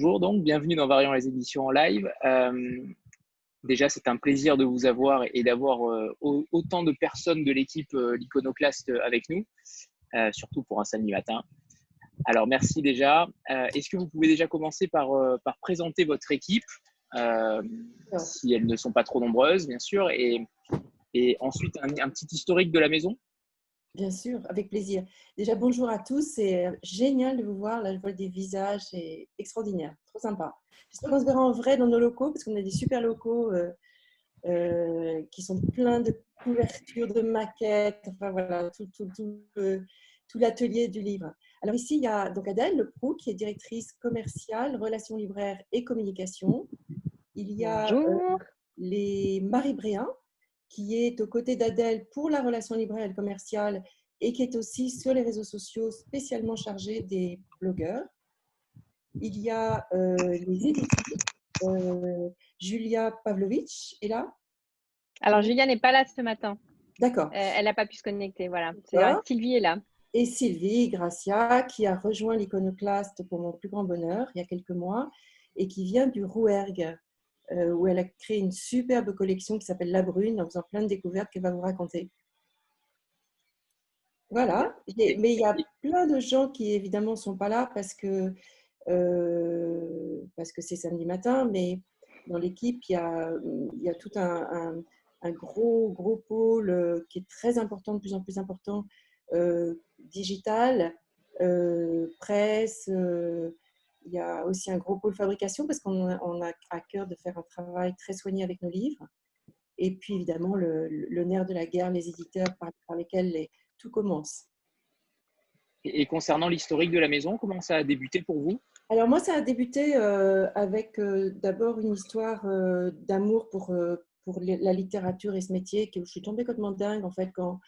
bonjour donc, bienvenue dans Variant les éditions en live. Euh, déjà, c'est un plaisir de vous avoir et d'avoir euh, autant de personnes de l'équipe euh, l'Iconoclaste avec nous, surtout pour un samedi matin. Alors, merci déjà. Est-ce que vous pouvez déjà commencer par, par présenter votre équipe, si elles ne sont pas trop nombreuses, bien sûr, et, et ensuite un petit historique de la maison? Bien sûr, avec plaisir. Déjà, bonjour à tous. C'est euh, génial de vous voir. Là, je vois des visages. C'est extraordinaire. Trop sympa. J'espère qu'on se verra en vrai dans nos locaux parce qu'on a des super locaux euh, euh, qui sont pleins de couvertures, de maquettes. Enfin, voilà, tout, tout, tout, tout l'atelier du livre. Alors, ici, il y a donc Adèle Leproux qui est directrice commerciale, relations libraires et communication. Il y a les Marie Bréin qui est aux côtés d'Adèle pour la relation libraire et commerciale et qui est aussi sur les réseaux sociaux spécialement chargé des blogueurs. Il y a euh, les. Euh, Julia Pavlovitch est là Alors, Julia n'est pas là ce matin. D'accord. Euh, elle n'a pas pu se connecter. Voilà. Sylvie est là. Et Sylvie Gracia, qui a rejoint l'iconoclaste pour mon plus grand bonheur il y a quelques mois et qui vient du Rouergue. Euh, où elle a créé une superbe collection qui s'appelle La Brune, en faisant plein de découvertes qu'elle va vous raconter. Voilà, mais il y a plein de gens qui évidemment ne sont pas là parce que euh, parce que c'est samedi matin, mais dans l'équipe, il, il, y a tout un, un, gros, gros pôle euh, qui est très important, de plus en plus important, digital, presse, il y a aussi un gros pôle fabrication parce qu'on a à cœur de faire un travail très soigné avec nos livres. Et puis évidemment, le, nerf de la guerre, les éditeurs par, lesquels tout commence. Et, concernant l'historique de la maison, comment ça a débuté pour vous? Alors moi, ça a débuté euh, avec euh, d'abord une histoire euh, d'amour pour, pour la littérature et ce métier, que je suis tombée complètement dingue en fait quand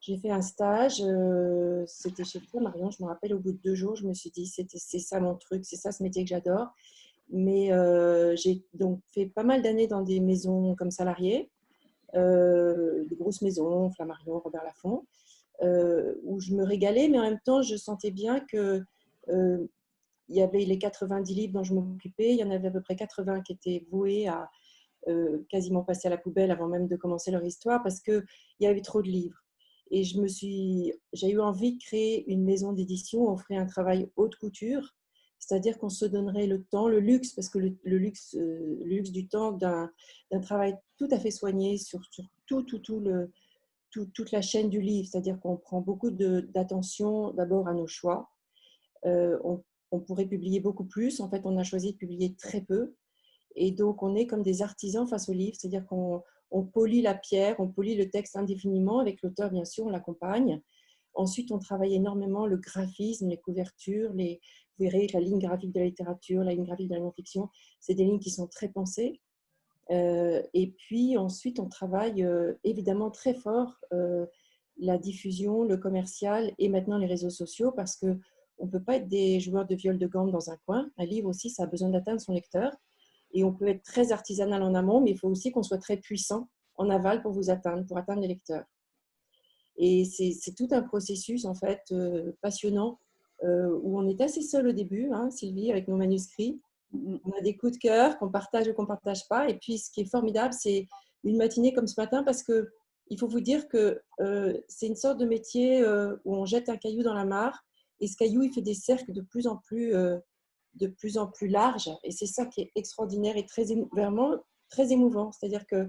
j'ai fait un stage, euh, c'était chez toi, Marion, je me rappelle, au bout de deux jours, je me suis dit, c'est ça mon truc, c'est ça ce métier que j'adore. Mais euh, j'ai donc fait pas mal d'années dans des maisons comme salarié, euh, des grosses maisons, Flammarion, Robert Laffont, où je me régalais, mais en même temps, je sentais bien que il y avait les 90 livres dont je m'occupais, il y en avait à peu près 80 qui étaient voués à quasiment passer à la poubelle avant même de commencer leur histoire parce qu'il y avait trop de livres. Et je me suis, j'ai eu envie de créer une maison d'édition on ferait un travail haute couture, c'est-à-dire qu'on se donnerait le temps, le luxe, parce que le, luxe, euh, luxe du temps d'un travail tout à fait soigné sur, sur tout, tout, tout le, toute la chaîne du livre, c'est-à-dire qu'on prend beaucoup d'attention d'abord à nos choix. Euh, on, on, pourrait publier beaucoup plus. En fait, on a choisi de publier très peu. Et donc, on est comme des artisans face au livre, c'est-à-dire qu'on on polit la pierre, on polit le texte indéfiniment. Avec l'auteur, bien sûr, on l'accompagne. Ensuite, on travaille énormément le graphisme, les couvertures, les, vous verrez la ligne graphique de la littérature, la ligne graphique de la non-fiction. C'est des lignes qui sont très pensées. Euh, et puis ensuite, on travaille euh, évidemment très fort euh, la diffusion, le commercial et maintenant les réseaux sociaux parce que on ne peut pas être des joueurs de viol de gamme dans un coin. Un livre aussi, ça a besoin d'atteindre son lecteur. Et on peut être très artisanal en amont, mais il faut aussi qu'on soit très puissant en aval pour vous atteindre, pour atteindre les lecteurs. Et c'est tout un processus en fait euh, passionnant euh, où on est assez seul au début, hein, Sylvie, avec nos manuscrits. On a des coups de cœur qu'on partage ou qu'on ne partage pas. Et puis ce qui est formidable, c'est une matinée comme ce matin parce que il faut vous dire que euh, c'est une sorte de métier où on jette un caillou dans la mare et ce caillou, il fait des cercles de plus en plus de plus en plus large. Et c'est ça qui est extraordinaire et très, vraiment très émouvant. C'est-à-dire que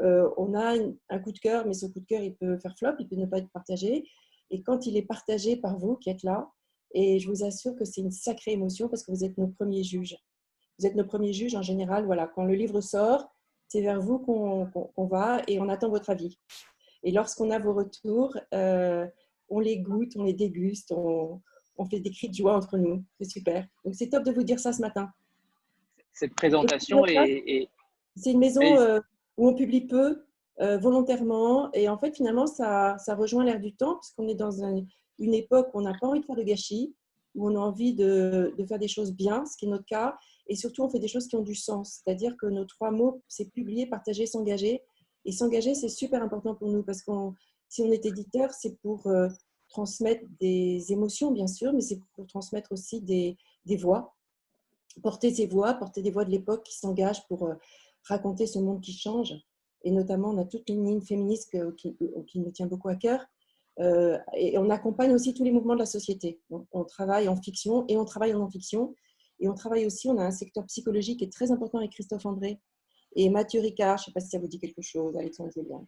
euh, on a un coup de cœur, mais ce coup de cœur, il peut faire flop, il peut ne pas être partagé. Et quand il est partagé par vous qui êtes là, et je vous assure que c'est une sacrée émotion parce que vous êtes nos premiers juges. Vous êtes nos premiers juges en général. Voilà, quand le livre sort, c'est vers vous qu'on va et on attend votre avis. Et lorsqu'on a vos retours, euh, on les goûte, on les déguste, on, on fait des cris de joie entre nous. C'est super. Donc, c'est top de vous dire ça ce matin. Cette présentation est. C'est une maison euh, où on publie peu, euh, volontairement. Et en fait, finalement, ça, ça rejoint l'air du temps, puisqu'on est dans une époque où on n'a pas envie de faire de gâchis, où on a envie de, de, faire des choses bien, ce qui est notre cas. Et surtout, on fait des choses qui ont du sens. C'est-à-dire que nos trois mots, c'est publier, partager, s'engager. Et s'engager, c'est super important pour nous, parce que si on est éditeur, c'est pour. Euh, transmettre des émotions, bien sûr, mais c'est pour transmettre aussi des, des voix. porter ces voix, porter des voix de l'époque qui s'engagent pour raconter ce monde qui change. Et notamment, on a toute une ligne féministe qui, qui nous tient beaucoup à cœur. et on accompagne aussi tous les mouvements de la société. on travaille en fiction et on travaille en non-fiction. Et on travaille aussi, on a un secteur psychologique qui est très important avec Christophe André et Mathieu Ricard. Je ne sais pas si ça vous dit quelque chose, Alexandre Julien.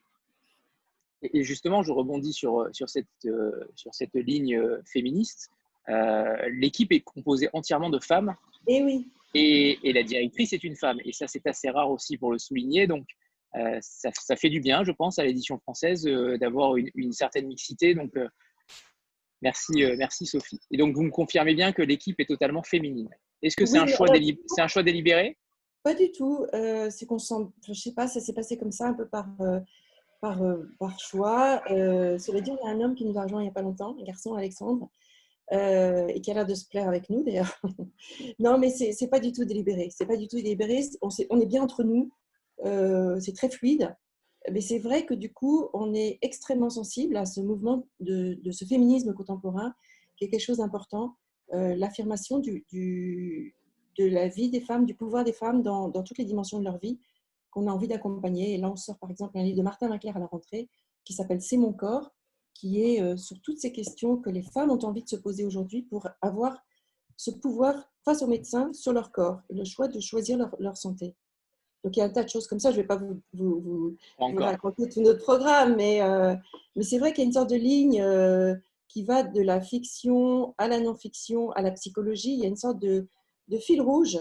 Et justement, je rebondis sur, sur, cette, euh, sur cette ligne euh, féministe. Euh, l'équipe est composée entièrement de femmes. Et eh oui. Et, et, la directrice est une femme. Et ça, c'est assez rare aussi pour le souligner. Donc, ça, ça, fait du bien, je pense, à l'édition française d'avoir une, une, certaine mixité. Donc, merci, merci Sophie. Et donc, vous me confirmez bien que l'équipe est totalement féminine. Est-ce que c'est un, choix un choix délibéré? Pas du tout. c'est qu'on sent, je sais pas, ça s'est passé comme ça, un peu par, par, euh, par choix. Euh, cela dit, on a un homme qui nous a rejoint il n'y a pas longtemps, un garçon, Alexandre, euh, et qui a l'air de se plaire avec nous d'ailleurs. non, mais c'est n'est pas du tout délibéré. C'est pas du tout délibéré. On, est, bien entre nous. c'est très fluide. Mais c'est vrai que du coup, on est extrêmement sensible à ce mouvement de, ce féminisme contemporain, qui est quelque chose d'important. L'affirmation de la vie des femmes, du pouvoir des femmes dans toutes les dimensions de leur vie qu'on a envie d'accompagner. Et là, on sort par exemple un livre de Martin Maclair à la rentrée qui s'appelle C'est mon corps, qui est euh, sur toutes ces questions que les femmes ont envie de se poser aujourd'hui pour avoir ce pouvoir face aux médecins sur leur corps et le choix de choisir leur, santé. Donc il y a un tas de choses comme ça. Je ne vais pas vous, vous, raconter tout notre programme, mais, euh, mais c'est vrai qu'il y a une sorte de ligne euh, qui va de la fiction à la non-fiction, à la psychologie. Il y a une sorte de, de fil rouge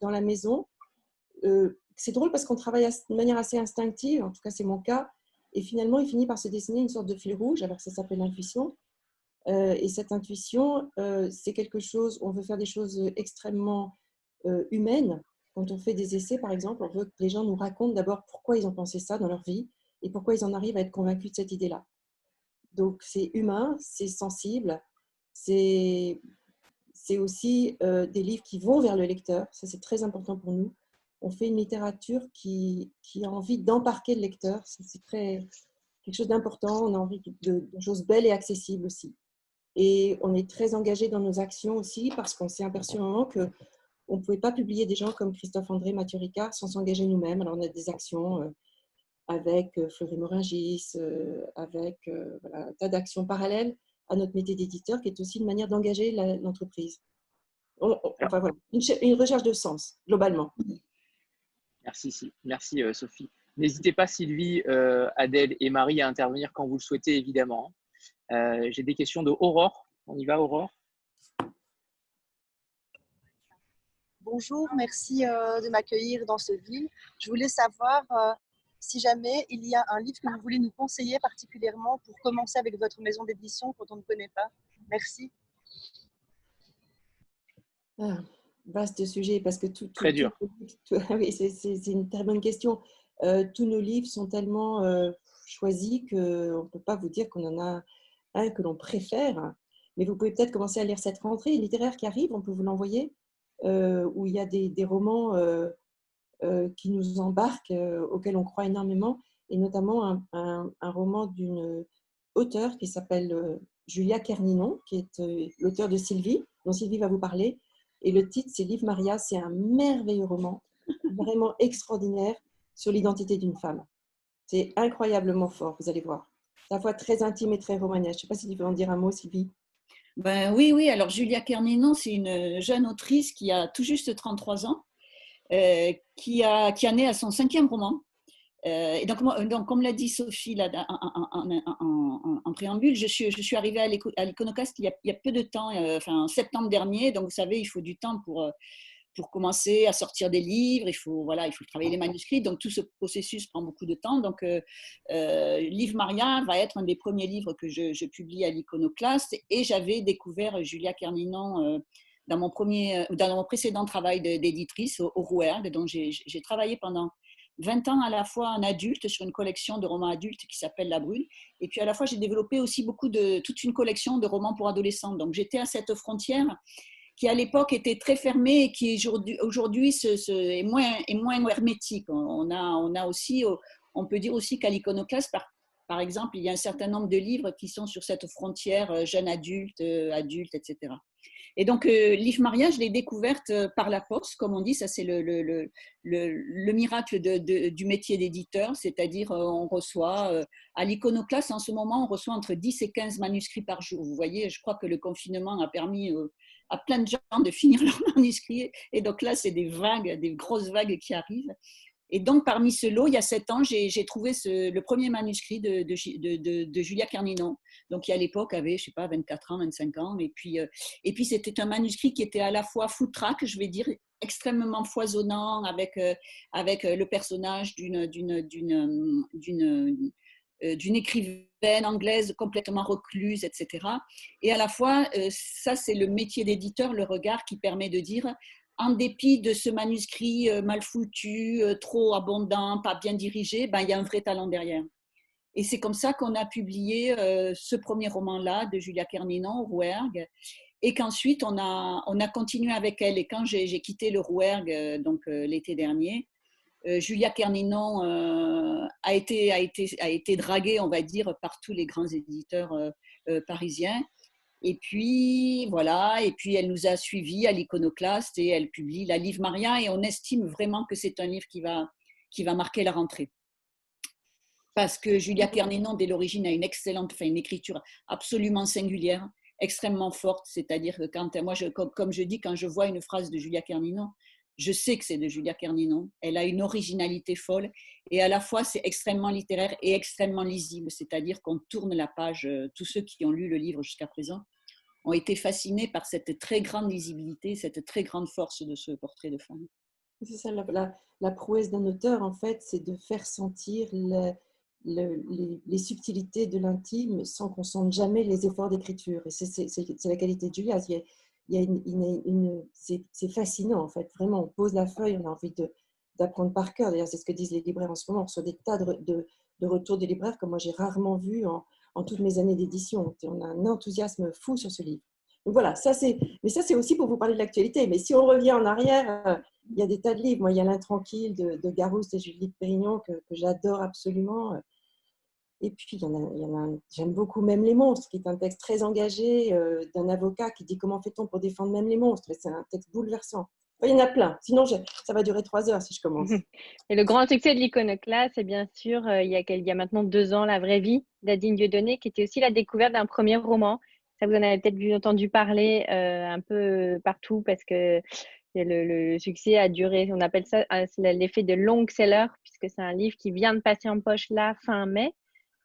dans la maison c'est drôle parce qu'on travaille de manière assez instinctive, en tout cas c'est mon cas, et finalement il finit par se dessiner une sorte de fil rouge, alors ça s'appelle l'intuition. Euh, et cette intuition, euh, c'est quelque chose, on veut faire des choses extrêmement euh, humaines. Quand on fait des essais, par exemple, on veut que les gens nous racontent d'abord pourquoi ils ont pensé ça dans leur vie et pourquoi ils en arrivent à être convaincus de cette idée-là. Donc c'est humain, c'est sensible, c'est aussi des livres qui vont vers le lecteur, ça c'est très important pour nous on fait une littérature qui, a envie d'embarquer le lecteur. C'est quelque chose d'important. On a envie de, choses belles et accessibles aussi. Et on est très engagé dans nos actions aussi parce qu'on s'est aperçu un que on ne pouvait pas publier des gens comme Christophe André, Mathieu Ricard sans s'engager nous-mêmes. Alors on a des actions euh, avec euh, Fleury Moringis, euh, avec un tas d'actions parallèles à notre métier d'éditeur qui est aussi une manière d'engager l'entreprise. Enfin voilà, une recherche de sens globalement. Merci, merci euh, Sophie. N'hésitez pas, Sylvie, euh, Adèle et Marie, à intervenir quand vous le souhaitez, évidemment. Euh, j'ai des questions de Aurore. On y va, Aurore? Bonjour, merci de m'accueillir dans ce ville. Je voulais savoir si jamais il y a un livre que vous voulez nous conseiller particulièrement pour commencer avec votre maison d'édition quand on ne connaît pas. Merci. Ah, vaste sujet parce que tout. Très dur. oui, c'est une très bonne question. Euh, tous nos livres sont tellement euh, choisis qu'on ne peut pas vous dire qu'on en a un que l'on préfère. Mais vous pouvez peut-être commencer à lire cette rentrée littéraire qui arrive, on peut vous l'envoyer, euh, où il y a des, romans qui nous embarquent, auxquels on croit énormément, et notamment un, un roman d'une auteure qui s'appelle Julia Kerninon, qui est l'auteur de Sylvie, dont Sylvie va vous parler, et le titre, c'est Livre Maria. C'est un merveilleux roman, vraiment extraordinaire, sur l'identité d'une femme. C'est incroyablement fort, vous allez voir. À la fois très intime et très romanesque. Je ne sais pas si tu veux en dire un mot, Sylvie. Ben, oui, oui. Alors, Julia Kerninon, c'est une jeune autrice qui a tout juste 33 ans, euh, qui, a, qui a né à son cinquième roman. Euh, et donc, donc, comme l'a dit Sophie en, préambule, je suis, arrivée à l'Iconocast il, y a peu de temps, euh, enfin en septembre dernier. Donc, vous savez, il faut du temps pour, euh, pour commencer à sortir des livres. Il faut, voilà, il faut travailler les manuscrits. Donc, tout ce processus prend beaucoup de temps. Donc, Livre Maria va être un des premiers livres que je, je publie à l'Iconoclaste. Et j'avais découvert Julia Kerninon dans mon, premier, dans mon précédent travail d'éditrice au, au Rouergue, dont j'ai travaillé pendant 20 ans à la fois en adulte sur une collection de romans adultes qui s'appelle La Brûle. Et puis à la fois, j'ai développé aussi beaucoup de, toute une collection de romans pour adolescents. Donc j'étais à cette frontière qui à l'époque était très fermée et qui aujourd'hui est, moins, est moins hermétique. On a, on a aussi, on peut dire aussi qu'à l'iconoclaste, par, par exemple, il y a un certain nombre de livres qui sont sur cette frontière euh, jeune adulte, euh, adulte, etc. Et donc, euh, Livre Maria, je découverte euh, par la poste, comme on dit. Ça, c'est le, le, le, le, miracle du métier d'éditeur, c'est-à-dire euh, on reçoit, à l'iconoclaste, en ce moment, on reçoit entre 10 et 15 manuscrits par jour. Vous voyez, je crois que le confinement a permis à plein de gens de finir leurs manuscrits. Et donc là, c'est des vagues, des grosses vagues qui arrivent. Et donc, parmi ce lot, il y a sept ans, j'ai trouvé le premier manuscrit de, Julia Carninon, donc qui à l'époque avait, je sais pas, 24 ans, 25 ans. Et puis, euh, puis c'était un manuscrit qui était à la fois foutraque, je vais dire, extrêmement foisonnant, avec, euh, avec euh, le personnage d'une d'une écrivaine anglaise complètement recluse, etc. Et à la fois, ça c'est le métier d'éditeur, le regard qui permet de dire, en dépit de ce manuscrit euh, mal foutu, euh, trop abondant, pas bien dirigé, ben, il y a un vrai talent derrière. Et c'est comme ça qu'on a publié euh, ce premier roman-là de Julia Kerninon, Rouergue, et qu'ensuite on a, on a continué avec elle. Et quand j'ai quitté le Rouergue, donc l'été dernier, Julia Kerninon a, été, a, été, a été draguée, on va dire, par tous les grands éditeurs parisiens. Et puis, voilà, et puis elle nous a suivis à l'iconoclaste et elle publie la Livre Maria et on estime vraiment que c'est un livre qui va, qui va marquer la rentrée. Parce que Julia Kernénon, dès l'origine, a une excellente, enfin, une écriture absolument singulière, extrêmement forte. C'est-à-dire que quand, moi, je, comme, je dis, quand je vois une phrase de Julia Kernénon, je sais que c'est de Julia Kerninon. Elle a une originalité folle et à la fois c'est extrêmement littéraire et extrêmement lisible, c'est-à-dire qu'on tourne la page. Euh, tous ceux qui ont lu le livre jusqu'à présent ont été fascinés par cette très grande lisibilité, cette très grande force de ce portrait de femme. C'est ça, la, prouesse d'un auteur, en fait, c'est de faire sentir les, subtilités de l'intime sans qu'on sente jamais les efforts d'écriture. Et c'est la qualité de Julia c'est fascinant en fait. Vraiment, on pose la feuille, on a envie d'apprendre par cœur. D'ailleurs, c'est ce que disent les libraires en ce moment. On reçoit des tas de, de, retours des libraires que moi j'ai rarement vu en, en, toutes mes années d'édition. On a un enthousiasme fou sur ce livre. Donc voilà, ça c'est. Mais ça c'est aussi pour vous parler de l'actualité. Mais si on revient en arrière, euh, il y a des tas de livres. Moi, il y a L'Intranquille de, de Garouste et Julie Pérignon que j'adore absolument. Et puis, il y en a, j'aime beaucoup Même les monstres, qui est un texte très engagé euh, d'un avocat qui dit comment fait-on pour défendre même les monstres. C'est un texte bouleversant. il y en a plein. Sinon, ça va durer trois heures si je commence. Et le grand succès de l'iconoclaste, c'est bien sûr, euh, il, y a, il y a maintenant deux ans, La vraie vie d'Adine Dieudonné, qui était aussi la découverte d'un premier roman. Ça, vous en avez peut-être entendu parler euh, un peu partout parce que le, le, succès a duré, on appelle ça l'effet de long seller, puisque c'est un livre qui vient de passer en poche là, fin mai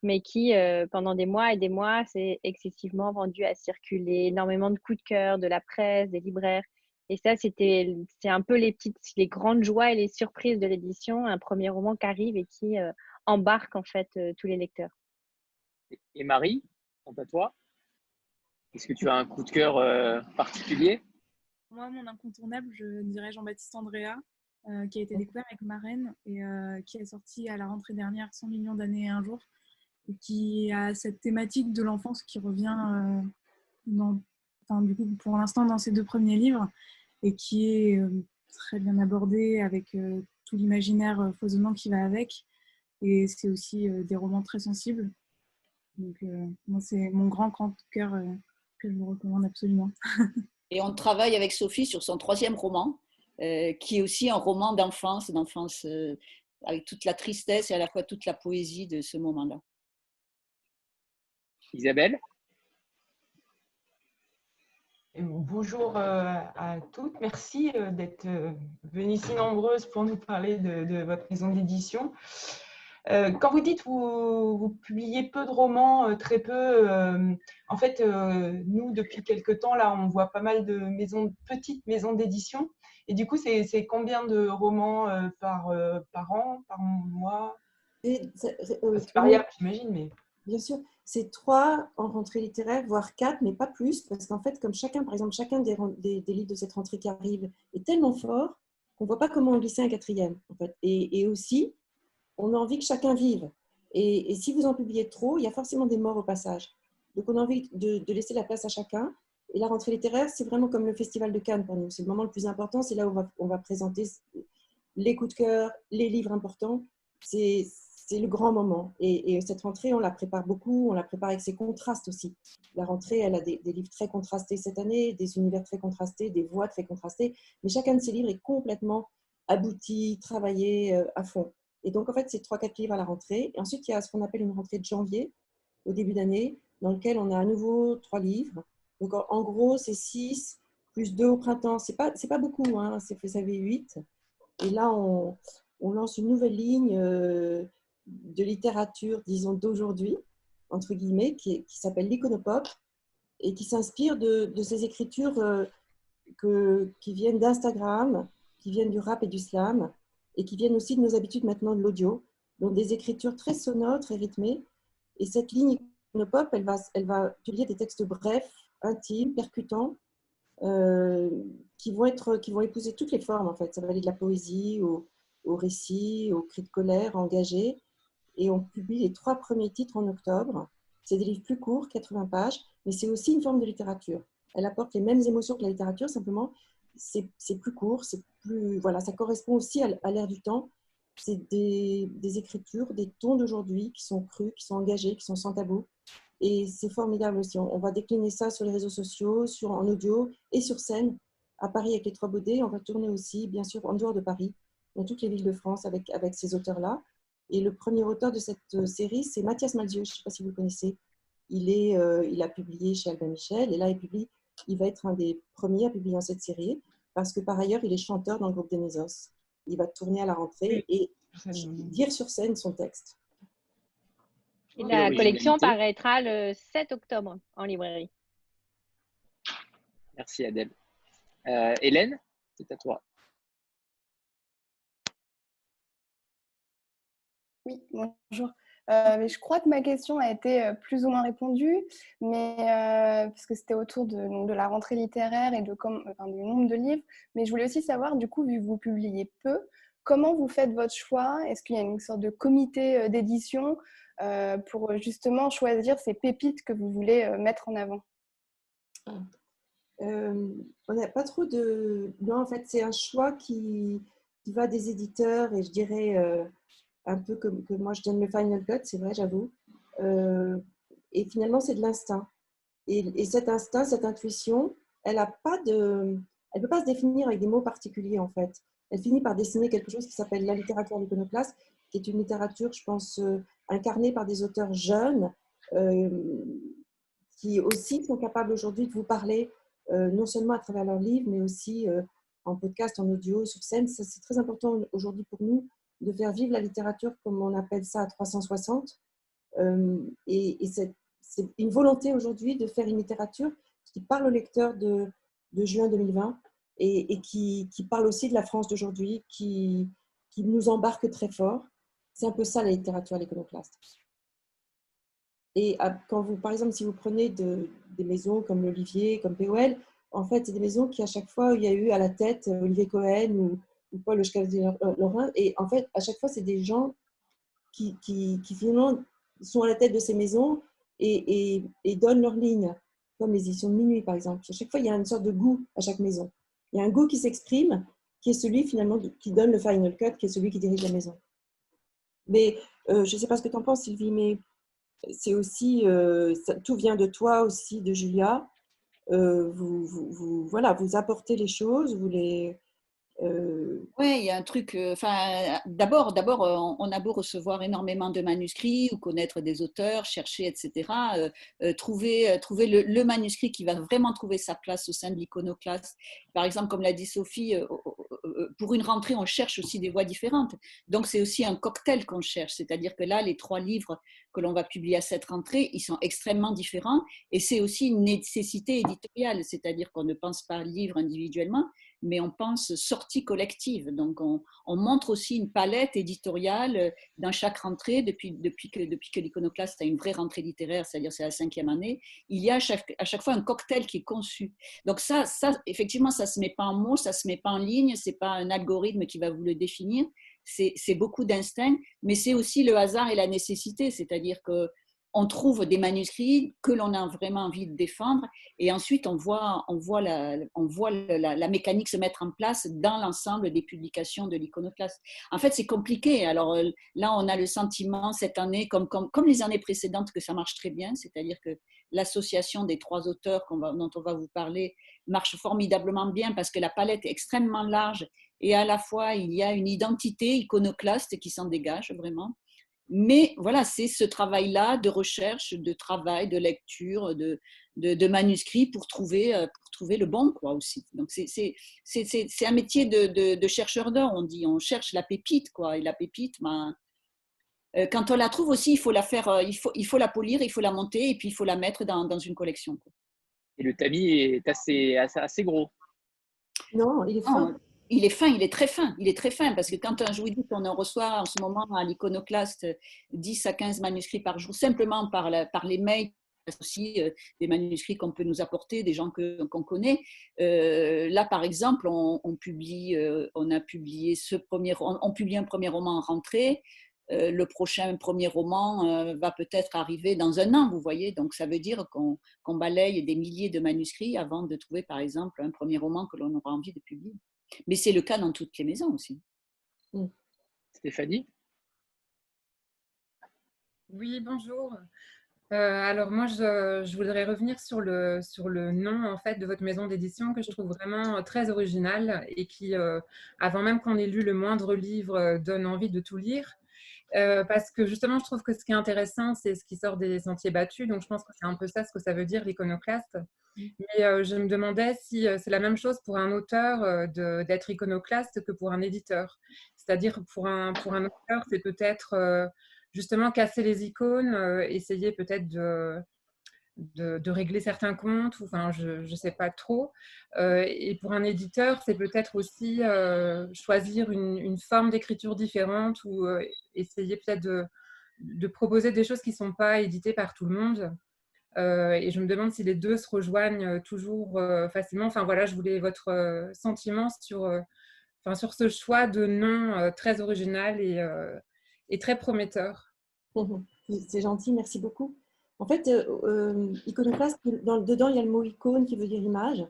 mais qui, euh, pendant des mois et des mois, s'est excessivement vendu à circuler, énormément de coups de cœur de la presse, des libraires. Et ça, c'était, c'est un peu les petites, les grandes joies et les surprises de l'édition, un premier roman qui arrive et qui euh, embarque en fait euh, tous les lecteurs. Et Marie, quant à toi, est-ce que tu as un coup de cœur particulier? Moi, mon incontournable, je dirais Jean-Baptiste Andrea, qui a été découvert avec Marraine et qui est sorti à la rentrée dernière 100 millions d'années et un jour qui a cette thématique de l'enfance qui revient euh, du coup, pour l'instant dans ses deux premiers livres et qui est euh, très bien abordé avec euh, tout l'imaginaire foisonnant qui va avec. Et c'est aussi des romans très sensibles. Donc, moi, c'est mon grand, grand cœur que je vous recommande absolument. et on travaille avec Sophie sur son troisième roman, qui est aussi un roman d'enfance, d'enfance avec toute la tristesse et à la fois toute la poésie de ce moment-là. Isabelle. Bonjour euh, à toutes, merci euh, d'être euh, venues si nombreuses pour nous parler de, votre maison d'édition. Quand vous dites vous, vous publiez peu de romans, très peu, en fait, nous, depuis quelques temps, là, on voit pas mal de maisons, petites maisons d'édition. Et du coup, c'est combien de romans par, par an, par mois? C'est variable, j'imagine, mais... Bien sûr, c'est trois en rentrée littéraire, voire quatre, mais pas plus, parce qu'en fait, comme chacun, par exemple, chacun des, livres de cette rentrée qui arrive est tellement fort qu'on ne voit pas comment en glisser un quatrième. Et, aussi, on a envie que chacun vive. Et, si vous en publiez trop, il y a forcément des morts au passage. Donc, on a envie de, laisser la place à chacun. Et la rentrée littéraire, c'est vraiment comme le Festival de Cannes pour nous. C'est le moment le plus important. C'est là où on va, on va présenter les coups de cœur, les livres importants. C'est le grand moment. Et, cette rentrée, on la prépare beaucoup, on la prépare avec ses contrastes aussi. La rentrée, elle a des, livres très contrastés cette année, des univers très contrastés, des voix très contrastées, mais chacun de ces livres est complètement abouti, travaillé euh, à fond. Et donc, en fait, c'est trois, quatre livres à la rentrée. Et ensuite, il y a ce qu'on appelle une rentrée de janvier, au début d'année, dans lequel on a à nouveau trois livres. Donc, en, gros, c'est six, plus deux au printemps. C'est pas, pas beaucoup, hein, ça fait huit. Et là, on, on lance une nouvelle ligne euh, de littérature, disons, d'aujourd'hui, entre guillemets, qui, s'appelle l'iconopop et qui s'inspire de, ces écritures euh, que, qui viennent d'Instagram, qui viennent du rap et du slam, et qui viennent aussi de nos habitudes maintenant de l'audio, donc des écritures très sonores, très rythmées. Et cette ligne iconopop, elle va, elle va publier des textes brefs, intimes, percutants, euh, qui, vont être, qui vont épouser toutes les formes, en fait. Ça va aller de la poésie au, au récit, aux cris de colère engagés. Et on publie les trois premiers titres en octobre. C'est des livres plus courts, 80 pages, mais c'est aussi une forme de littérature. Elle apporte les mêmes émotions que la littérature, simplement c'est plus court, c'est plus voilà, ça correspond aussi à, l'ère du temps. C'est des, écritures, des tons d'aujourd'hui qui sont crus, qui sont engagés, qui sont sans tabou. Et c'est formidable aussi. On, va décliner ça sur les réseaux sociaux, sur, en audio et sur scène. À Paris avec les Trois Baudets, on va tourner aussi, bien sûr, en dehors de Paris, dans toutes les villes de France avec, avec ces auteurs-là. Et le premier auteur de cette euh, série, c'est Mathias Malzieu. Je ne sais pas si vous le connaissez. Il, est, euh, il a publié chez Albin Michel et là, il, publie, il va être un des premiers à publier cette série parce que par ailleurs, il est chanteur dans le groupe des. Il va tourner à la rentrée et dire sur scène son texte. Et la collection paraîtra le 7 octobre en librairie. Merci Adèle. Euh, Hélène, c'est à toi. Oui, bonjour. Euh, je crois que ma question a été euh, plus ou moins répondue, mais euh, parce que c'était autour de, la rentrée littéraire et de du nombre de livres. Mais je voulais aussi savoir, du coup, vu que vous publiez peu, comment vous faites votre choix? Est-ce qu'il y a une sorte de comité d'édition pour justement choisir ces pépites que vous voulez mettre en avant? On n'a pas trop de. Non, en fait, c'est un choix qui, va des éditeurs et je dirais un peu que moi je donne le final cut, c'est vrai, j'avoue. Euh, et finalement, c'est de l'instinct. Et, cet instinct, cette intuition, elle a pas de, elle peut pas se définir avec des mots particuliers en fait. Elle finit par dessiner quelque chose qui s'appelle la littérature l'iconoclaste, qui est une littérature, je pense, euh, incarnée par des auteurs jeunes, euh, qui aussi sont capables aujourd'hui de vous parler, non seulement à travers leurs livres, mais aussi en podcast, en audio, sur scène. C'est très important aujourd'hui pour nous de faire vivre la littérature, comme on appelle ça, à 360. Euh, et, c'est une volonté aujourd'hui de faire une littérature qui parle au lecteur de, juin 2020 et, qui, parle aussi de la France d'aujourd'hui, qui, nous embarque très fort. C'est un peu ça la littérature à l'iconoclaste. Et quand vous, par exemple, si vous prenez de, des maisons comme l'Olivier, comme POL, en fait, c'est des maisons qui, à chaque fois, il y a eu à la tête Olivier Cohen ou Paul Lorrain. Et en fait, à chaque fois, c'est des gens qui, qui, finalement sont à la tête de ces maisons et, et, donnent leur ligne, comme les éditions de minuit, par exemple. À chaque fois, il y a une sorte de goût à chaque maison. Il y a un goût qui s'exprime, qui est celui finalement qui donne le final cut, qui est celui qui dirige la maison. Mais euh, je ne sais pas ce que tu en penses, Sylvie, mais c'est aussi, euh, tout vient de toi aussi, de Julia. Euh, vous, voilà, vous apportez les choses, vous les, oui, il y a un truc. Enfin, d'abord, d'abord, on a beau recevoir énormément de manuscrits ou connaître des auteurs, chercher, etc. trouver, trouver le, manuscrit qui va vraiment trouver sa place au sein de l'iconoclaste. Par exemple, comme l'a dit Sophie, pour une rentrée, on cherche aussi des voix différentes. Donc, c'est aussi un cocktail qu'on cherche. C'est-à-dire que là, les trois livres que l'on va publier à cette rentrée, ils sont extrêmement différents. Et c'est aussi une nécessité éditoriale. C'est-à-dire qu'on ne pense pas livre individuellement, mais on pense sortie collective. Donc, on, montre aussi une palette éditoriale euh, dans chaque rentrée, depuis, depuis que, depuis que l'iconoclaste a une vraie rentrée littéraire, c'est-à-dire c'est la cinquième année, il y a à chaque, à chaque fois un cocktail qui est conçu. Donc ça, ça effectivement, ça ne se met pas en mots, ça ne se met pas en ligne, ce n'est pas un algorithme qui va vous le définir, c'est beaucoup d'instinct, mais c'est aussi le hasard et la nécessité, c'est-à-dire que on trouve des manuscrits que l'on a vraiment envie de défendre et ensuite on voit, on voit, la, mécanique se mettre en place dans l'ensemble des publications de l'iconoclaste. En fait, c'est compliqué. Alors euh, là, on a le sentiment cette année, comme les années précédentes, que ça marche très bien, c'est-à-dire que l'association des trois auteurs dont on va vous parler marche formidablement bien parce que la palette est extrêmement large et à la fois il y a une identité iconoclaste qui s'en dégage vraiment. Mais voilà, c'est ce travail-là de recherche, de travail, de lecture, de, de, manuscrits pour trouver, euh, pour trouver le bon, quoi, aussi. Donc, c'est un métier de, de chercheur d'or, on dit. On cherche la pépite, quoi. Et la pépite, ben, euh, quand on la trouve aussi, il faut la faire, euh, il faut, il faut la polir, il faut la monter et puis il faut la mettre dans, dans une collection. Quoi. Et le tamis est assez, assez, assez gros. Non, il est fin il est fin, il est très fin, il est très fin, parce que quand vous dis qu'on en reçoit en ce moment à l'iconoclaste 10 à 15 manuscrits par jour, simplement par, les mails, aussi euh, des manuscrits qu'on peut nous apporter, des gens qu'on connaît. Euh, là, par exemple, on, publie, euh, on a publié ce premier, on, publie un premier roman en rentrée. le prochain premier roman va peut-être arriver dans un an, vous voyez. Donc, ça veut dire qu'on balaye des milliers de manuscrits avant de trouver, par exemple, un premier roman que l'on aura envie de publier. Mais c'est le cas dans toutes les maisons aussi. Mmh. Stéphanie? Oui, bonjour. Euh, alors moi, je, voudrais revenir sur le, sur le nom en fait de votre maison d'édition que je trouve vraiment très original et qui, euh, avant même qu'on ait lu le moindre livre, donne envie de tout lire. Euh, parce que justement, je trouve que ce qui est intéressant, c'est ce qui sort des sentiers battus. Donc, je pense que c'est un peu ça ce que ça veut dire l'iconoclaste. Mmh. Mais euh, je me demandais si euh, c'est la même chose pour un auteur d'être iconoclaste que pour un éditeur. C'est-à-dire pour un, pour un auteur, c'est peut-être justement casser les icônes, essayer peut-être de, de, régler certains comptes, enfin, je ne sais pas trop. Euh, et pour un éditeur, c'est peut-être aussi euh, choisir une, forme d'écriture différente ou euh, essayer peut-être de, proposer des choses qui ne sont pas éditées par tout le monde. et je me demande si les deux se rejoignent toujours facilement. Enfin voilà, je voulais votre sentiment sur, enfin, sur ce choix de nom très original et, et très prometteur. C'est gentil, merci beaucoup. En fait, euh, euh, iconoclaste, dans, dedans, il y a le mot icône qui veut dire image.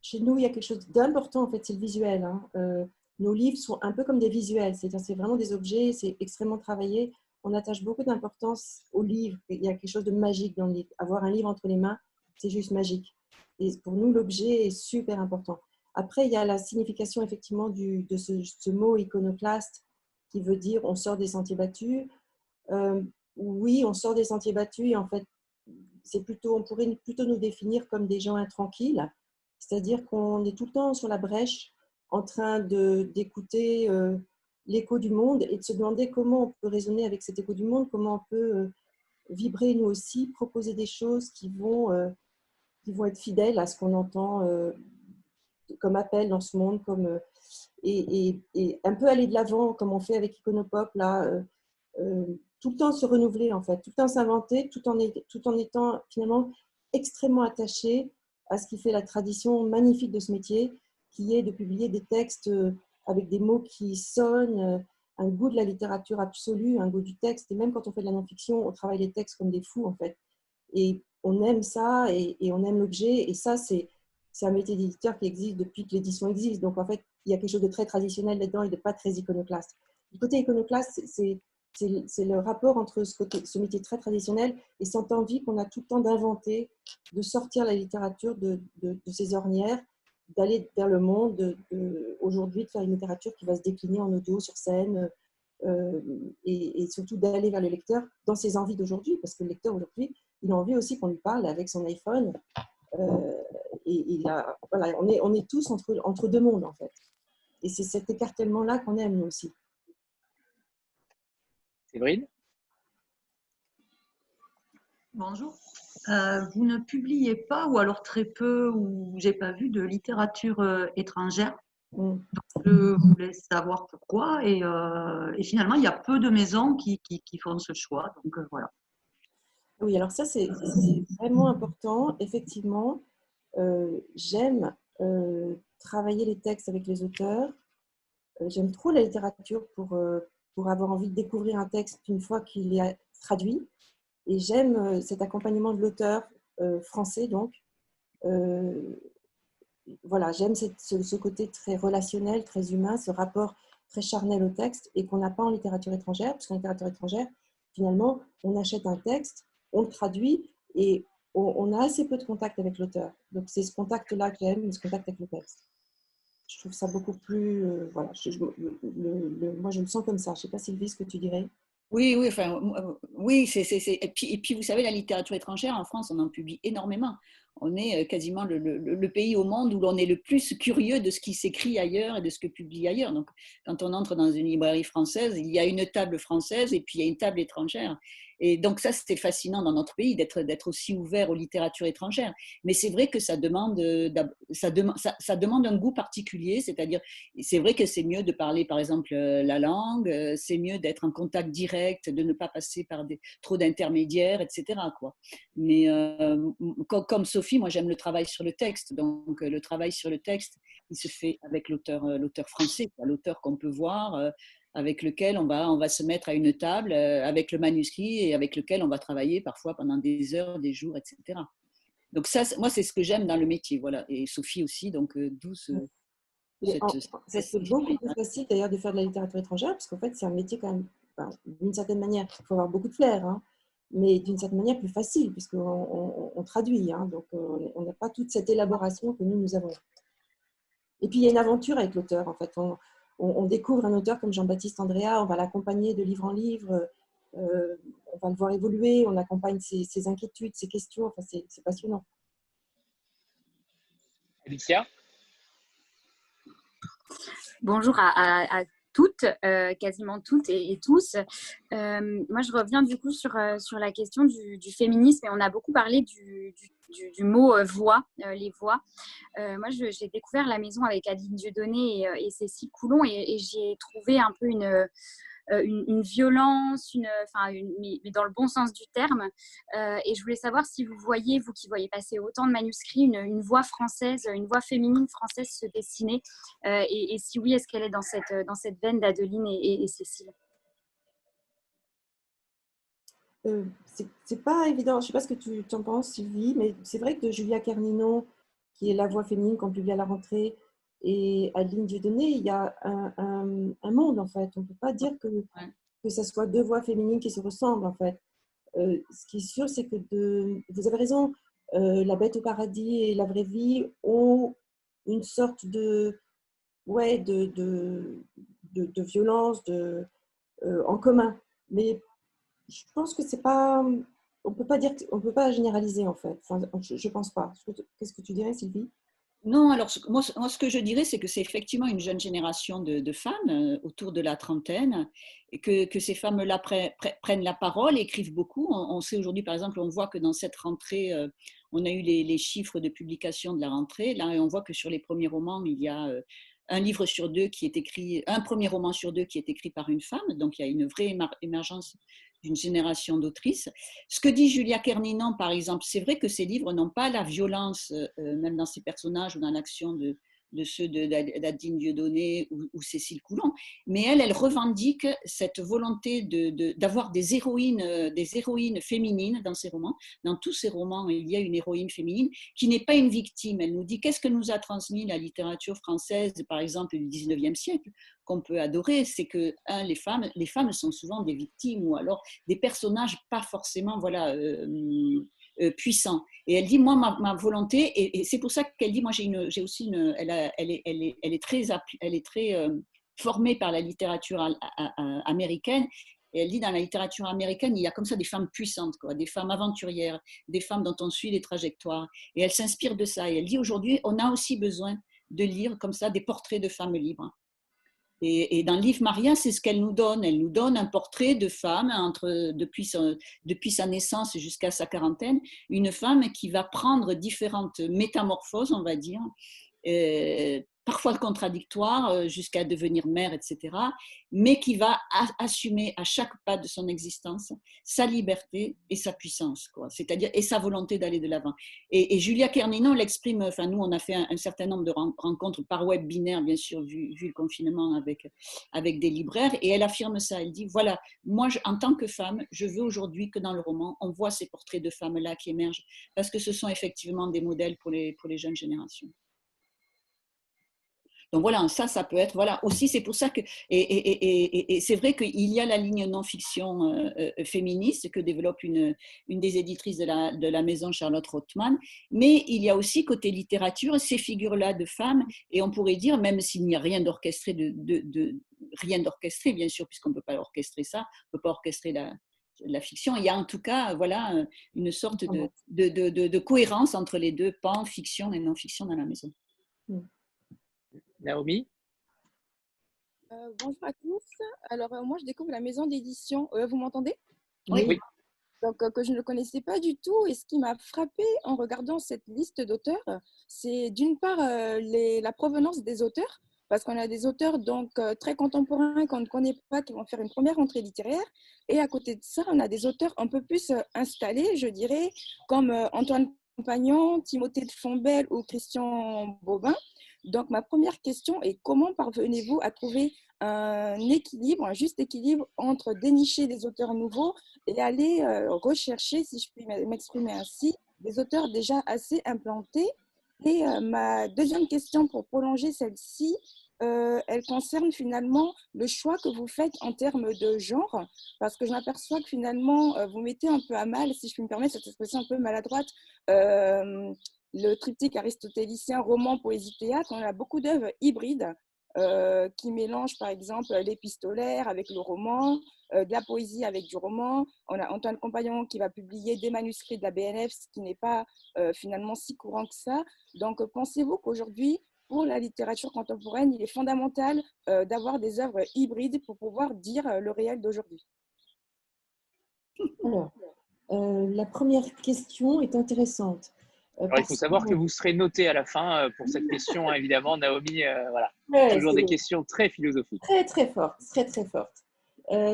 Chez nous, il y a quelque chose d'important, en fait, c'est le visuel. Hein. Euh, nos livres sont un peu comme des visuels, c'est vraiment des objets, c'est extrêmement travaillé. On attache beaucoup d'importance au livre. Il y a quelque chose de magique dans le livre. Avoir un livre entre les mains, c'est juste magique. Et pour nous, l'objet est super important. Après, il y a la signification effectivement de ce, ce, mot iconoclaste qui veut dire on sort des sentiers battus. Euh, oui, on sort des sentiers battus et en fait, c'est plutôt, on pourrait plutôt nous définir comme des gens intranquilles, c'est-à-dire qu'on est tout le temps sur la brèche en train d'écouter euh, l'écho du monde et de se demander comment on peut raisonner avec cet écho du monde, comment on peut euh, vibrer nous aussi, proposer des choses qui vont, euh, qui vont être fidèles à ce qu'on entend comme appel dans ce monde, comme, et, et, un peu aller de l'avant comme on fait avec Iconopop là tout le temps se renouveler en fait, tout le temps s'inventer, tout, en tout en étant finalement extrêmement attaché à ce qui fait la tradition magnifique de ce métier, qui est de publier des textes euh, avec des mots qui sonnent, euh, un goût de la littérature absolue, un goût du texte. Et même quand on fait de la non-fiction, on travaille les textes comme des fous en fait. Et on aime ça et, on aime l'objet. Et ça, c'est un métier d'éditeur qui existe depuis que l'édition existe. Donc en fait, il y a quelque chose de très traditionnel là-dedans et de pas très iconoclaste. Du côté iconoclaste, c'est c'est le rapport entre ce, métier très traditionnel et cette envie qu'on a tout le temps d'inventer, de sortir la littérature de, ses ornières, d'aller vers le monde, aujourd'hui de faire une littérature qui va se décliner en audio, sur scène, euh, et, surtout d'aller vers le lecteur dans ses envies d'aujourd'hui, parce que le lecteur aujourd'hui, il a envie aussi qu'on lui parle avec son iPhone. Euh, et on, est, tous entre, entre deux mondes, en fait. Et c'est cet écartèlement-là qu'on aime, nous aussi. Séverine Bonjour. Euh, vous ne publiez pas, ou alors très peu, ou j'ai pas vu de littérature euh, étrangère. Mm. je voulais savoir pourquoi. Euh, et, finalement, il y a peu de maisons qui, font ce choix. Donc voilà. Oui, alors ça, c'est vraiment important. Effectivement, j'aime travailler les textes avec les auteurs. J'aime trop la littérature pour, pour avoir envie de découvrir un texte une fois qu'il est traduit. Et j'aime cet accompagnement de l'auteur français, donc. voilà, j'aime ce, côté très relationnel, très humain, ce rapport très charnel au texte et qu'on n'a pas en littérature étrangère, parce qu'en littérature étrangère, finalement, on achète un texte, on le traduit et on, a assez peu de contact avec l'auteur. Donc c'est ce contact-là que j'aime, ce contact avec le texte. Je trouve ça beaucoup plus... Euh, voilà, moi je me sens comme ça. Je ne sais pas Sylvie ce que tu dirais? Oui, oui, enfin, euh, oui, c'est, et, puis, et puis vous savez, la littérature étrangère en France, on en publie énormément on est euh, quasiment le, pays au monde où l'on est le plus curieux de ce qui s'écrit ailleurs et de ce que publie ailleurs. Donc, quand on entre dans une librairie française, il y a une table française et puis il y a une table étrangère. Et donc ça, c'était fascinant dans notre pays d'être, aussi ouvert aux littératures étrangères. Mais c'est vrai que ça demande, ça, demande, ça, demande un goût particulier, c'est-à-dire, c'est vrai que c'est mieux de parler, par exemple, euh, la langue, euh, c'est mieux d'être en contact direct, de ne pas passer par des, trop d'intermédiaires, etc. Mais euh, comme, Sophie, moi j'aime le travail sur le texte. Donc le travail sur le texte, il se fait avec l'auteur, l'auteur français, l'auteur qu'on peut voir avec lequel on va, on va se mettre à une table euh, avec le manuscrit et avec lequel on va travailler parfois pendant des heures, des jours, etc. Donc ça, moi, c'est ce que j'aime dans le métier, voilà. Et Sophie aussi, donc euh, d'où ce... C'est beaucoup plus facile d'ailleurs de faire de la littérature étrangère, parce qu'en fait, c'est un métier quand même, d'une certaine manière, il faut avoir beaucoup de flair, hein, mais d'une certaine manière plus facile, puisqu'on on, traduit, hein, donc euh, on n'a pas toute cette élaboration que nous, nous avons. Et puis, il y a une aventure avec l'auteur, en fait. On, on, découvre un auteur comme Jean-Baptiste Andrea, on va l'accompagner de livre en livre, euh, on va le voir évoluer, on accompagne ses, inquiétudes, ses questions, enfin, c'est passionnant. Alicia? Bonjour à, toutes, euh, quasiment toutes et, tous. Euh, moi, je reviens du coup sur, sur la question du, féminisme et on a beaucoup parlé du du, mot euh, voix, euh, les voix. Euh, moi, j'ai découvert la maison avec Adeline Dieudonné et, et Cécile Coulon et, ai trouvé un peu une, une, violence, une, enfin, mais, dans le bon sens du terme. et je voulais savoir si vous voyez, vous qui voyez passer autant de manuscrits, une, voix française, une voix féminine française se dessiner. et, si oui, est-ce qu'elle est dans cette, dans cette veine d'Adeline et, Cécile? Euh, c'est pas évident. Je sais pas ce que tu en penses, Sylvie, mais c'est vrai que de Julia Carnino, qui est la voix féminine qu'on publie à la rentrée, et Adeline Dieudonné, il y a un, un, monde en fait. On ne peut pas dire que, que ce soit deux voix féminines qui se ressemblent en fait. Euh, ce qui est sûr, c'est que de, vous avez raison, euh, La Bête au paradis et La vraie vie ont une sorte de, ouais, de, de, de, violence de, en commun. Mais je pense que c'est pas. On peut pas dire, on peut pas généraliser en fait. Enfin, je, ne pense pas. Qu'est-ce que tu dirais, Sylvie? Non, alors moi, ce que je dirais, c'est que c'est effectivement une jeune génération de, femmes euh, autour de la trentaine, et que, ces femmes-là prennent la parole, écrivent beaucoup. On, sait aujourd'hui, par exemple, on voit que dans cette rentrée, euh, on a eu les, les, chiffres de publication de la rentrée. Là, on voit que sur les premiers romans, il y a euh, un livre sur deux qui est écrit, un premier roman sur deux qui est écrit par une femme. Donc, il y a une vraie émergence d'une génération d'autrices. Ce que dit Julia Kerninan, par exemple, c'est vrai que ces livres n'ont pas la violence, euh, même dans ces personnages ou dans l'action de, de ceux d'Adine Dieudonné ou, ou, Cécile Coulon, mais elle, elle revendique cette volonté d'avoir de, des héroïnes, euh, des héroïnes féminines dans ses romans. Dans tous ses romans, il y a une héroïne féminine qui n'est pas une victime. Elle nous dit qu'est-ce que nous a transmis la littérature française, par exemple, du 19e siècle, qu'on peut adorer, c'est que un, les femmes, les femmes sont souvent des victimes ou alors des personnages pas forcément, voilà. Euh, puissant. Et elle dit, moi, ma, volonté, et, c'est pour ça qu'elle dit, moi, j'ai aussi une, elle, elle, est, elle, est, elle, est, très, elle est très euh, formée par la littérature américaine. Et elle dit, dans la littérature américaine, il y a comme ça des femmes puissantes, quoi, des femmes aventurières, des femmes dont on suit les trajectoires. Et elle s'inspire de ça. Et elle dit, aujourd'hui, on a aussi besoin de lire comme ça des portraits de femmes libres. Et, dans le livre Maria, c'est ce qu'elle nous donne. Elle nous donne un portrait de femme entre, depuis, depuis sa naissance jusqu'à sa quarantaine, une femme qui va prendre différentes métamorphoses, on va dire, euh, parfois contradictoire euh, jusqu'à devenir mère, etc., mais qui va assumer à chaque pas de son existence sa liberté et sa puissance, quoi. c'est-à-dire et sa volonté d'aller de l'avant. Et, Julia Kerninon l'exprime, enfin nous on a fait un, certain nombre de rencontres par web binaire, bien sûr, vu, le confinement avec, avec des libraires, et elle affirme ça, elle dit, voilà, moi en tant que femme, je veux aujourd'hui que dans le roman, on voit ces portraits de femmes-là qui émergent, parce que ce sont effectivement des modèles pour les, pour les jeunes générations. Donc voilà, ça, ça peut être, voilà, aussi c'est pour ça que, et, c'est vrai qu'il y a la ligne non-fiction euh, euh, féministe que développe une, une des éditrices de la, de la maison, Charlotte Rothman, mais il y a aussi côté littérature ces figures-là de femmes, et on pourrait dire, même s'il n'y a rien d'orchestré, de, de, rien d'orchestré, bien sûr, puisqu'on ne peut pas orchestrer ça, on ne peut pas orchestrer la, la fiction. Il y a en tout cas voilà, une sorte de, de, de, cohérence entre les deux pans, fiction et non-fiction dans la maison. Naomi euh, Bonjour à tous. Alors, euh, moi, je découvre la maison d'édition. Euh, vous m'entendez? Oui. Donc, que je ne le connaissais pas du tout. Et ce qui m'a frappé en regardant cette liste d'auteurs, c'est d'une part les, la provenance des auteurs, parce qu'on a des auteurs donc très contemporains qu'on ne connaît pas, qui vont faire une première entrée littéraire. Et à côté de ça, on a des auteurs un peu plus installés, je dirais, comme Antoine Compagnon, Timothée de Fombelle ou Christian Bobin, donc, ma première question est comment parvenez-vous à trouver un équilibre, un juste équilibre entre dénicher des auteurs nouveaux et aller euh, rechercher, si je puis m'exprimer ainsi, des auteurs déjà assez implantés? Et euh, ma deuxième question pour prolonger celle-ci, euh, elle concerne finalement le choix que vous faites en termes de genre, parce que je m'aperçois que finalement, vous mettez un peu à mal, si je puis me permettre cette expression un peu maladroite, le triptyque aristotélicien, roman, poésie, théâtre, on a beaucoup d'œuvres hybrides euh, qui mélangent par exemple l'épistolaire avec le roman, euh, de la poésie avec du roman. On a Antoine Compagnon qui va publier des manuscrits de la BNF, ce qui n'est pas euh, finalement si courant que ça. Donc pensez-vous qu'aujourd'hui, pour la littérature contemporaine, il est fondamental d'avoir des œuvres hybrides pour pouvoir dire le réel d'aujourd'hui? Alors, la première question est intéressante. Euh, il faut savoir que vous serez noté à la fin euh, pour cette question, hein, évidemment, Naomi. Euh, voilà. Toujours des questions très philosophiques. Très, très fortes, très, très fortes.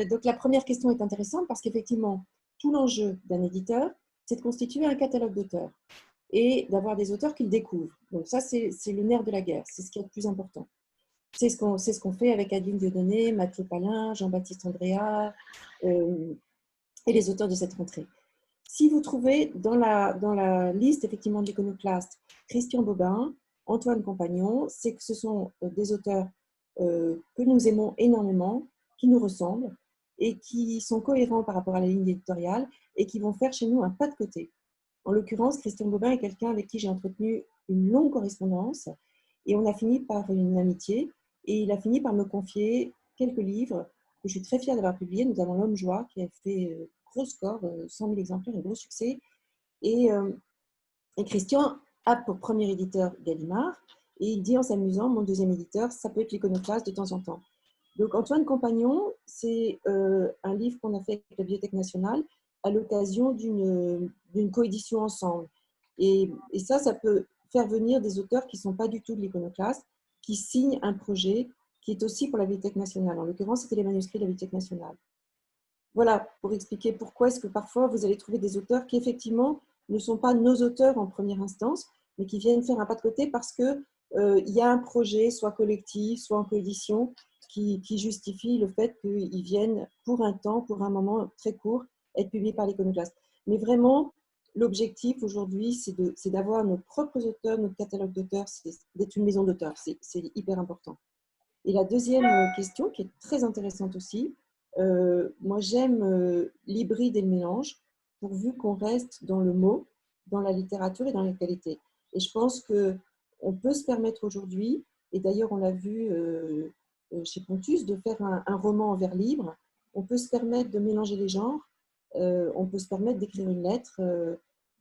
donc, la première question est intéressante parce qu'effectivement, tout l'enjeu d'un éditeur, c'est de constituer un catalogue d'auteurs et d'avoir des auteurs qu'il découvre. Donc, ça, c'est le nerf de la guerre. C'est ce qui est le plus important. C'est ce qu'on ce qu'on fait avec Adeline Dieudonné, Mathieu Palin, Jean-Baptiste Andrea et les auteurs de cette rentrée. Si vous trouvez dans la, dans la liste effectivement de l'iconoclaste Christian Bobin, Antoine Compagnon, c'est que ce sont euh, des auteurs euh, que nous aimons énormément, qui nous ressemblent et qui sont cohérents par rapport à la ligne éditoriale et qui vont faire chez nous un pas de côté. En l'occurrence, Christian Bobin est quelqu'un avec qui j'ai entretenu une longue correspondance et on a fini par une amitié et il a fini par me confier quelques livres que je suis très fière d'avoir publiés. Nous avons L'Homme Joie qui a fait euh, gros score, 100 000 exemplaires, un gros succès. Et, euh, et, Christian a pour premier éditeur Gallimard, et il dit en s'amusant, mon deuxième éditeur, ça peut être l'iconoclaste de temps en temps. Donc Antoine Compagnon, c'est euh, un livre qu'on a fait avec la Bibliothèque nationale à l'occasion d'une coédition ensemble. Et, et, ça, ça peut faire venir des auteurs qui ne sont pas du tout de l'iconoclaste, qui signent un projet qui est aussi pour la Bibliothèque nationale. En l'occurrence, c'était les manuscrits de la Bibliothèque nationale. Voilà, pour expliquer pourquoi est-ce que parfois vous allez trouver des auteurs qui effectivement ne sont pas nos auteurs en première instance, mais qui viennent faire un pas de côté parce qu'il euh, y a un projet, soit collectif, soit en coédition, qui, justifie le fait qu'ils viennent pour un temps, pour un moment très court, être publiés par l'iconoclaste. Mais vraiment, l'objectif aujourd'hui, c'est d'avoir nos propres auteurs, notre catalogue d'auteurs, d'être une maison d'auteurs. C'est hyper important. Et la deuxième question, qui est très intéressante aussi, euh, moi, j'aime euh, l'hybride et le mélange, pourvu qu'on reste dans le mot, dans la littérature et dans la qualité. Et je pense qu'on peut se permettre aujourd'hui, et d'ailleurs on l'a vu euh, chez Pontus, de faire un, roman en vers libre. On peut se permettre de mélanger les genres. on peut se permettre d'écrire une lettre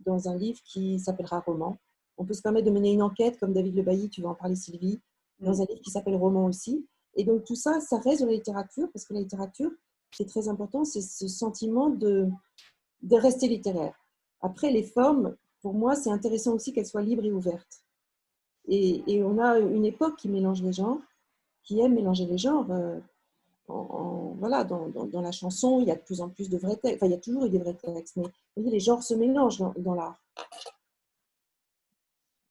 dans un livre qui s'appellera roman. On peut se permettre de mener une enquête, comme David Le Bailly, tu vas en parler Sylvie, dans mm. un livre qui s'appelle roman aussi. Et donc tout ça, ça reste de la littérature, parce que la littérature, qui est très important, c'est ce sentiment de, de rester littéraire. Après, les formes, pour moi, c'est intéressant aussi qu'elles soient libres et ouvertes. Et, on a une époque qui mélange les genres, qui aime mélanger les genres. Euh, en, voilà, dans, dans, la chanson, il y a de plus en plus de vrais textes. Enfin, il y a toujours eu des vrais textes, mais vous voyez, les genres se mélangent dans, dans l'art.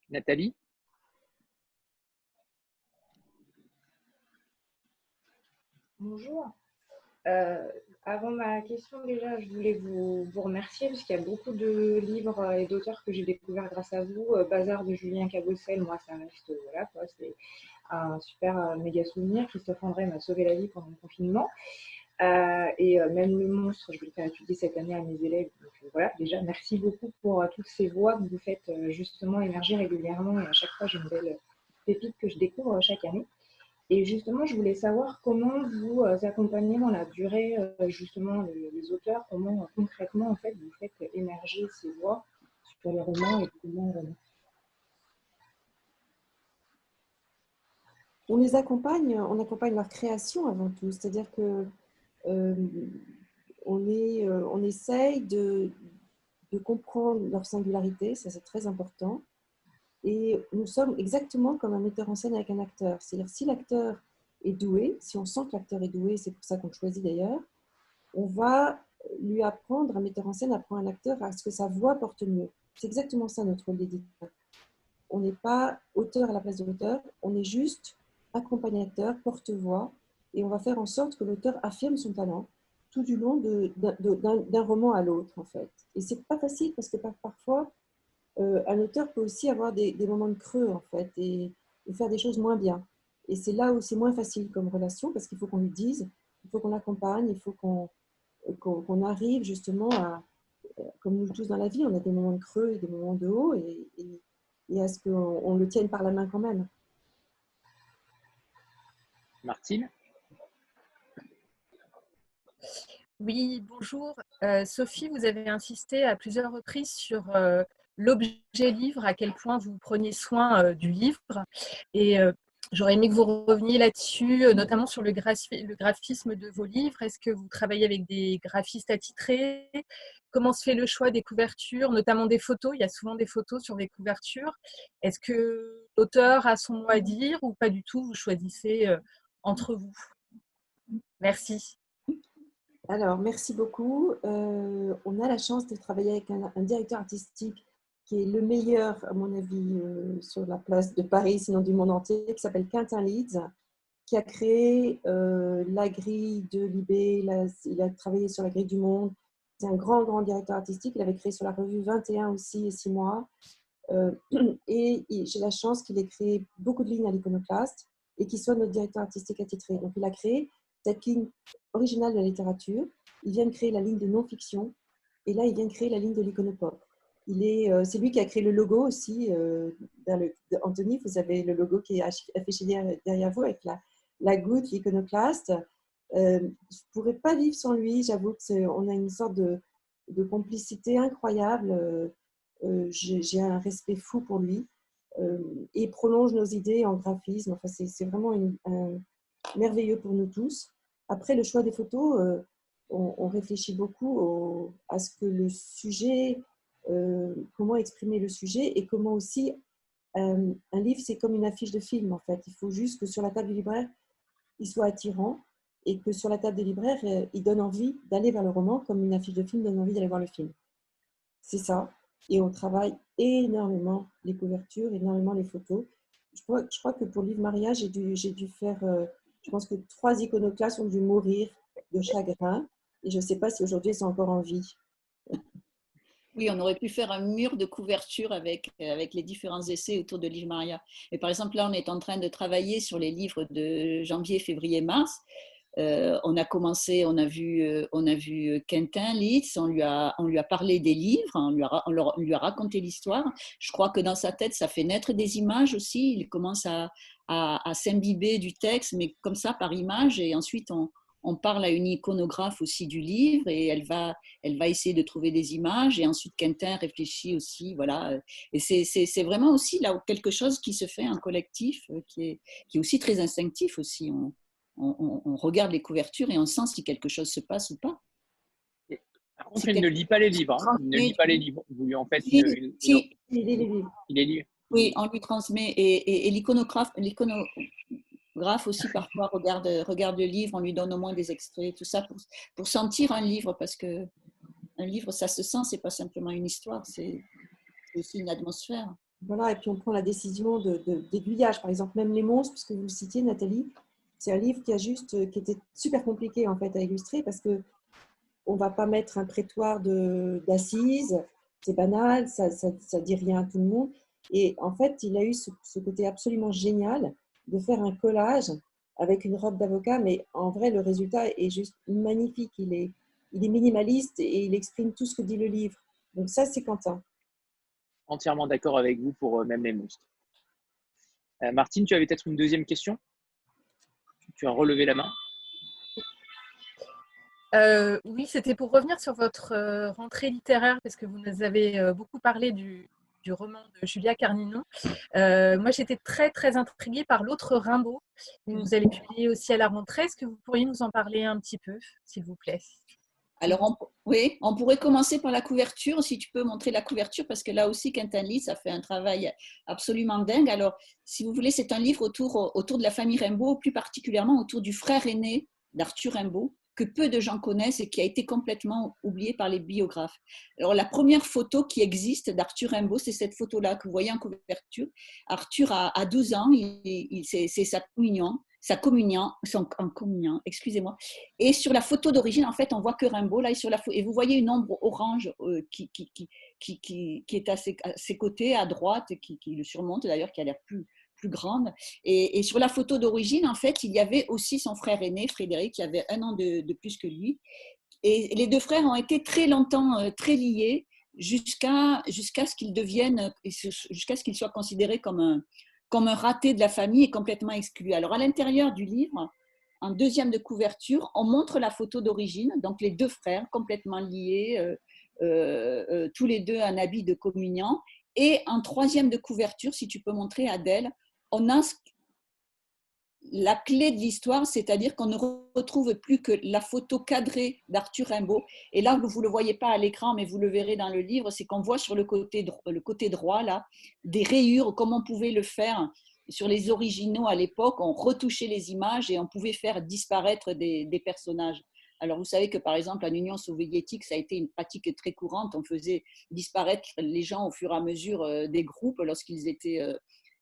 Nathalie? Bonjour. Euh, avant ma question, déjà, je voulais vous, remercier parce qu'il y a beaucoup de livres et d'auteurs que j'ai découverts grâce à vous. Euh, Bazar de Julien Cabossel, moi, ça reste, voilà, c'est un super euh, méga souvenir. Christophe André m'a sauvé la vie pendant le confinement. et même le monstre, je vais le faire étudier cette année à mes élèves. Donc voilà, déjà, merci beaucoup pour toutes ces voix que vous faites justement émerger régulièrement. Et à chaque fois, j'ai une belle pépite que je découvre chaque année. Et justement, je voulais savoir comment vous euh, accompagnez dans la durée euh, justement les, auteurs, comment euh, concrètement en fait vous faites émerger ces voix sur les romans et comment On les accompagne, on accompagne leur création avant tout, c'est-à-dire que on, est, on essaye de, de comprendre leur singularité, ça c'est très important. Et nous sommes exactement comme un metteur en scène avec un acteur. C'est-à-dire, si l'acteur est doué, si on sent que l'acteur est doué, c'est pour ça qu'on choisit d'ailleurs, on va lui apprendre, un metteur en scène apprend un acteur à ce que sa voix porte mieux. C'est exactement ça notre rôle d'éditeur. On n'est pas auteur à la place de l'auteur, on est juste accompagnateur, porte-voix, et on va faire en sorte que l'auteur affirme son talent tout du long d'un roman à l'autre, en fait. Et c'est pas facile parce que parfois, euh, un auteur peut aussi avoir des, moments de creux, en fait, et, faire des choses moins bien. Et c'est là où c'est moins facile comme relation, parce qu'il faut qu'on lui dise, il faut qu'on l'accompagne, il faut qu'on arrive justement à, comme nous tous dans la vie, on a des moments de creux et des moments de haut, et, et, à ce qu'on le tienne par la main quand même. Martine? Oui, bonjour. Euh, Sophie, vous avez insisté à plusieurs reprises sur euh, l'objet livre, à quel point vous preniez soin euh, du livre. Et euh, j'aurais aimé que vous reveniez là-dessus, euh, notamment sur le, graphisme de vos livres. Est-ce que vous travaillez avec des graphistes attitrés? Comment se fait le choix des couvertures, notamment des photos? Il y a souvent des photos sur les couvertures. Est-ce que l'auteur a son mot à dire ou pas du tout? Vous choisissez entre vous. Merci. Alors, merci beaucoup. on a la chance de travailler avec un directeur artistique qui est le meilleur, à mon avis, euh, sur la place de Paris, sinon du monde entier, qui s'appelle Quentin Leeds, qui a créé euh, la grille de Libé, il a travaillé sur la grille du monde. C'est un grand, grand directeur artistique. Il avait créé sur la revue 21 aussi, et 6 mois. Euh, et j'ai la chance qu'il ait créé beaucoup de lignes à l'iconoclaste et qu'il soit notre directeur artistique attitré. Donc, il a créé cette ligne originale de la littérature. Il vient de créer la ligne de non-fiction. Et là, il vient de créer la ligne de l'iconopop. Euh, c'est lui qui a créé le logo aussi. Euh, Anthony, vous avez le logo qui est affiché derrière, vous avec la, goutte, l'iconoclaste. Euh, je ne pourrais pas vivre sans lui. J'avoue qu'on a une sorte de, complicité incroyable. J'ai un respect fou pour lui. et prolonge nos idées en graphisme. Enfin, c'est vraiment merveilleux pour nous tous. Après, le choix des photos, on, réfléchit beaucoup à ce que le sujet comment exprimer le sujet et comment aussi euh, un livre, c'est comme une affiche de film en fait. Il faut juste que sur la table du libraire, il soit attirant et que sur la table des libraires, euh, il donne envie d'aller vers le roman comme une affiche de film donne envie d'aller voir le film. C'est ça. Et on travaille énormément les couvertures, énormément les photos. Je crois, que pour le livre Maria, j'ai dû, dû, faire, je pense que trois iconoclastes ont dû mourir de chagrin. Et je ne sais pas si aujourd'hui ils sont encore en vie. Oui, on aurait pu faire un mur de couverture avec, euh, avec les différents essais autour de Livre Maria. Et par exemple, là, on est en train de travailler sur les livres de janvier, février, mars. Euh, on a commencé, on a vu, euh, on a vu Quentin Litz, on lui a, on lui a parlé des livres, on lui a, on lui a raconté l'histoire. Je crois que dans sa tête, ça fait naître des images aussi. Il commence à, à, à s'imbiber du texte, mais comme ça, par image. Et ensuite, on, on parle à une iconographe aussi du livre et elle va, elle va essayer de trouver des images et ensuite Quentin réfléchit aussi, voilà. Et c'est vraiment aussi là quelque chose qui se fait en collectif, euh, qui est, qui est aussi très instinctif aussi. On, regarde les couvertures et on sent si quelque chose se passe ou pas. Par contre, il ne lit pas les livres. Hein. Il ne lit pas les livres. Vous lui en faites. Il, les lit. Oui, on lui transmet. Et, et, l'iconographe, l'iconographe aussi parfois regarde, regarde le livre, on lui donne au moins des extraits, tout ça pour, pour sentir un livre, parce que un livre, ça se sent, c'est pas simplement une histoire, c'est aussi une atmosphère. Voilà, et puis on prend la décision de, d'aiguillage. Par exemple, même Les monstres, puisque vous le citiez, Nathalie, c'est un livre qui a juste, qui était super compliqué en fait à illustrer parce que on va pas mettre un prétoire d'assises, c'est banal, ça, ça, dit rien à tout le monde. Et en fait, il a eu ce, côté absolument génial de faire un collage avec une robe d'avocat, mais en vrai, le résultat est juste magnifique. Il est, il est minimaliste et il exprime tout ce que dit le livre. Donc ça, c'est Quentin. Entièrement d'accord avec vous pour euh, même les monstres. Euh, Martine, tu avais peut-être une deuxième question? Tu as relevé la main? Euh, oui, c'était pour revenir sur votre euh, rentrée littéraire, parce que vous nous avez euh, beaucoup parlé du, roman de Julia Carninon. moi, j'étais très, très intriguée par l'autre Rimbaud, que vous allez publier aussi à la rentrée. Est-ce que vous pourriez nous en parler un petit peu, s'il vous plaît? Alors, on, oui, on pourrait commencer par la couverture, si tu peux montrer la couverture, parce que là aussi, Quentin Lys a fait un travail absolument dingue. Alors, si vous voulez, c'est un livre autour, autour de la famille Rimbaud, plus particulièrement autour du frère aîné d'Arthur Rimbaud, que peu de gens connaissent et qui a été complètement oublié par les biographes. Alors, la première photo qui existe d'Arthur Rimbaud, c'est cette photo-là que vous voyez en couverture. Arthur a, 12 ans, c'est sa communion, sa communion, son, communion, excusez-moi. Et sur la photo d'origine, en fait, on voit que Rimbaud, là, sur la et vous voyez une ombre orange euh, qui, qui, qui, qui, est à ses, à ses, côtés, à droite, qui, le surmonte d'ailleurs, qui a l'air plus, grande. Et, sur la photo d'origine, en fait, il y avait aussi son frère aîné, Frédéric, qui avait un an de, plus que lui. Et les deux frères ont été très longtemps euh, très liés jusqu'à jusqu'à ce qu'ils deviennent, jusqu'à ce qu'ils soient considérés comme un, comme un raté de la famille et complètement exclu. Alors, à l'intérieur du livre, en deuxième de couverture, on montre la photo d'origine, donc les deux frères complètement liés, euh, euh, tous les deux un habit de communion. Et en troisième de couverture, si tu peux montrer Adèle, on a la clé de l'histoire, c'est-à-dire qu'on ne retrouve plus que la photo cadrée d'Arthur Rimbaud. Et là, vous ne le voyez pas à l'écran, mais vous le verrez dans le livre, c'est qu'on voit sur le côté, le côté droit, là, des rayures, comme on pouvait le faire sur les originaux à l'époque. On retouchait les images et on pouvait faire disparaître des, des, personnages. Alors, vous savez que, par exemple, en Union soviétique, ça a été une pratique très courante. On faisait disparaître les gens au fur et à mesure euh, des groupes lorsqu'ils étaient euh,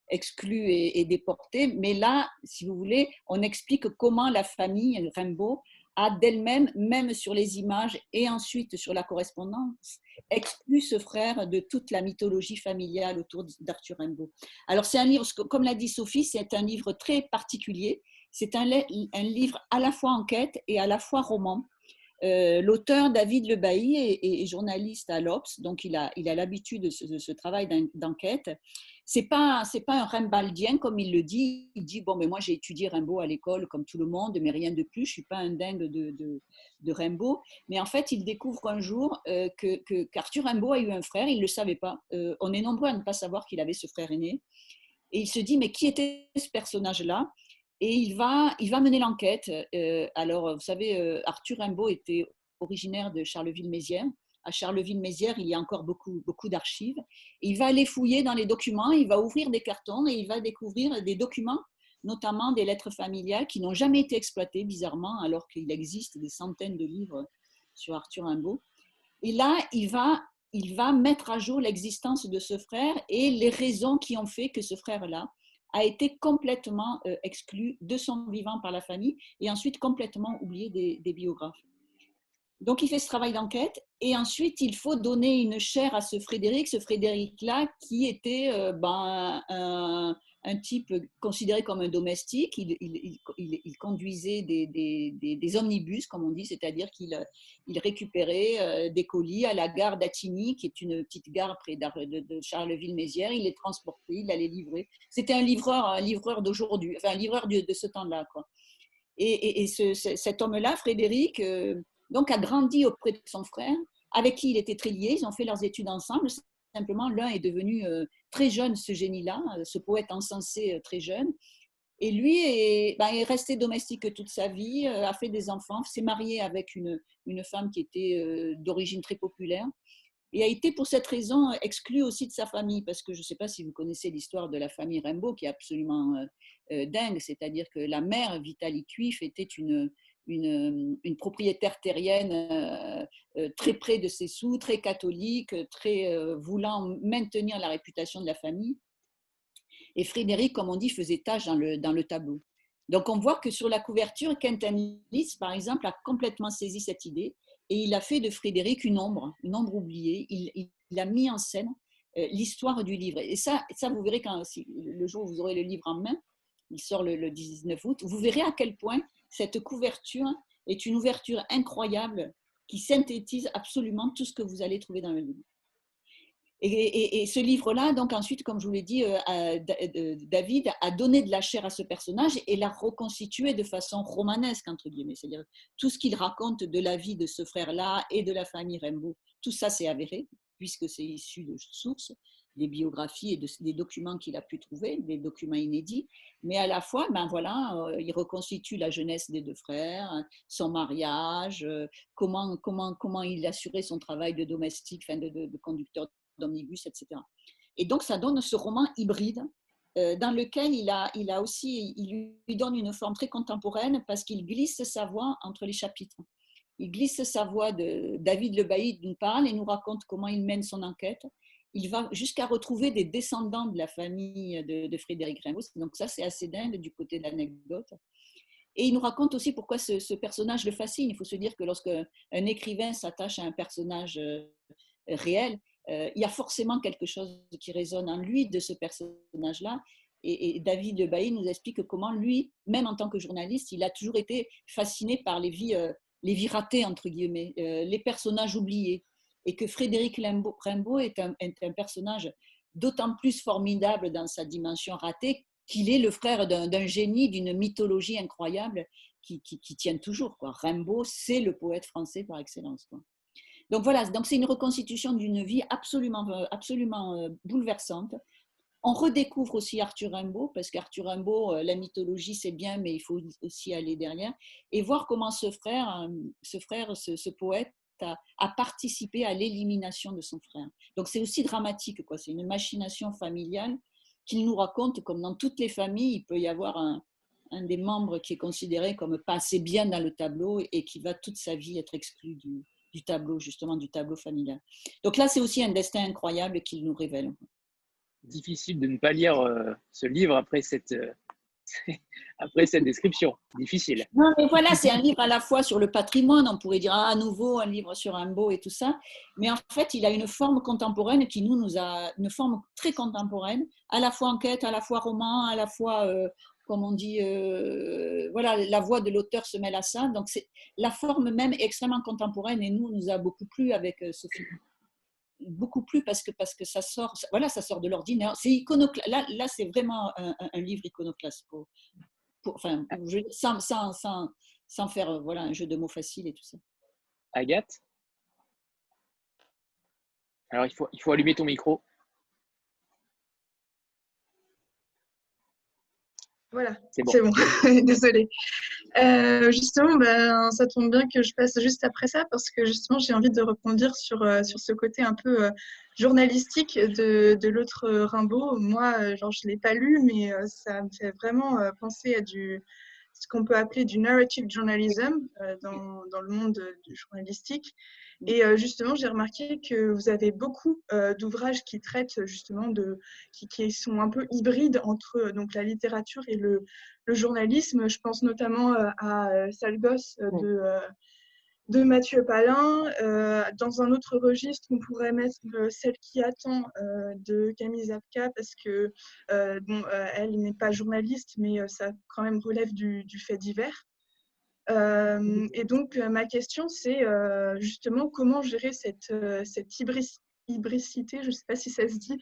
exclus et, déportés. Mais là, si vous voulez, on explique comment la famille Rimbaud a d'elle-même, même sur les images et ensuite sur la correspondance, exclu ce frère de toute la mythologie familiale autour d'Arthur Rimbaud. Alors c'est un livre, comme l'a dit Sophie, c'est un livre très particulier. C'est un, livre à la fois enquête et à la fois roman. Euh, l'auteur David Le est, est, journaliste à l'Obs, donc il a l'habitude il a de, ce, travail d'enquête. C'est pas c'est pas un Rimbaldien comme il le dit. Il dit bon mais moi j'ai étudié Rimbaud à l'école comme tout le monde, mais rien de plus. Je suis pas un dingue de, de, de Rimbaud. Mais en fait il découvre un jour euh, que qu'Arthur Rimbaud a eu un frère. Il le savait pas. Euh, on est nombreux à ne pas savoir qu'il avait ce frère aîné. Et il se dit mais qui était ce personnage là et il va, il va mener l'enquête. Euh, alors, vous savez, Arthur Rimbaud était originaire de Charleville-Mézières. À Charleville-Mézières, il y a encore beaucoup, beaucoup d'archives. Il va aller fouiller dans les documents, il va ouvrir des cartons et il va découvrir des documents, notamment des lettres familiales qui n'ont jamais été exploitées, bizarrement, alors qu'il existe des centaines de livres sur Arthur Rimbaud. Et là, il va, il va mettre à jour l'existence de ce frère et les raisons qui ont fait que ce frère-là a été complètement euh, exclu de son vivant par la famille et ensuite complètement oublié des, biographes. Donc il fait ce travail d'enquête et ensuite il faut donner une chair à ce Frédéric, ce Frédéric-là qui était euh, ben, un, type considéré comme un domestique. Il, conduisait des, omnibus, comme on dit, c'est-à-dire qu'il il récupérait euh, des colis à la gare d'Attigny, qui est une petite gare près de, Charleville-Mézières. Il les transportait, il allait livrer. C'était un livreur, un livreur d'aujourd'hui, enfin un livreur de, ce temps-là. Et, cet homme-là, Frédéric, euh, donc a grandi auprès de son frère, avec qui il était très lié. Ils ont fait leurs études ensemble. Simplement, l'un est devenu euh, très jeune, ce génie-là, euh, ce poète encensé euh, très jeune. Et lui est, ben, est, resté domestique toute sa vie, a fait des enfants, s'est marié avec une, une femme qui était d'origine très populaire. et a été pour cette raison exclu aussi de sa famille, parce que je ne sais pas si vous connaissez l'histoire de la famille Rimbaud, qui est absolument dingue, c'est-à-dire que la mère, Vitalie Cuif, était une, une, une propriétaire terrienne euh, très près de ses sous, très catholique, très voulant maintenir la réputation de la famille. Et Frédéric, comme on dit, faisait tâche dans le, dans le tableau. Donc on voit que sur la couverture, Quentin Lys, par exemple, a complètement saisi cette idée et il a fait de Frédéric une ombre, une ombre oubliée. Il, il a mis en scène euh, l'histoire du livre. Et ça, ça, vous verrez quand le jour où vous aurez le livre en main, il sort le, 19 août, vous verrez à quel point cette couverture est une ouverture incroyable qui synthétise absolument tout ce que vous allez trouver dans le livre. Et, ce livre-là, donc ensuite, comme je vous l'ai dit, euh, euh, David a donné de la chair à ce personnage et l'a reconstitué de façon romanesque, entre guillemets. C'est-à-dire tout ce qu'il raconte de la vie de ce frère-là et de la famille Rimbaud, tout ça c'est avéré, puisque c'est issu de sources, des biographies et des documents qu'il a pu trouver, des documents inédits. Mais à la fois, ben voilà, euh, il reconstitue la jeunesse des deux frères, son mariage, comment, comment, comment il assurait son travail de domestique, de, de conducteur d'omnibus, etc. Et donc, ça donne ce roman hybride euh, dans lequel il a, il a aussi, il lui donne une forme très contemporaine parce qu'il glisse sa voix entre les chapitres. Il glisse sa voix de David Le Bailly d'une part et nous raconte comment il mène son enquête. Il va jusqu'à retrouver des descendants de la famille de, Frédéric Rimbaud. Donc ça, c'est assez dingue du côté de l'anecdote. Et il nous raconte aussi pourquoi ce, personnage le fascine. Il faut se dire que lorsque un écrivain s'attache à un personnage euh, réel, euh, il y a forcément quelque chose qui résonne en lui de ce personnage-là. Et, David Le Bailly nous explique comment lui, même en tant que journaliste, il a toujours été fasciné par les vies, euh, les ratées, entre guillemets, les personnages oubliés. Et que Frédéric Rimbaud est un, personnage d'autant plus formidable dans sa dimension ratée qu'il est le frère d'un génie, d'une mythologie incroyable qui, tient toujours. Rimbaud, c'est le poète français par excellence. Donc voilà, donc c'est une reconstitution d'une vie absolument, euh, absolument euh, bouleversante. On redécouvre aussi Arthur Rimbaud, parce qu'Arthur Rimbaud, euh, la mythologie, c'est bien, mais il faut aussi aller derrière, et voir comment ce frère, ce, frère, ce, poète, a, participé à l'élimination de son frère. Donc c'est aussi dramatique, quoi. C'est une machination familiale qu'il nous raconte, comme dans toutes les familles, il peut y avoir un, des membres qui est considéré comme pas assez bien dans le tableau et qui va toute sa vie être exclu du, du tableau, justement, du tableau familial. Donc là, c'est aussi un destin incroyable qu'il nous révèle. Difficile de ne pas lire euh, ce livre après cette, euh, après cette description. Difficile. Non, mais voilà, c'est un livre à la fois sur le patrimoine, on pourrait dire ah, à nouveau un livre sur beau et tout ça, mais en fait, il a une forme contemporaine qui nous, nous a une forme très contemporaine, à la fois enquête, à la fois roman, à la fois euh, comme on dit, euh, voilà, la voix de l'auteur se mêle à ça. Donc, c'est la forme même extrêmement contemporaine et nous, nous a beaucoup plu avec euh, ce film. Beaucoup plu parce que, parce que ça sort, voilà, ça sort de l'ordinaire. C'est iconoclaste. Là, là c'est vraiment un, livre iconoclaste pour, enfin, sans, sans, sans, sans, faire euh, voilà, un jeu de mots facile et tout ça. Agathe? Alors, il faut, il faut allumer ton micro. Voilà, c'est bon. Désolée. Euh, justement, ben, ça tombe bien que je passe juste après ça parce que justement, j'ai envie de rebondir sur, euh, sur ce côté un peu euh, journalistique de, de l'autre Rimbaud. Moi, genre, je ne l'ai pas lu, mais ça me fait vraiment penser à du, ce qu'on peut appeler du narrative journalism dans, dans, le monde du journalistique. Et euh, justement, j'ai remarqué que vous avez beaucoup euh, d'ouvrages qui traitent justement de, qui, qui, sont un peu hybrides entre euh, donc la littérature et le, le journalisme. Je pense notamment à Salgos de, de Mathieu Palin. dans un autre registre, on pourrait mettre Celle qui attend de Camille Zapka parce que bon, elle n'est pas journaliste, mais ça quand même relève du, du fait divers. Euh, et donc, euh, ma question, c'est euh, justement comment gérer cette, cette hybricité, je ne sais pas si ça se dit,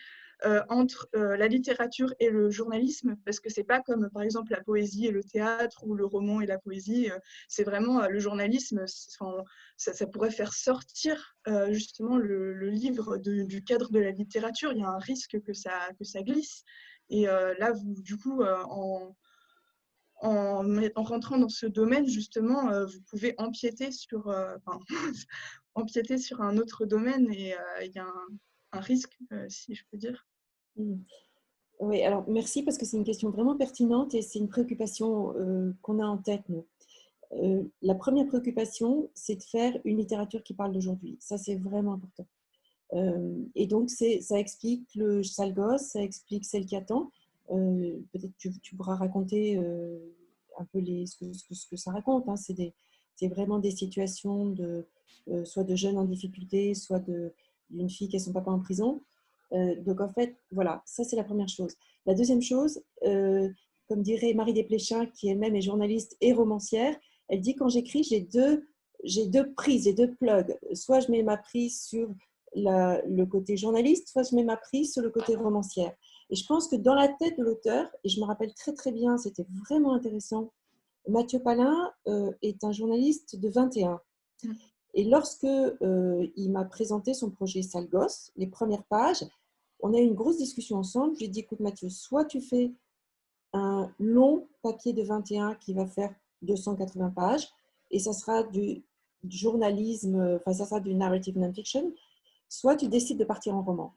entre la littérature et le journalisme, parce que c'est pas comme par exemple la poésie et le théâtre ou le roman et la poésie, c'est vraiment le journalisme, ça, ça, pourrait faire sortir justement le, livre du cadre de la littérature, il y a un risque que ça, que ça glisse. Et là, du coup, en, en, en, rentrant dans ce domaine, justement, vous pouvez empiéter sur, enfin, empiéter sur un autre domaine et il y a un, un risque, si je peux dire. Mmh. Oui, alors merci parce que c'est une question vraiment pertinente et c'est une préoccupation qu'on a en tête, nous. la première préoccupation, c'est de faire une littérature qui parle d'aujourd'hui. Ça, c'est vraiment important. et donc, ça explique le sale gosse, ça explique celle qui attend. Peut-être que tu, pourras raconter un peu les, ce, que, ce, que, ça raconte. Hein. C'est vraiment des situations de, soit de jeunes en difficulté, soit d'une fille qui a son papa en prison. Euh, donc en fait, voilà, ça c'est la première chose. La deuxième chose, euh, comme dirait Marie Desplechin, qui elle-même est journaliste et romancière, elle dit quand j'écris, j'ai deux, j'ai deux prises, j'ai deux plugs. Soit je mets ma prise sur le côté journaliste, soit je mets ma prise sur le côté romancière. Et je pense que dans la tête de l'auteur, et je me rappelle très très bien, c'était vraiment intéressant, Mathieu Palin euh, est un journaliste de 21. Et lorsque il m'a présenté son projet Salgos, les premières pages, on a eu une grosse discussion ensemble. Je lui ai dit, écoute Mathieu, soit tu fais un long papier de 21 qui va faire 280 pages, et ça sera du, journalisme, enfin ça sera du narrative non-fiction, soit tu décides de partir en roman.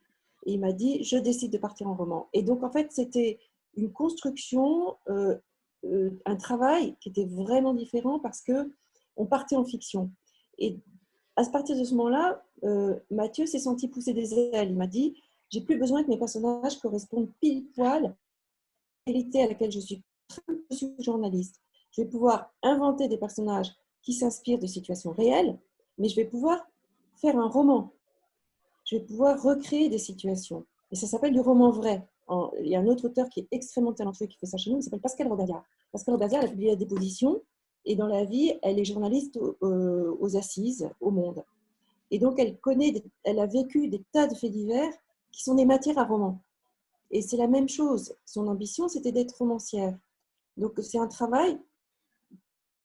Et il m'a dit, je décide de partir en roman. Et donc en fait, c'était une construction, euh, euh, un travail qui était vraiment différent parce que on partait en fiction. Et à partir de ce moment-là, euh, Mathieu s'est senti pousser des ailes. Il m'a dit, j'ai plus besoin que mes personnages correspondent pile poil à la réalité à laquelle je suis. Je suis journaliste. Je vais pouvoir inventer des personnages qui s'inspirent de situations réelles, mais je vais pouvoir faire un roman. Je vais pouvoir recréer des situations. Et ça s'appelle du roman vrai. Il y a un autre auteur qui est extrêmement talentueux qui fait ça chez nous, il s'appelle Pascal Rodadia. Pascal Rodadia a publié la déposition et dans la vie, elle est journaliste aux assises, au monde. Et donc, elle connaît, elle a vécu des tas de faits divers qui sont des matières à roman. Et c'est la même chose. Son ambition, c'était d'être romancière. Donc c'est un travail,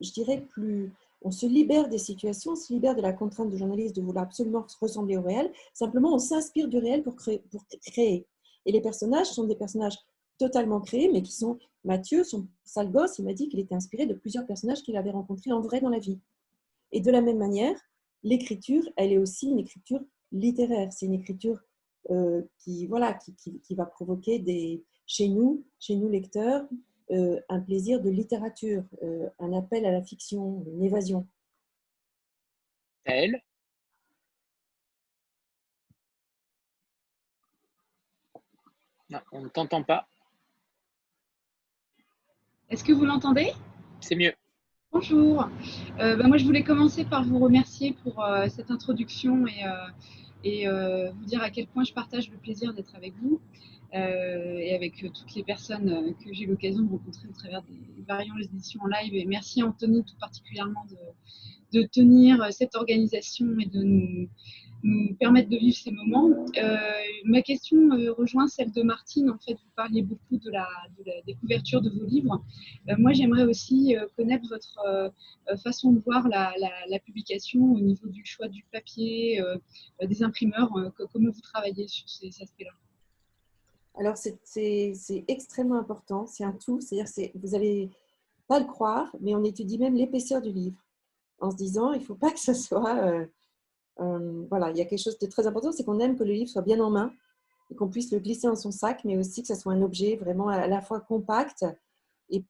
je dirais, plus... On se libère des situations, on se libère de la contrainte de journaliste de vouloir absolument ressembler au réel. Simplement, on s'inspire du réel pour créer, pour créer. Et les personnages sont des personnages totalement créés, mais qui sont... Mathieu, son sale gosse, il m'a dit qu'il était inspiré de plusieurs personnages qu'il avait rencontrés en vrai dans la vie. Et de la même manière, l'écriture, elle est aussi une écriture littéraire. C'est une écriture euh, qui, voilà, qui, qui, va provoquer des, chez nous, chez nous lecteurs, euh, un plaisir de littérature, euh, un appel à la fiction, une évasion. Elle Non, on ne t'entend pas. Est-ce que vous l'entendez? C'est mieux. Bonjour. Ben moi, je voulais commencer par vous remercier pour cette introduction et et euh, vous dire à quel point je partage le plaisir d'être avec vous euh, et avec euh, toutes les personnes que j'ai eu l'occasion de rencontrer au travers des variantes éditions en live. Et merci Anthony tout particulièrement de, de tenir cette organisation et de nous, nous permettre de vivre ces moments. Euh, ma question euh, rejoint celle de Martine. En fait, vous parliez beaucoup de la, de la découverture de vos livres. Euh, moi, j'aimerais aussi connaître votre façon de voir la, la, publication au niveau du choix du papier, des imprimeurs. comment vous travaillez sur ces, aspects-là? Alors, c'est extrêmement important. C'est un tout. C'est-à-dire, vous n'allez pas le croire, mais on étudie même l'épaisseur du livre en se disant, il ne faut pas que ce soit voilà, il y a quelque chose de très important, c'est qu'on aime que le livre soit bien en main et qu'on puisse le glisser dans son sac, mais aussi que ce soit un objet vraiment à la fois compact et,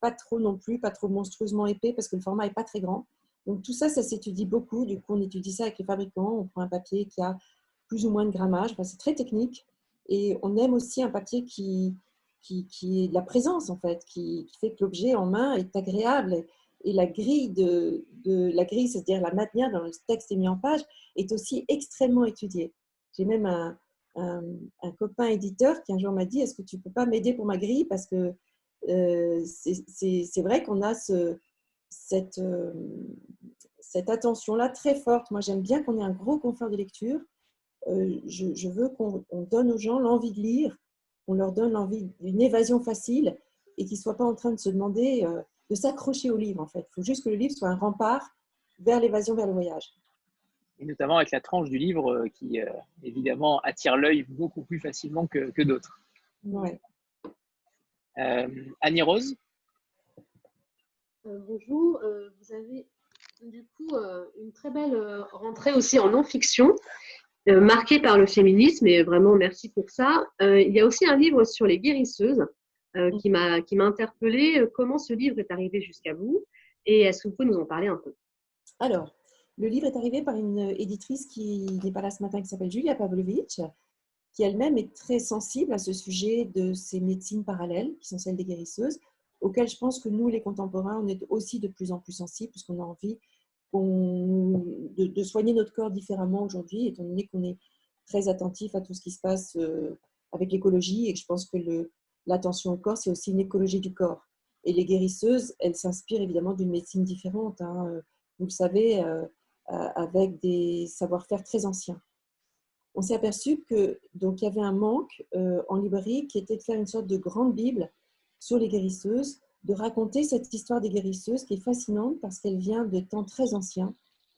pas trop non plus, pas trop monstrueusement épais parce que le format n'est pas très grand. Donc tout ça, ça s'étudie beaucoup. Du coup, on étudie ça avec les fabricants. On prend un papier qui a plus ou moins de grammage. C'est très technique. Et on aime aussi un papier qui, qui, qui est de la présence, en fait, qui fait que l'objet en main est agréable et la grille, de, la grille c'est-à-dire la manière dont le texte est mis en page, est aussi extrêmement étudiée. J'ai même un, copain éditeur qui un jour m'a dit Est-ce que tu ne peux pas m'aider pour ma grille? Parce que euh, c'est vrai qu'on a euh, cette attention-là très forte. Moi, j'aime bien qu'on ait un gros confort de lecture. Euh, je, je, veux qu'on donne aux gens l'envie de lire, qu'on leur donne l'envie d'une évasion facile et qu'ils ne soient pas en train de se demander de s'accrocher au livre, en fait. Il faut juste que le livre soit un rempart vers l'évasion, vers le voyage. Et notamment avec la tranche du livre euh, qui, euh, évidemment, attire l'œil beaucoup plus facilement que, que d'autres. Ouais. Euh, Annie Rose? Bonjour, vous avez du coup une très belle rentrée aussi en non-fiction. marquée par le féminisme et vraiment merci pour ça. il y a aussi un livre sur les guérisseuses qui m'a interpellée. Comment ce livre est arrivé jusqu'à vous et est-ce que vous pouvez nous en parler un peu? Alors, le livre est arrivé par une éditrice qui n'est pas là ce matin, qui s'appelle Julia Pavlovitch, qui elle-même est très sensible à ce sujet de ces médecines parallèles, qui sont celles des guérisseuses, auxquelles je pense que nous, les contemporains, on est aussi de plus en plus sensibles, puisqu'on a envie de, de, soigner notre corps différemment aujourd'hui, étant donné qu'on est très attentif à tout ce qui se passe euh, avec l'écologie, et que je pense que l'attention au corps, c'est aussi une écologie du corps. Et les guérisseuses, elles s'inspirent évidemment d'une médecine différente. Hein. Vous le savez, euh, euh, avec des savoir-faire très anciens. On s'est aperçu que donc il y avait un manque euh, en librairie qui était de faire une sorte de grande bible sur les guérisseuses, de raconter cette histoire des guérisseuses qui est fascinante parce qu'elle vient de temps très anciens.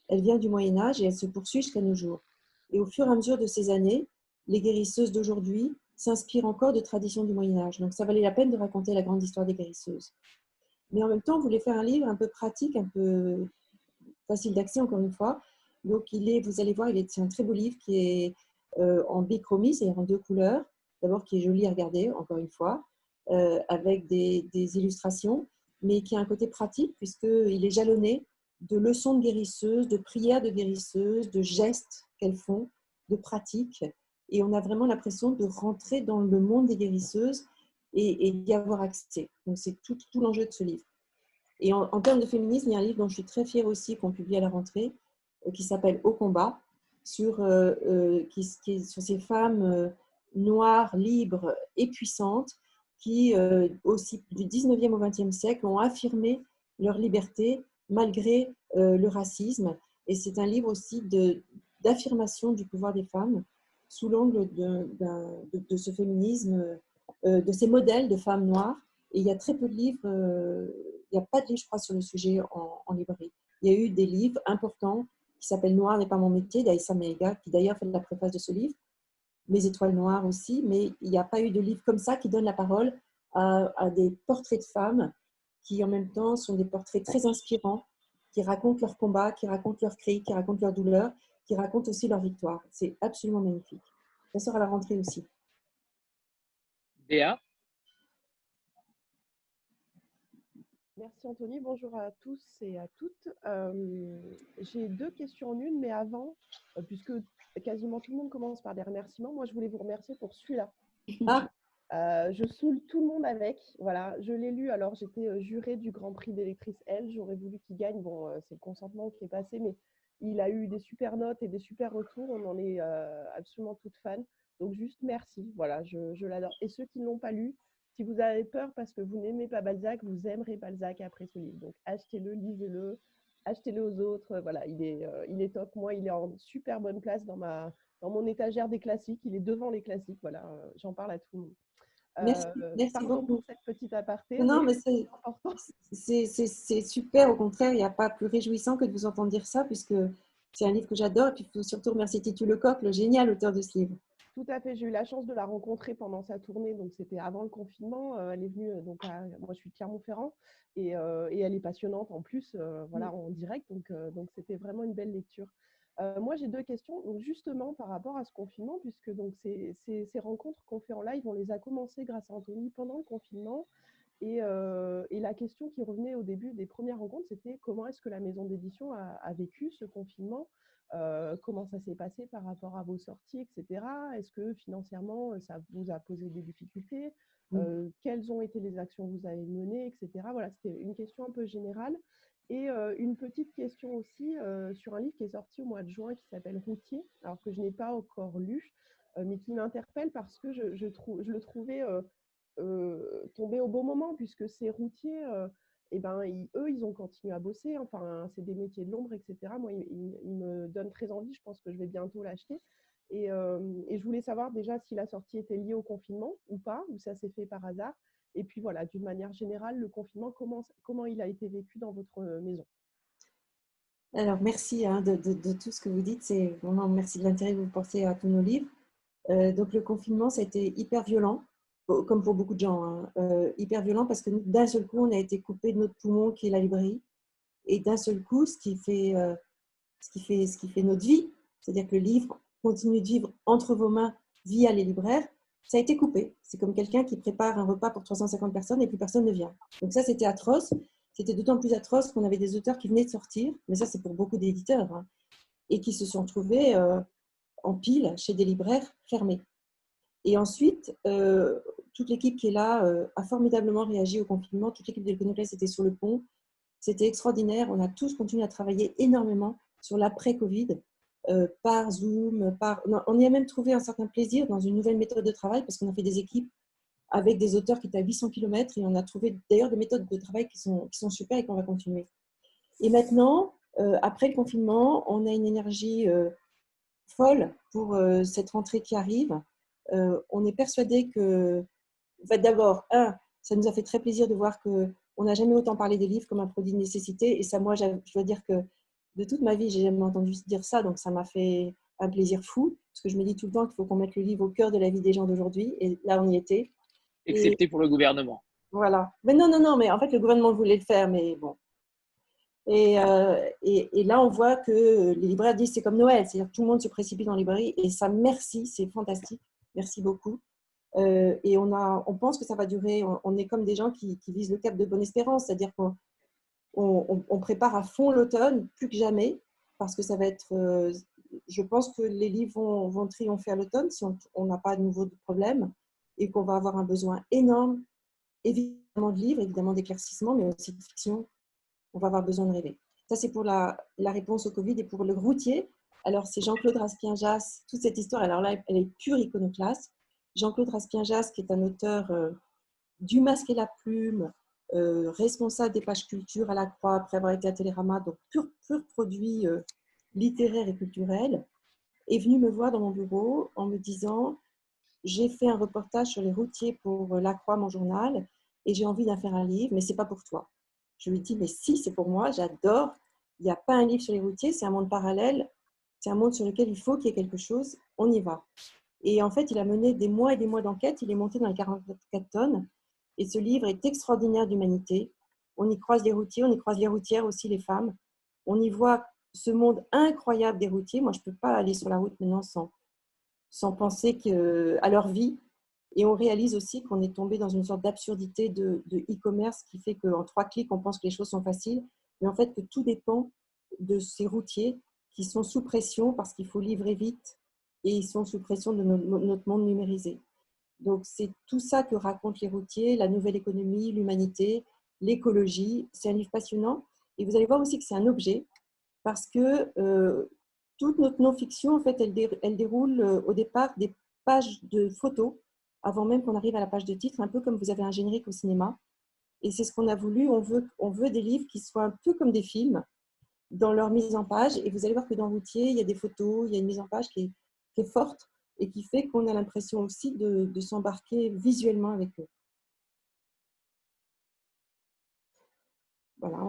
Elle vient du Moyen Âge et elle se poursuit jusqu'à nos jours. Et au fur et à mesure de ces années, les guérisseuses d'aujourd'hui s'inspirent encore de traditions du Moyen Âge. Donc ça valait la peine de raconter la grande histoire des guérisseuses. Mais en même temps, on voulait faire un livre un peu pratique, un peu facile d'accès encore une fois. Donc il est, vous allez voir, il est un très beau livre qui est euh, en bichromie, c'est-à-dire en deux couleurs. D'abord qui est joli à regarder, encore une fois, euh, avec des, illustrations, mais qui a un côté pratique puisqu'il est jalonné de leçons de guérisseuses, de prières de guérisseuses, de gestes qu'elles font, de pratiques. Et on a vraiment l'impression de rentrer dans le monde des guérisseuses et, d'y avoir accès. Donc c'est tout, l'enjeu de ce livre. Et en, termes de féminisme, il y a un livre dont je suis très fière aussi qu'on publie à la rentrée, euh, qui s'appelle Au combat, sur, euh, euh, qui, sur ces femmes noires, libres et puissantes qui, aussi du 19e au 20e siècle, ont affirmé leur liberté malgré le racisme. Et c'est un livre aussi d'affirmation du pouvoir des femmes sous l'angle de, de, ce féminisme, de ces modèles de femmes noires. Et il y a très peu de livres il n'y a pas de livre, je crois, sur le sujet en, librairie. Il y a eu des livres importants qui s'appellent Noir n'est pas mon métier d'Aïssa Meiga, qui d'ailleurs fait la préface de ce livre, Mes étoiles noires aussi, mais il n'y a pas eu de livre comme ça qui donne la parole à, des portraits de femmes qui en même temps sont des portraits très inspirants, qui racontent leur combat, qui racontent leurs cris, qui racontent leurs douleurs, qui racontent aussi leur victoire. C'est absolument magnifique. Ça sort à la rentrée aussi. Béa Merci Anthony, bonjour à tous et à toutes. Euh, j'ai deux questions en une, mais avant, euh, puisque quasiment tout le monde commence par des remerciements, moi je voulais vous remercier pour celui-là. Ah. Euh, je saoule tout le monde avec. Voilà, je l'ai lu. Alors j'étais jurée du Grand Prix d'électrice L. J'aurais voulu qu'il gagne. Bon, c'est le consentement qui est passé, mais il a eu des super notes et des super retours. On en est absolument toutes fans. Donc juste merci. Voilà, je, je l'adore. Et ceux qui ne l'ont pas lu, si vous avez peur parce que vous n'aimez pas Balzac, vous aimerez Balzac après ce livre. Donc achetez-le, lisez-le, achetez-le aux autres. Voilà, il est, euh, il est top. Moi, il est en super bonne place dans, ma, dans mon étagère des classiques. Il est devant les classiques. Voilà, euh, j'en parle à tout le monde. Merci, euh, merci beaucoup pour cette petite aparté. Non, mais, c'est super. Au contraire, il n'y a pas plus réjouissant que de vous entendre dire ça, puisque c'est un livre que j'adore. Et puis, il faut surtout remercier Titu Lecoq, le génial auteur de ce livre. Tout à fait. J'ai eu la chance de la rencontrer pendant sa tournée. Donc, c'était avant le confinement. Euh, elle est venue, euh, donc, moi, je suis de Clermont-Ferrand et, euh, et, elle est passionnante en plus, voilà, mm. en direct. Donc, donc, c'était vraiment une belle lecture. Moi, j'ai deux questions. Donc, justement, par rapport à ce confinement, puisque donc ces, ces, ces rencontres qu'on fait en live, on les a commencées grâce à Anthony pendant le confinement. Et, et, la question qui revenait au début des premières rencontres, c'était comment est-ce que la maison d'édition a, a, vécu ce confinement? Euh, comment ça s'est passé par rapport à vos sorties, etc. Est-ce que financièrement, ça vous a posé des difficultés? Euh, Quelles ont été les actions que vous avez menées, etc. Voilà, c'était une question un peu générale. Et une petite question aussi sur un livre qui est sorti au mois de juin qui s'appelle Routier, alors que je n'ai pas encore lu, mais qui m'interpelle parce que je, le trouvais tombé au bon moment, puisque c'est Routier et ben, eux, ils ont continué à bosser. Enfin, c'est des métiers de l'ombre, etc. Moi, ils, me donnent très envie. Je pense que je vais bientôt l'acheter. Et, euh, et, je voulais savoir déjà si la sortie était liée au confinement ou pas, ou ça s'est fait par hasard. Et puis voilà, d'une manière générale, le confinement, comment, comment il a été vécu dans votre maison? Alors, merci hein, de, de, tout ce que vous dites. C'est vraiment merci de l'intérêt que vous portez à tous nos livres. Euh, donc, le confinement, ça a été hyper violent. comme pour beaucoup de gens, hein, euh, hyper violent parce que d'un seul coup, on a été coupé de notre poumon qui est la librairie. Et d'un seul coup, ce qui fait, euh, ce qui fait, ce qui fait notre vie, c'est-à-dire que le livre continue de vivre entre vos mains via les libraires, ça a été coupé. C'est comme quelqu'un qui prépare un repas pour 350 personnes et plus personne ne vient. Donc ça, c'était atroce. C'était d'autant plus atroce qu'on avait des auteurs qui venaient de sortir, mais ça, c'est pour beaucoup d'éditeurs, hein, et qui se sont trouvés euh, en pile chez des libraires fermés. Et ensuite, euh, toute l'équipe qui est là euh, a formidablement réagi au confinement. Toute l'équipe de l'Econoclass était sur le pont. C'était extraordinaire. On a tous continué à travailler énormément sur l'après-Covid, euh, par Zoom. Par... On y a même trouvé un certain plaisir dans une nouvelle méthode de travail parce qu'on a fait des équipes avec des auteurs qui étaient à 800 km et on a trouvé d'ailleurs des méthodes de travail qui sont, qui sont super et qu'on va continuer. Et maintenant, après le confinement, on a une énergie folle pour cette rentrée qui arrive. Euh, on est persuadé que, d'abord, un, ça nous a fait très plaisir de voir qu'on n'a jamais autant parlé des livres comme un produit de nécessité. Et ça, moi, je dois dire que de toute ma vie, j'ai jamais entendu dire ça. Donc, ça m'a fait un plaisir fou. Parce que je me dis tout le temps qu'il faut qu'on mette le livre au cœur de la vie des gens d'aujourd'hui. Et là, on y était. Excepté pour le gouvernement. Voilà. Mais non, non, non. Mais en fait, le gouvernement voulait le faire. Mais bon. Et, euh, et, là, on voit que les libraires disent c'est comme Noël. C'est-à-dire que tout le monde se précipite dans les librairies. Et ça, merci, c'est fantastique. Merci beaucoup. Euh, et on, a, on pense que ça va durer. On, est comme des gens qui, visent le cap de bonne espérance, c'est-à-dire qu'on on, prépare à fond l'automne, plus que jamais, parce que ça va être. Euh, je pense que les livres vont, triompher à l'automne si on n'a pas de nouveaux problèmes et qu'on va avoir un besoin énorme, évidemment de livres, évidemment d'éclaircissement, mais aussi de fiction. On va avoir besoin de rêver. Ça, c'est pour la, la, réponse au Covid et pour le routier. Alors, c'est Jean-Claude Raspien-Jas, toute cette histoire, alors là, elle est pure iconoclaste. Jean-Claude Raspien-Jas, qui est un auteur euh, du Masque et la Plume, euh, responsable des pages culture à la Croix après avoir été à Télérama, donc pur, produit euh, littéraire et culturel, est venu me voir dans mon bureau en me disant J'ai fait un reportage sur les routiers pour La Croix, mon journal, et j'ai envie d'en faire un livre, mais c'est pas pour toi. Je lui dis Mais si, c'est pour moi, j'adore. Il n'y a pas un livre sur les routiers, c'est un monde parallèle c'est un monde sur lequel il faut qu'il y ait quelque chose, on y va. Et en fait, il a mené des mois et des mois d'enquête, il est monté dans les 44 tonnes, et ce livre est extraordinaire d'humanité. On y croise les routiers, on y croise les routières aussi, les femmes. On y voit ce monde incroyable des routiers. Moi, je ne peux pas aller sur la route maintenant sans, sans penser à leur vie. Et on réalise aussi qu'on est tombé dans une sorte d'absurdité de e-commerce qui fait qu'en trois clics, on pense que les choses sont faciles, mais en fait que tout dépend de ces routiers qui sont sous pression parce qu'il faut livrer vite et ils sont sous pression de notre monde numérisé. Donc c'est tout ça que racontent les routiers, la nouvelle économie, l'humanité, l'écologie. C'est un livre passionnant. Et vous allez voir aussi que c'est un objet parce que euh, toute notre non-fiction, en fait, elle, elle déroule euh, au départ des pages de photos avant même qu'on arrive à la page de titre, un peu comme vous avez un générique au cinéma. Et c'est ce qu'on a voulu. On veut, on veut des livres qui soient un peu comme des films, dans leur mise en page. Et vous allez voir que dans Routier, il y a des photos, il y a une mise en page qui est, forte et qui fait qu'on a l'impression aussi de, s'embarquer visuellement avec eux. Voilà,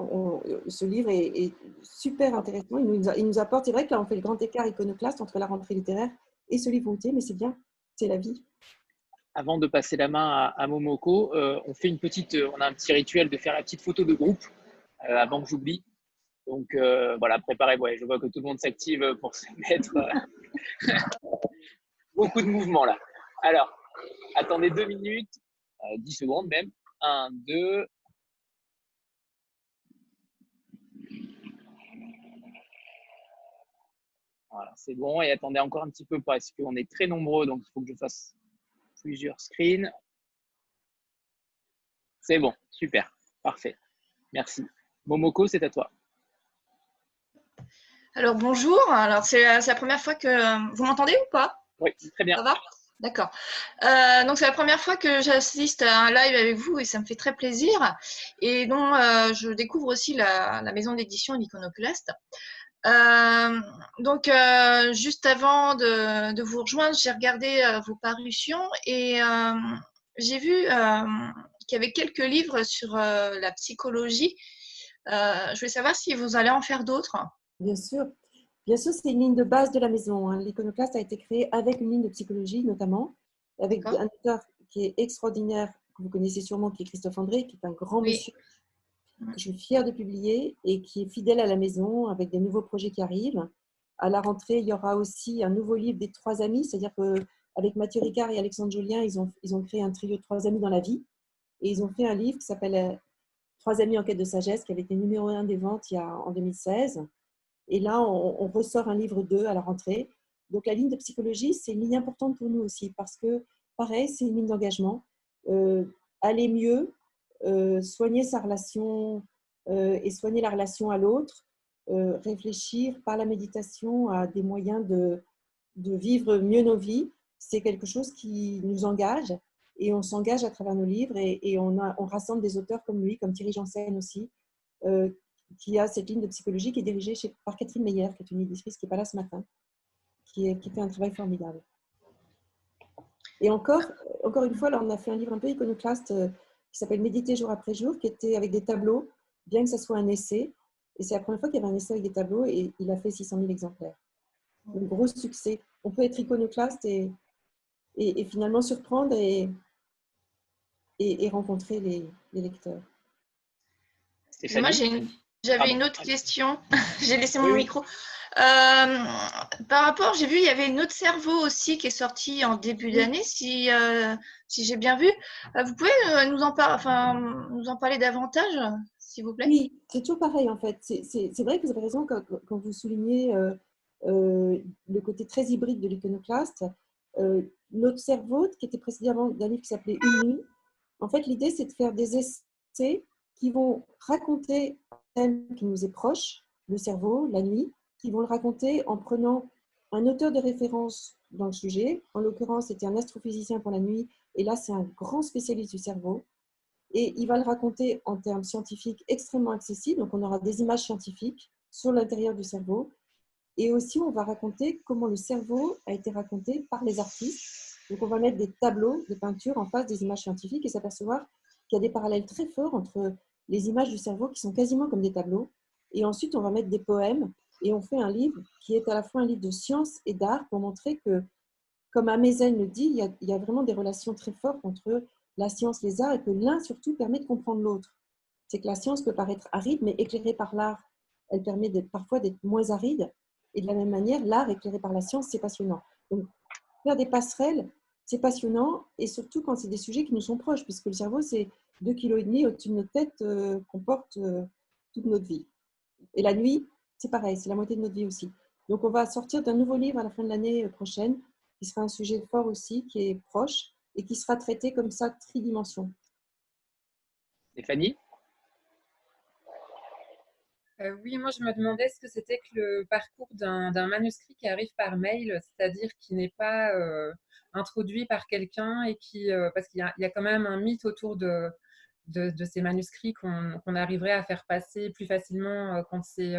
ce livre est, super intéressant. Il nous, il nous apporte, c'est vrai que là, on fait le grand écart iconoclaste entre la rentrée littéraire et ce livre routier, mais c'est bien, c'est la vie. Avant de passer la main à, Momoko, euh, on fait une petite, on a un petit rituel de faire la petite photo de groupe euh, avant que j'oublie. Donc euh, voilà, préparez-vous. Je vois que tout le monde s'active pour se mettre. Euh, beaucoup de mouvements là. Alors, attendez deux minutes, euh, dix secondes même. Un, deux. Voilà, c'est bon. Et attendez encore un petit peu parce qu'on est très nombreux, donc il faut que je fasse plusieurs screens. C'est bon, super, parfait. Merci. Momoko, c'est à toi. Alors bonjour, alors c'est la, première fois que vous m'entendez ou pas? Oui, très bien. Ça va? D'accord. Euh, donc c'est la première fois que j'assiste à un live avec vous et ça me fait très plaisir. Et donc euh, je découvre aussi la, maison d'édition L'Iconoclaste. Euh, donc juste avant de, vous rejoindre, j'ai regardé vos parutions et j'ai vu qu'il y avait quelques livres sur la psychologie. je voulais savoir si vous allez en faire d'autres. Bien sûr. Bien sûr, c'est une ligne de base de la maison. Hein. L'iconoclaste a été créé avec une ligne de psychologie, notamment, avec un auteur qui est extraordinaire, que vous connaissez sûrement, qui est Christophe André, qui est un grand monsieur que je suis fière de publier et qui est fidèle à la maison avec des nouveaux projets qui arrivent. À la rentrée, il y aura aussi un nouveau livre des trois amis, c'est-à-dire qu'avec Mathieu Ricard et Alexandre Julien, ils ont, ils ont créé un trio de trois amis dans la vie. Et ils ont fait un livre qui s'appelle euh, Trois amis en quête de sagesse, qui avait été numéro un des ventes il y a, en 2016. Et là, on, ressort un livre 2 à la rentrée. Donc, la ligne de psychologie, c'est une ligne importante pour nous aussi, parce que, pareil, c'est une ligne d'engagement. Euh, aller mieux, euh, soigner sa relation et soigner la relation à l'autre, réfléchir par la méditation à des moyens de, vivre mieux nos vies, c'est quelque chose qui nous engage et on s'engage à travers nos livres et, on, on, rassemble des auteurs comme lui, comme Thierry Janssen aussi, euh, qui a cette ligne de psychologie qui est dirigée par Catherine Meyer, qui est une éditrice qui n'est pas là ce matin, qui, qui, fait un travail formidable. Et encore, encore une fois, là, on a fait un livre un peu iconoclaste euh, qui s'appelle Méditer jour après jour, qui était avec des tableaux, bien que ce soit un essai. Et c'est la première fois qu'il y avait un essai avec des tableaux et il a fait 600 000 exemplaires. Un gros succès. On peut être iconoclaste et, et, et finalement surprendre et, et, rencontrer les, lecteurs. Moi, j'avais une autre question. j'ai laissé mon micro. Euh, par rapport, j'ai vu, il y avait une autre cerveau aussi qui est sortie en début d'année, si, euh, si j'ai bien vu. Euh, vous pouvez nous en, enfin, nous en parler davantage, s'il vous plaît? Oui, c'est toujours pareil en fait. C'est vrai que vous avez raison quand, quand vous soulignez le côté très hybride de l'iconoclaste. notre cerveau, qui était précédemment d'un livre qui s'appelait Une en fait, l'idée, c'est de faire des essais qui vont raconter thème qui nous est proche, le cerveau, la nuit, qui vont le raconter en prenant un auteur de référence dans le sujet. En l'occurrence, c'était un astrophysicien pour la nuit, et là, c'est un grand spécialiste du cerveau. Et il va le raconter en termes scientifiques extrêmement accessibles. Donc, on aura des images scientifiques sur l'intérieur du cerveau. Et aussi, on va raconter comment le cerveau a été raconté par les artistes donc, on va mettre des tableaux, des peintures en face des images scientifiques et s'apercevoir qu'il y a des parallèles très forts entre les images du cerveau qui sont quasiment comme des tableaux. Et ensuite, on va mettre des poèmes et on fait un livre qui est à la fois un livre de science et d'art pour montrer que, comme Amezen le dit, il y, a, vraiment des relations très fortes entre la science, les arts et que l'un surtout permet de comprendre l'autre. C'est que la science peut paraître aride, mais éclairée par l'art, elle permet parfois d'être moins aride. Et de la même manière, l'art éclairé par la science, c'est passionnant. Donc, faire des passerelles, c'est passionnant et surtout quand c'est des sujets qui nous sont proches, puisque le cerveau, c'est 2,5 kg au-dessus de notre tête euh, qu'on porte euh, toute notre vie. Et la nuit, c'est pareil, c'est la moitié de notre vie aussi. Donc, on va sortir d'un nouveau livre à la fin de l'année prochaine, qui sera un sujet fort aussi, qui est proche et qui sera traité comme ça, tridimension. Stéphanie? Euh, oui, moi je me demandais ce que c'était que le parcours d'un manuscrit qui arrive par mail, c'est-à-dire qui n'est pas euh, introduit par quelqu'un et qui, euh, parce qu'il y, a quand même un mythe autour de, de, ces manuscrits qu'on arriverait à faire passer plus facilement quand c'est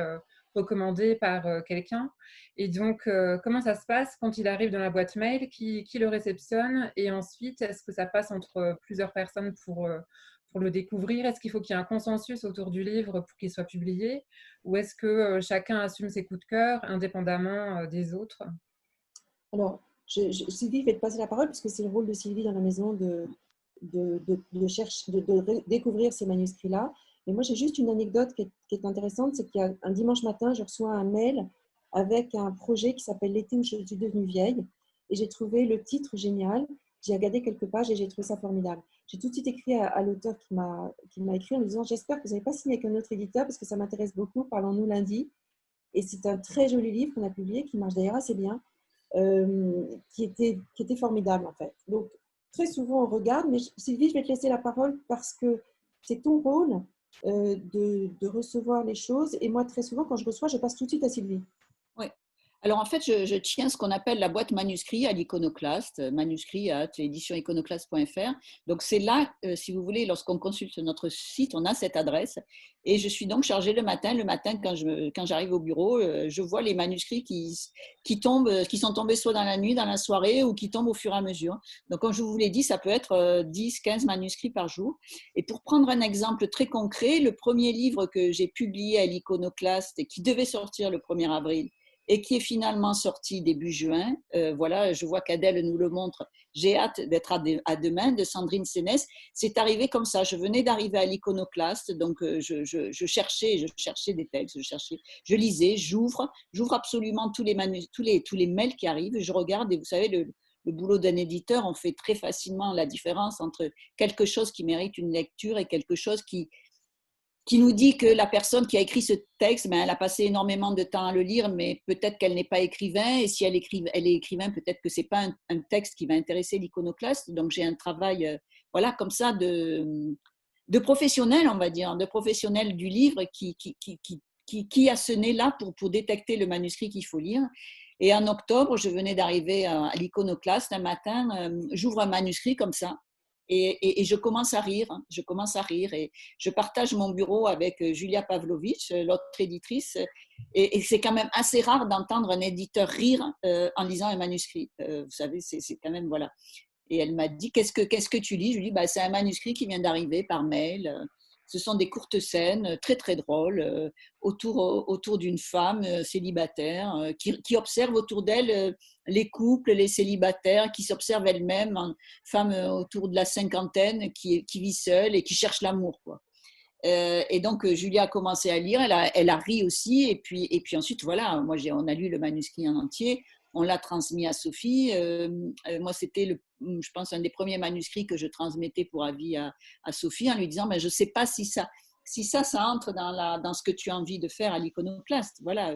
recommandé par quelqu'un. Et donc, comment ça se passe quand il arrive dans la boîte mail? Qui, qui le réceptionne? Et ensuite, est-ce que ça passe entre plusieurs personnes pour pour le découvrir? Est-ce qu'il faut qu'il y ait un consensus autour du livre pour qu'il soit publié? Ou est-ce que euh, chacun assume ses coups de cœur indépendamment euh, des autres? Alors, Sylvie, je vais te passer la parole parce que c'est le rôle de Sylvie dans la maison de, de, de, chercher, de, découvrir ces manuscrits-là. Mais moi, j'ai juste une anecdote qui est, intéressante, c'est qu'il y a un dimanche matin, je reçois un mail avec un projet qui s'appelle L'été où je suis devenue vieille. Et j'ai trouvé le titre génial. J'ai regardé quelques pages et j'ai trouvé ça formidable j'ai tout de suite écrit à, l'auteur qui m'a écrit en disant J'espère que vous n'avez pas signé avec un autre éditeur parce que ça m'intéresse beaucoup. Parlons-nous lundi. Et c'est un très joli livre qu'on a publié, qui marche d'ailleurs assez bien, euh, qui, était, qui était formidable en fait. Donc, très souvent, on regarde, mais Sylvie, je vais te laisser la parole parce que c'est ton rôle euh, de, de, recevoir les choses. Et moi, très souvent, quand je reçois, je passe tout de suite à Sylvie. Alors en fait, je, tiens ce qu'on appelle la boîte manuscrit à l'iconoclaste, manuscrit à l'édition-iconoclaste.fr. Donc c'est là, euh, si vous voulez, lorsqu'on consulte notre site, on a cette adresse. Et je suis donc chargée le matin. Le matin, quand, j'arrive au bureau, euh, je vois les manuscrits qui, tombent, qui sont tombés soit dans la nuit, dans la soirée, ou qui tombent au fur et à mesure. Donc comme je vous l'ai dit, ça peut être 10, euh, 15 manuscrits par jour. Et pour prendre un exemple très concret, le premier livre que j'ai publié à l'iconoclaste et qui devait sortir le 1er avril, et qui est finalement sorti début juin. Euh, voilà, je vois qu'Adèle nous le montre. J'ai hâte d'être à, demain de Sandrine Sénès. C'est arrivé comme ça. Je venais d'arriver à l'iconoclaste, donc euh, je, cherchais, je cherchais des textes, je cherchais, je lisais, j'ouvre, j'ouvre absolument tous les, tous les tous les mails qui arrivent. Je regarde et vous savez le, le boulot d'un éditeur, on fait très facilement la différence entre quelque chose qui mérite une lecture et quelque chose qui, qui nous dit que la personne qui a écrit ce texte, ben, elle a passé énormément de temps à le lire, mais peut-être qu'elle n'est pas écrivain. Et si elle, elle est écrivain, peut-être que ce n'est pas un, texte qui va intéresser l'iconoclaste. Donc j'ai un travail, euh, voilà, comme ça, de, professionnel, on va dire, de professionnel du livre qui, a ce nez-là pour, pour détecter le manuscrit qu'il faut lire. Et en octobre, je venais d'arriver à l'iconoclaste un matin, euh, j'ouvre un manuscrit comme ça. Et, je commence à rire, hein. je commence à rire et je partage mon bureau avec euh, Julia Pavlovitch, euh, l'autre éditrice, et, c'est quand même assez rare d'entendre un éditeur rire en lisant un manuscrit. vous savez, c'est quand même voilà. Et elle m'a dit qu'est-ce que que tu lis? Je lui dis bah, c'est un manuscrit qui vient d'arriver par mail. Ce sont des courtes scènes euh, très très drôles euh, autour, autour d'une femme euh, célibataire qui, observe autour d'elle les couples, les célibataires, qui s'observe elle-même, une femme autour de la cinquantaine qui, qui vit seule et qui cherche l'amour. Quoi. et donc Julia a commencé à lire, elle a, elle a ri aussi, et puis, et puis ensuite voilà, moi on a lu le manuscrit en entier, on l'a transmis à Sophie. Moi, c'était, le, je pense, un des premiers manuscrits que je transmettais pour avis à, Sophie en lui disant, mais je ne sais pas si ça, si ça, ça entre dans, ce que tu as envie de faire à l'iconoclaste. Voilà.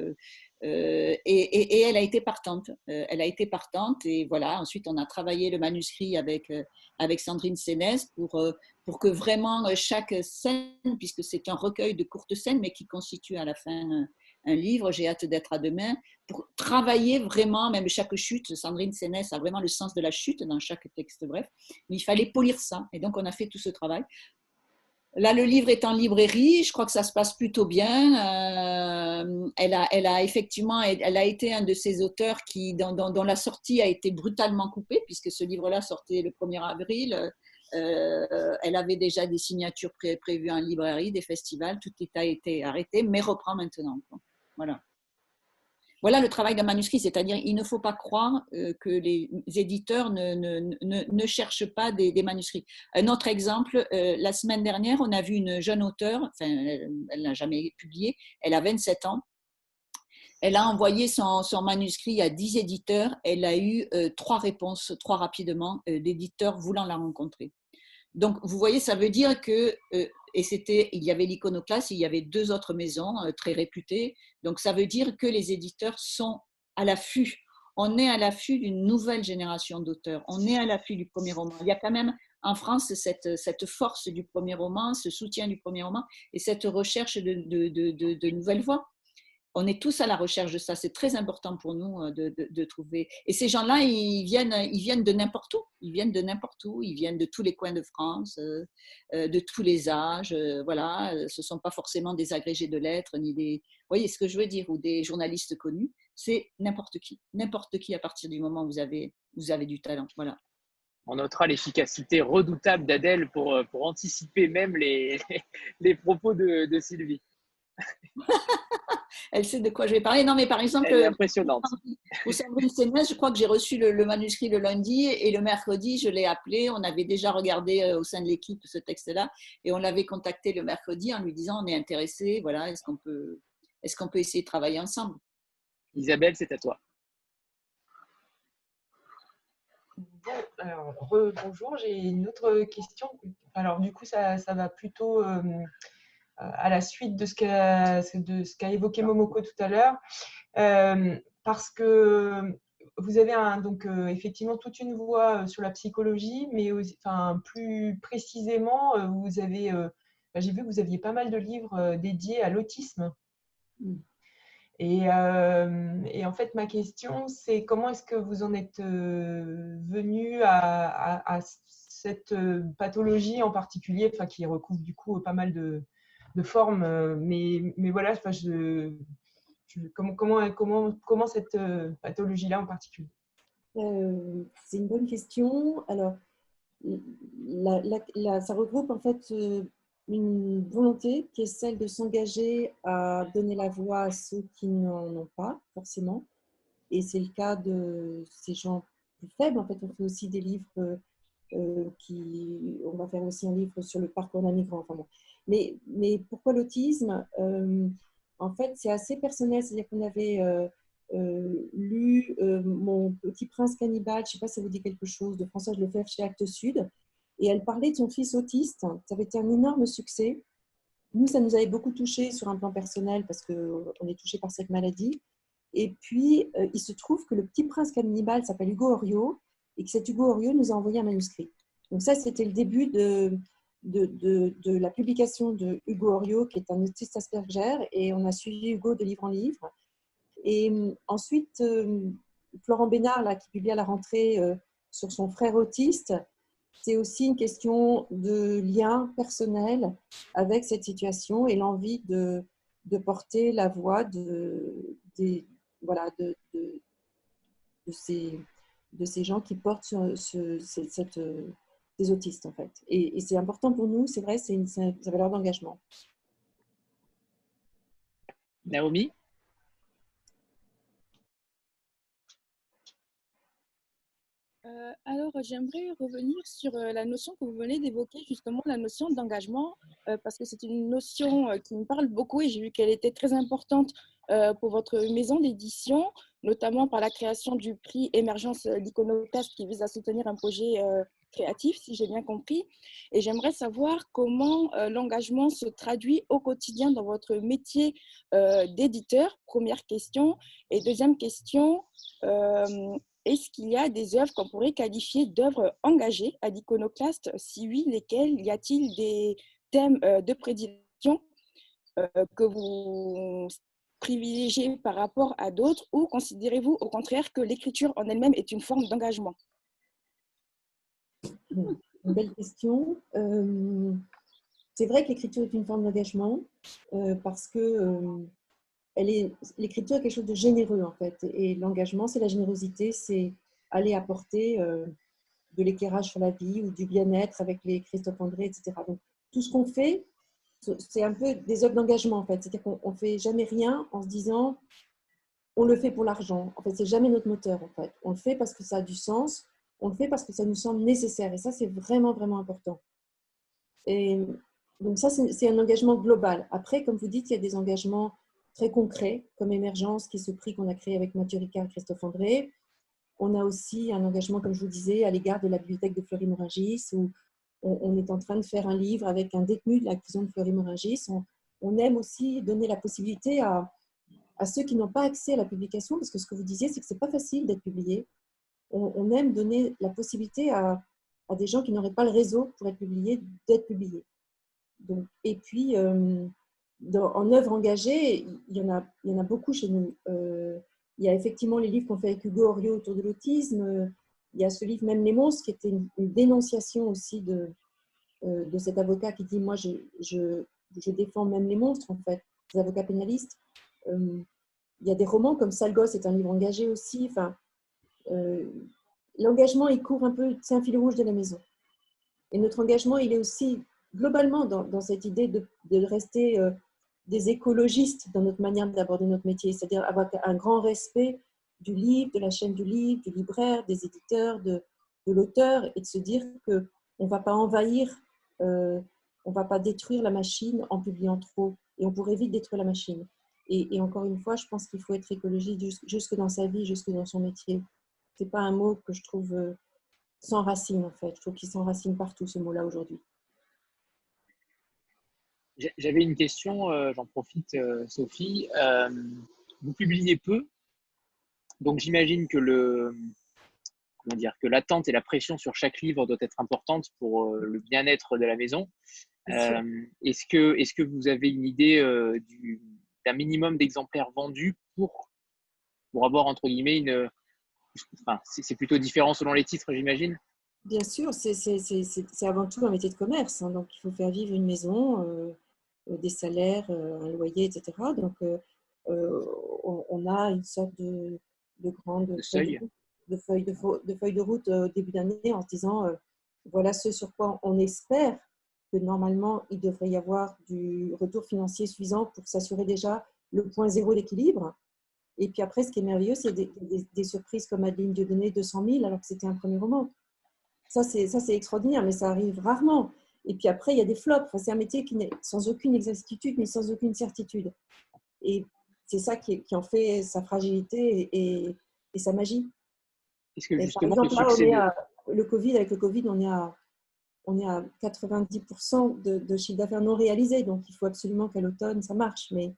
Euh, et, elle a été partante. elle a été partante et voilà. Ensuite, on a travaillé le manuscrit avec, avec Sandrine Sénès pour, pour que vraiment chaque scène, puisque c'est un recueil de courtes scènes, mais qui constitue à la fin un livre, j'ai hâte d'être à demain, pour travailler vraiment, même chaque chute, Sandrine Sénès a vraiment le sens de la chute dans chaque texte, bref, mais il fallait polir ça, et donc on a fait tout ce travail. Là, le livre est en librairie, je crois que ça se passe plutôt bien. Euh, elle, a, elle a effectivement, elle a été un de ces auteurs qui, dont, la sortie a été brutalement coupée, puisque ce livre-là sortait le 1er avril. Euh, elle avait déjà des signatures prévues en librairie, des festivals, tout a été arrêté, mais reprend maintenant. Voilà. Voilà le travail d'un manuscrit, c'est-à-dire il ne faut pas croire euh, que les éditeurs ne, ne, ne, cherchent pas des, manuscrits. Un autre exemple, euh, la semaine dernière, on a vu une jeune auteure, enfin, elle, n'a jamais publié, elle a 27 ans. Elle a envoyé son, son manuscrit à 10 éditeurs. Elle a eu euh, trois réponses, trois rapidement, d'éditeurs voulant la rencontrer. Donc, vous voyez, ça veut dire que et c'était, il y avait l'iconoclaste, il y avait deux autres maisons euh, très réputées. Donc ça veut dire que les éditeurs sont à l'affût. On est à l'affût d'une nouvelle génération d'auteurs. On est à l'affût du premier roman. Il y a quand même en France cette, force du premier roman, ce soutien du premier roman et cette recherche de, nouvelles voix on est tous à la recherche de ça. C'est très important pour nous euh, de, trouver. Et ces gens-là, ils viennent, ils viennent de n'importe où. Ils viennent de n'importe où. Ils viennent de tous les coins de France, euh, euh, de tous les âges. Voilà, ce ne sont pas forcément des agrégés de lettres ni des. Vous voyez ce que je veux dire Ou des journalistes connus. C'est n'importe qui. N'importe qui à partir du moment où vous avez, vous avez du talent. Voilà. On notera l'efficacité redoutable d'Adèle pour, pour anticiper même les, les propos de, de Sylvie. elle sait de quoi je vais parler. Non, mais par exemple, elle est impressionnante. Au je crois que j'ai reçu le, manuscrit le lundi et le mercredi, je l'ai appelé. On avait déjà regardé euh, au sein de l'équipe ce texte-là et on l'avait contacté le mercredi en lui disant on est intéressé. Voilà, est-ce qu'on peut, est-ce qu'on peut essayer de travailler ensemble? Isabelle, c'est à toi. Bon, alors, bonjour, j'ai une autre question. Alors, du coup, ça, ça va plutôt. Euh, à la suite de ce qu'a évoqué Momoko tout à l'heure, euh, parce que vous avez donc euh, effectivement toute une voix euh, sur la psychologie, mais enfin, plus précisément, vous avez, j'ai vu que vous aviez pas mal de livres dédiés à l'autisme. Mm. Et, et, en fait, ma question, c'est comment est-ce que vous en êtes venu à, à, cette pathologie en particulier, enfin, qui recouvre du coup pas mal de, de forme. Euh, mais, mais voilà, je, comment, comment, comment, comment cette euh, pathologie-là en particulier? Euh, C'est une bonne question. Alors, ça regroupe en fait une volonté qui est celle de s'engager à donner la voix à ceux qui n'en ont pas forcément. Et c'est le cas de ces gens plus faibles. En fait, on fait aussi des livres qui. On va faire aussi un livre sur le parcours d'un migrant. Enfin. Mais, pourquoi l'autisme euh, En fait, c'est assez personnel. C'est-à-dire qu'on avait euh, lu Mon petit prince cannibale, je ne sais pas si ça vous dit quelque chose, de Françoise Lefebvre chez Actes Sud. Et elle parlait de son fils autiste. Ça avait été un énorme succès. Nous, ça nous avait beaucoup touché sur un plan personnel parce qu'on est touché par cette maladie. Et puis, euh, il se trouve que le petit prince cannibale s'appelle Hugo Orio et que cet Hugo Orio nous a envoyé un manuscrit. Donc ça, c'était le début de, de, la publication de Hugo Orio, qui est un autiste Asperger, et on a suivi Hugo de livre en livre. Et euh, ensuite, euh, Florent Bénard, là, qui publie à la rentrée sur son frère autiste, c'est aussi une question de lien personnel avec cette situation et l'envie de, de, porter la voix de, des, voilà, de, de, ces, de ces gens qui portent ce, cette, des autistes en fait. Et, et c'est important pour nous, c'est vrai, c'est une, une valeur d'engagement. Naomi? Euh, alors, j'aimerais revenir sur euh, la notion que vous venez d'évoquer, justement la notion d'engagement, euh, parce que c'est une notion qui me parle beaucoup et j'ai vu qu'elle était très importante pour votre maison d'édition, notamment par la création du prix Émergence d'Iconoclast qui vise à soutenir un projet créatif, si j'ai bien compris. Et j'aimerais savoir comment l'engagement se traduit au quotidien dans votre métier d'éditeur, première question. Et deuxième question, est-ce qu'il y a des œuvres qu'on pourrait qualifier d'œuvres engagées à l'iconoclaste? Si oui, lesquelles? Y a-t-il des thèmes euh, de prédilection euh, que vous privilégiez par rapport à d'autres? Ou considérez-vous au contraire que l'écriture en elle-même est une forme d'engagement? Une belle question. Euh, c'est vrai que l'écriture est une forme d'engagement parce que l'écriture est quelque chose de généreux en fait. Et l'engagement, c'est la générosité, c'est aller apporter euh, de l'éclairage sur la vie ou du bien-être avec les Christophe André, etc. Donc, tout ce qu'on fait, c'est un peu des œuvres d'engagement en fait. C'est-à-dire qu'on ne fait jamais rien en se disant on le fait pour l'argent. En fait, c'est jamais notre moteur en fait. On le fait parce que ça a du sens, on le fait parce que ça nous semble nécessaire. Et ça, c'est vraiment, vraiment important. Et donc ça, c'est un engagement global. Après, comme vous dites, il y a des engagements très concret comme émergence, qui est ce prix qu'on a créé avec Mathieu Ricard et Christophe André. On a aussi un engagement, comme je vous disais, à l'égard de la bibliothèque de Fleury-Morangis, où on, est en train de faire un livre avec un détenu de la prison de Fleury-Morangis. On, aime aussi donner la possibilité à, à ceux qui n'ont pas accès à la publication, parce que ce que vous disiez, c'est que ce n'est pas facile d'être publié. On, aime donner la possibilité à, des gens qui n'auraient pas le réseau pour être publiés, d'être publiés. Donc, et puis, euh, en œuvre engagée, il y, en a, beaucoup chez nous. Euh, il y a effectivement les livres qu'on fait avec Hugo Orio autour de l'autisme. Il y a ce livre, Même les monstres, qui était une, dénonciation aussi de, euh, de cet avocat qui dit Moi, je, défends même les monstres, en fait, les avocats pénalistes. Il y a des romans comme Sale gosse est un livre engagé aussi. Enfin, L'engagement, il court un peu, c'est un fil rouge de la maison. Et notre engagement, il est aussi globalement dans, cette idée de, de rester des écologistes dans notre manière d'aborder notre métier, c'est-à-dire avoir un grand respect du livre, de la chaîne du livre, du libraire, des éditeurs, de, de l'auteur, et de se dire qu'on ne va pas envahir, euh, on ne va pas détruire la machine en publiant trop, et on pourrait vite détruire la machine. Et, encore une fois, je pense qu'il faut être écologiste jusque dans sa vie, jusque dans son métier. Ce n'est pas un mot que je trouve euh, sans racine, en fait. Je trouve qu'il s'enracine partout, ce mot-là, aujourd'hui. J'avais une question, euh, j'en profite, euh, Sophie. Euh, vous publiez peu, donc j'imagine que le comment dire que l'attente et la pression sur chaque livre doit être importante pour le bien-être de la maison. est-ce que est-ce que vous avez une idée d'un minimum d'exemplaires vendus pour pour avoir entre guillemets une enfin, c'est plutôt différent selon les titres, j'imagine. Bien sûr, c'est avant tout un métier de commerce, hein, donc il faut faire vivre une maison. Euh, des salaires, euh, un loyer, etc. Donc, euh, on, a une sorte de, de grande de feuille de, feuille de, de, feuille de route au début d'année en se disant voilà ce sur quoi on espère que normalement, il devrait y avoir du retour financier suffisant pour s'assurer déjà le point zéro d'équilibre. Et puis après, ce qui est merveilleux, c'est des, des, surprises comme Adeline Dieudonné, 200 000, alors que c'était un premier roman. Ça, c'est extraordinaire, mais ça arrive rarement. Et puis après, il y a des flops. Enfin, c'est un métier qui n'est sans aucune exactitude, mais sans aucune certitude. Et c'est ça qui, qui, en fait sa fragilité et, et, sa magie. Est-ce que justement, par exemple, le, là, le Covid, avec le Covid, on est à, on est à 90% de, de chiffre d'affaires non réalisé. Donc, il faut absolument qu'à l'automne, ça marche. Mais,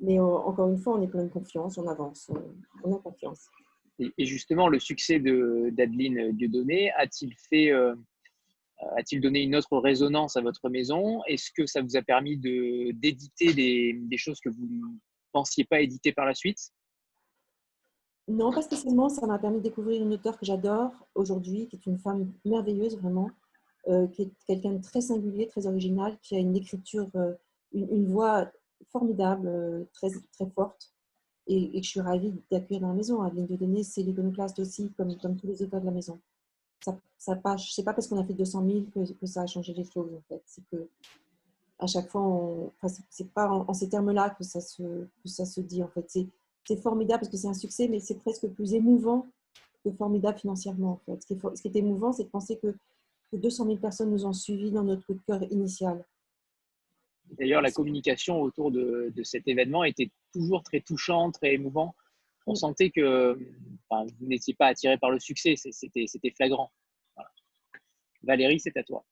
mais encore une fois, on est plein de confiance, on avance, on, a confiance. Et, justement, le succès d'Adeline Dieudonné a-t-il fait. Euh, a-t-il donné une autre résonance à votre maison? Est-ce que ça vous a permis d'éditer des, des, choses que vous ne pensiez pas éditer par la suite? Non, pas spécialement. Ça m'a permis de découvrir une auteure que j'adore aujourd'hui, qui est une femme merveilleuse vraiment, euh, qui est quelqu'un de très singulier, très original, qui a une écriture, euh, une, voix formidable, euh, très, très forte. Et, et, je suis ravie d'accueillir dans la maison. Adeline Dieudonné, c'est l'iconoclaste aussi, comme, comme tous les auteurs de la maison ça, ça pas, pas parce qu'on a fait 200 000 que, que, ça a changé les choses en fait. C'est que à chaque fois, enfin, c'est pas en, ces termes-là que ça se que ça se dit en fait. C'est formidable parce que c'est un succès, mais c'est presque plus émouvant que formidable financièrement en fait. Ce qui est, ce qui est émouvant, c'est de penser que, que 200 000 personnes nous ont suivis dans notre coup de cœur initial. D'ailleurs, la communication autour de, de, cet événement était toujours très touchante, très émouvant on sentait que vous n'étiez pas attiré par le succès, c'était flagrant. Valérie, c'est à toi.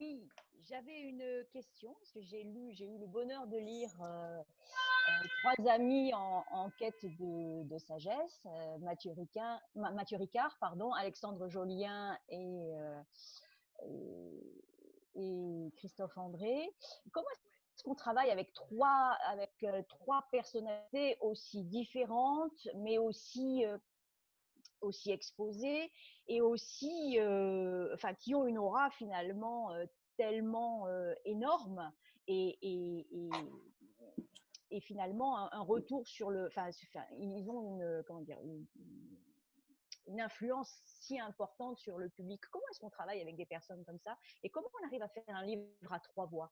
Oui, j'avais une question, parce que j'ai lu, j'ai eu le bonheur de lire euh, euh, trois amis en, quête de, sagesse, euh, Mathieu, Ricard, pardon, Alexandre Jolien et, et, Christophe André. Comment qu'on travaille avec trois, avec euh, trois personnalités aussi différentes, mais aussi, euh, aussi exposées et aussi, euh, enfin, qui ont une aura finalement tellement énorme et, et, et, finalement un, retour sur le, enfin, ils ont une, comment dire, une, une influence si importante sur le public. Comment est-ce qu'on travaille avec des personnes comme ça et comment on arrive à faire un livre à trois voix?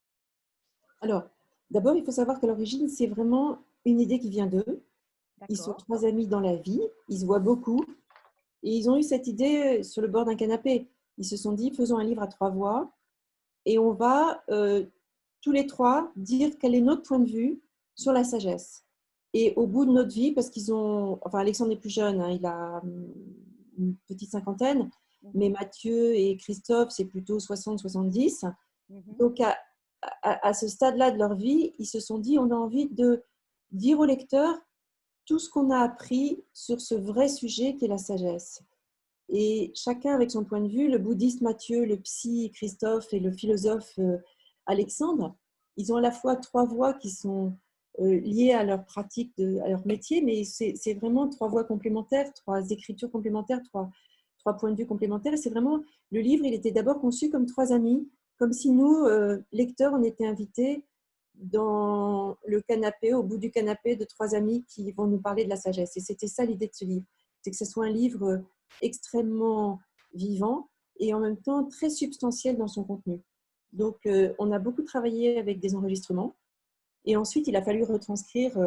Alors, d'abord, il faut savoir qu'à l'origine, c'est vraiment une idée qui vient d'eux. Ils sont trois amis dans la vie, ils se voient beaucoup. Et ils ont eu cette idée sur le bord d'un canapé. Ils se sont dit, faisons un livre à trois voix et on va euh, tous les trois dire quel est notre point de vue sur la sagesse. Et au bout de notre vie, parce qu'ils ont, enfin Alexandre est plus jeune, hein, il a hum, une petite cinquantaine, mmh. mais Mathieu et Christophe, c'est plutôt 60-70. Mmh Donc à, à, ce stade-là de leur vie, ils se sont dit, on a envie de dire au lecteur tout ce qu'on a appris sur ce vrai sujet qui est la sagesse. Et chacun avec son point de vue, le bouddhiste Mathieu, le psy Christophe et le philosophe euh, Alexandre, ils ont à la fois trois voix qui sont liées à leur pratique, à leur métier, mais c'est vraiment trois voix complémentaires, trois écritures complémentaires, trois, points de vue complémentaires. C'est vraiment, le livre, il était d'abord conçu comme trois amis comme si nous, euh, lecteurs, on était invités dans le canapé, au bout du canapé, de trois amis qui vont nous parler de la sagesse. Et c'était ça l'idée de ce livre, c'est que ce soit un livre extrêmement vivant et en même temps très substantiel dans son contenu. Donc, euh, on a beaucoup travaillé avec des enregistrements. Et ensuite, il a fallu retranscrire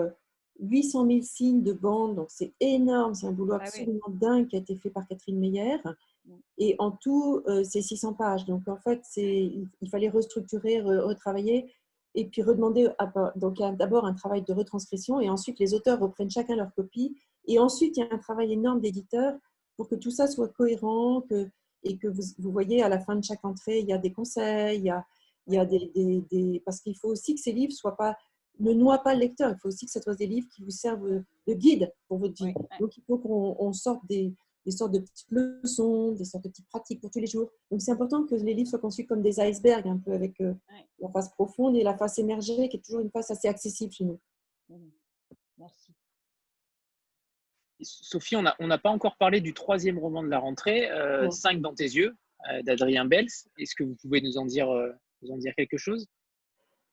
800 euh, 000 signes de bande. Donc, c'est énorme. C'est un boulot ah absolument dingue qui a été fait par Catherine Meyer. Et en tout, euh, c'est 600 pages. Donc, en fait, il fallait restructurer, retravailler et puis redemander. donc, il y a d'abord un travail de retranscription et ensuite, les auteurs reprennent chacun leur copie. Et ensuite, il y a un travail énorme d'éditeur pour que tout ça soit cohérent que, et que vous, vous, voyez à la fin de chaque entrée, il y a des conseils, il y a, il y a des, des, Parce qu'il faut aussi que ces livres soient pas ne noient pas le lecteur. Il faut aussi que ce soit des livres qui vous servent de guide pour votre vie. Donc, il faut qu'on sorte des, des sortes de petites leçons, des sortes de petites pratiques pour tous les jours. Donc c'est important que les livres soient conçus comme des icebergs, un peu avec euh, la face profonde et la face émergée, qui est toujours une face assez accessible chez nous. Mmh. Merci. Sophie, on n'a pas encore parlé du troisième roman de la rentrée, euh, Cinq dans tes yeux, euh, d'Adrien Bels. Est-ce que vous pouvez nous en, dire, nous en dire quelque chose?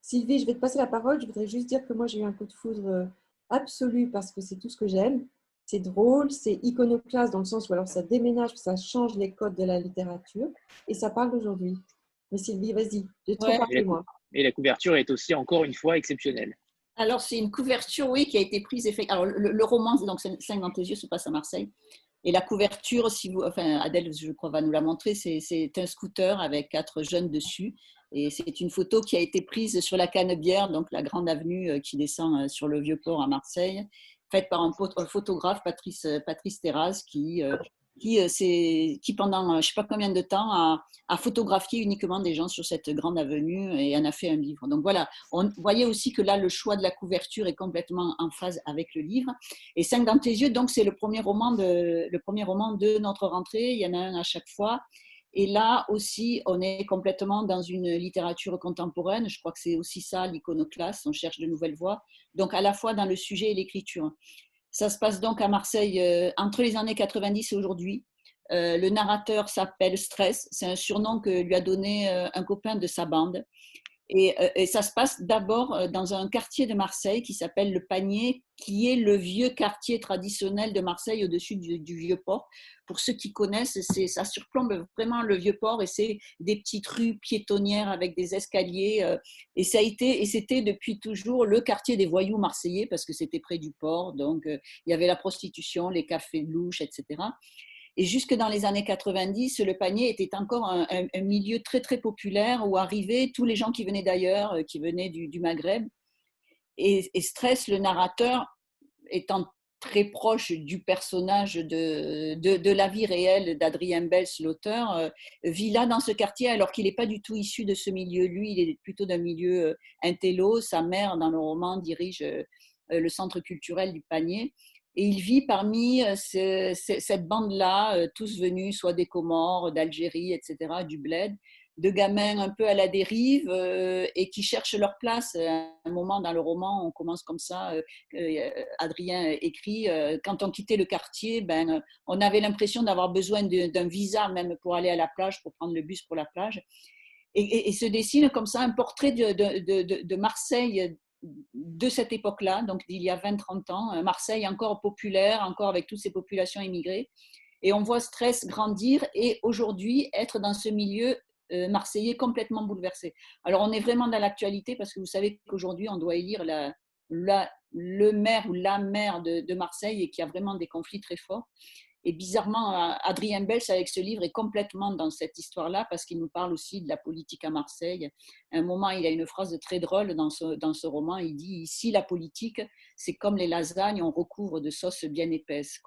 Sylvie, je vais te passer la parole. Je voudrais juste dire que moi, j'ai eu un coup de foudre absolu parce que c'est tout ce que j'aime c'est drôle, c'est iconoclaste dans le sens où alors ça déménage, ça change les codes de la littérature et ça parle d'aujourd'hui. Mais Sylvie, vas-y, j'ai trop Et la, parlé, moi. et la couverture est aussi encore une fois exceptionnelle. Alors, c'est une couverture, oui, qui a été prise. effect- Alors, le, le roman, donc, Cinq dans tes yeux, se passe à Marseille. Et la couverture, si vous, enfin, Adèle, je crois, va nous la montrer, c'est c'est un scooter avec quatre jeunes dessus. Et c'est une photo qui a été prise sur la Canebière, donc la grande avenue euh, qui descend euh, sur le Vieux-Port à Marseille, faite par un, photographe, Patrice, euh, Patrice Terraz, qui, pendant je ne sais pas combien de temps a, photographié uniquement des gens sur cette grande avenue et en a fait un livre. Donc voilà, on voyez aussi que là, le choix de la couverture est complètement en phase avec le livre. Et Cinq dans tes yeux, donc c'est le premier roman de notre rentrée. Il y en a un à chaque fois. Et là aussi, on est complètement dans une littérature contemporaine. Je crois que c'est aussi ça l'iconoclaste. On cherche de nouvelles voies. Donc à la fois dans le sujet et l'écriture. Ça se passe donc à Marseille euh, entre les années 90 et aujourd'hui. Euh, le narrateur s'appelle Stress. C'est un surnom que lui a donné euh, un copain de sa bande. Et, euh, et ça se passe d'abord euh, dans un quartier de Marseille qui s'appelle le Panier, qui est le vieux quartier traditionnel de Marseille au-dessus du, du vieux port. Pour ceux qui connaissent, ça surplombe vraiment le vieux port et c'est des petites rues piétonnières avec des escaliers. euh, et ça a été, et c'était depuis toujours le quartier des voyous marseillais parce que c'était près du port. Donc il y avait la prostitution, les cafés de louche, etc. Et jusque dans les années 90, le panier était encore un, milieu très très populaire où arrivaient tous les gens qui venaient d'ailleurs, euh, qui venaient du, Maghreb. Et, et Stress, le narrateur, étant très proche du personnage de, de, de la vie réelle d'Adrien Bels, l'auteur, euh, vit là dans ce quartier alors qu'il n'est pas du tout issu de ce milieu. Lui, il est plutôt d'un milieu euh, intello. Sa mère, dans le roman, dirige le centre culturel du panier. Et il vit parmi euh, ce- ce- cette bande-là, euh, tous venus soit des Comores, d'Algérie, etc., du bled, de gamins un peu à la dérive euh, et qui cherchent leur place. À un moment dans le roman, on commence comme ça. Adrien écrit quand on quittait le quartier, ben, on avait l'impression d'avoir besoin d'un visa même pour aller à la plage, pour prendre le bus pour la plage. Et, et- se dessine comme ça un portrait de Marseille de cette époque-là, donc d'il y a 20-30 ans. Un Marseille encore populaire, encore avec toutes ces populations immigrées. Et on voit Stress grandir et aujourd'hui être dans ce milieu euh, marseillais complètement bouleversé. Alors on est vraiment dans l'actualité parce que vous savez qu'aujourd'hui on doit élire le maire ou la maire de Marseille et qu'il y a vraiment des conflits très forts. Et bizarrement, euh, Adrien Bels, avec ce livre, est complètement dans cette histoire-là parce qu'il nous parle aussi de la politique à Marseille. À un moment, il a une phrase très drôle dans ce, dans ce roman. Il dit Ici, la politique, c'est comme les lasagnes, on recouvre de sauce bien épaisse.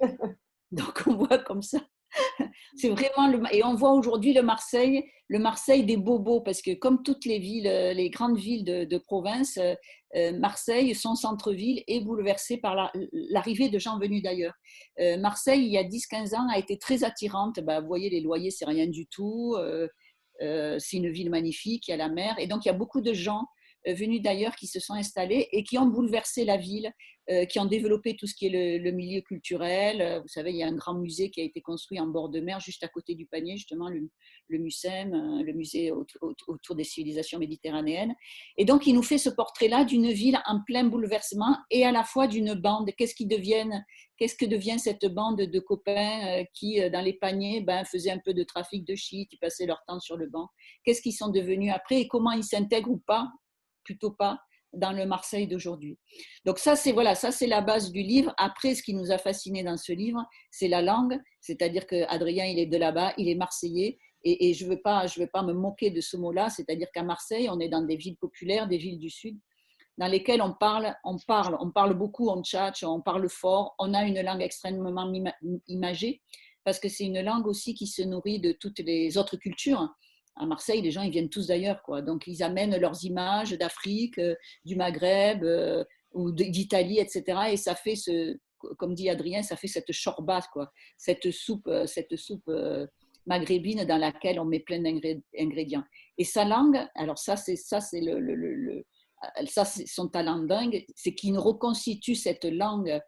Donc, on voit comme ça. C'est vraiment et on voit aujourd'hui le Marseille, le Marseille des bobos, parce que comme toutes les villes, les grandes villes de, province, euh, Marseille, son centre-ville est bouleversé par la- l'arrivée de gens venus d'ailleurs. Euh, Marseille, il y a 10-15 ans, a été très attirante. Bah, vous voyez, les loyers, c'est rien du tout. Euh, c'est une ville magnifique, il y a la mer. Et donc, il y a beaucoup de gens venus d'ailleurs qui se sont installés et qui ont bouleversé la ville, euh, qui ont développé tout ce qui est le, milieu culturel. Euh, Vous savez, il y a un grand musée qui a été construit en bord de mer, juste à côté du panier, justement, le, le MUSEM, euh, le musée au- au- autour des civilisations méditerranéennes. Et donc, il nous fait ce portrait-là d'une ville en plein bouleversement et à la fois d'une bande. Qu'est-ce qui deviennent Qu'est-ce que devient cette bande de copains euh, qui, euh, dans les paniers, ben, faisaient un peu de trafic de shit, ils passaient leur temps sur le banc? Qu'est-ce qu'ils sont devenus après et comment ils s'intègrent ou pas, plutôt pas, dans le Marseille d'aujourd'hui Donc ça, c'est voilà, ça c'est la base du livre. Après, ce qui nous a fasciné dans ce livre, c'est la langue, c'est-à-dire que Adrien, il est de là-bas, il est marseillais. Et, je ne veux, pas- veux pas me moquer de ce mot-là, c'est-à-dire qu'à Marseille, on est dans des villes populaires, des villes du Sud, dans lesquelles on parle, on parle, on parle beaucoup, on tchatche, on parle fort, on a une langue extrêmement imagée, parce que c'est une langue aussi qui se nourrit de toutes les autres cultures. À Marseille, les gens, ils viennent tous d'ailleurs, quoi. Donc, ils amènent leurs images d'Afrique, euh, du Maghreb euh, ou d'Italie, etc. Et ça fait ce, comme dit Adrien, ça fait cette chorba, quoi. Cette soupe, euh, cette soupe maghrébine dans laquelle on met plein d'ingrédients. Et sa langue, alors ça, c'est ça, c'est le, ça, son talent dingue, c'est qu'il reconstitue cette langue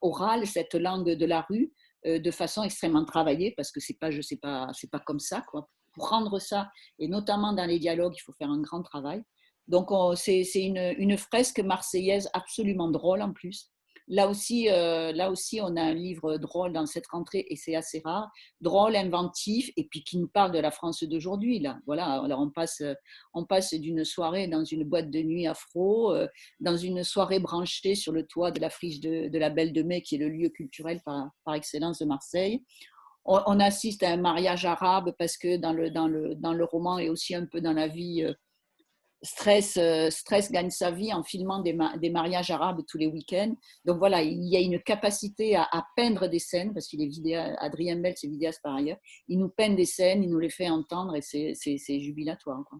orale, cette langue de la rue, de façon extrêmement travaillée, parce que c'est pas, je sais pas, c'est pas comme ça, quoi. Pour ça, et notamment dans les dialogues, il faut faire un grand travail. Donc, on- c'est c'est une, une fresque marseillaise absolument drôle en plus. Là aussi, euh, là aussi, on a un livre drôle dans cette rentrée et c'est assez rare, drôle, inventif et puis qui nous parle de la France d'aujourd'hui. Là, voilà. Alors on passe, on passe d'une soirée dans une boîte de nuit afro, euh, dans une soirée branchée sur le toit de la friche de, de la Belle de Mai, qui est le lieu culturel par, par excellence de Marseille. On, on, assiste à un mariage arabe parce que dans le, dans le, dans le roman et aussi un peu dans la vie euh, Stress, euh, Stress gagne sa vie en filmant des, des mariages arabes tous les week-ends. Donc voilà, il y a une capacité à, à peindre des scènes, parce qu'il est vidéaste, Adrien Bell, c'est vidéaste par ailleurs. Il nous peint des scènes, il nous les fait entendre et c'est jubilatoire. Quoi.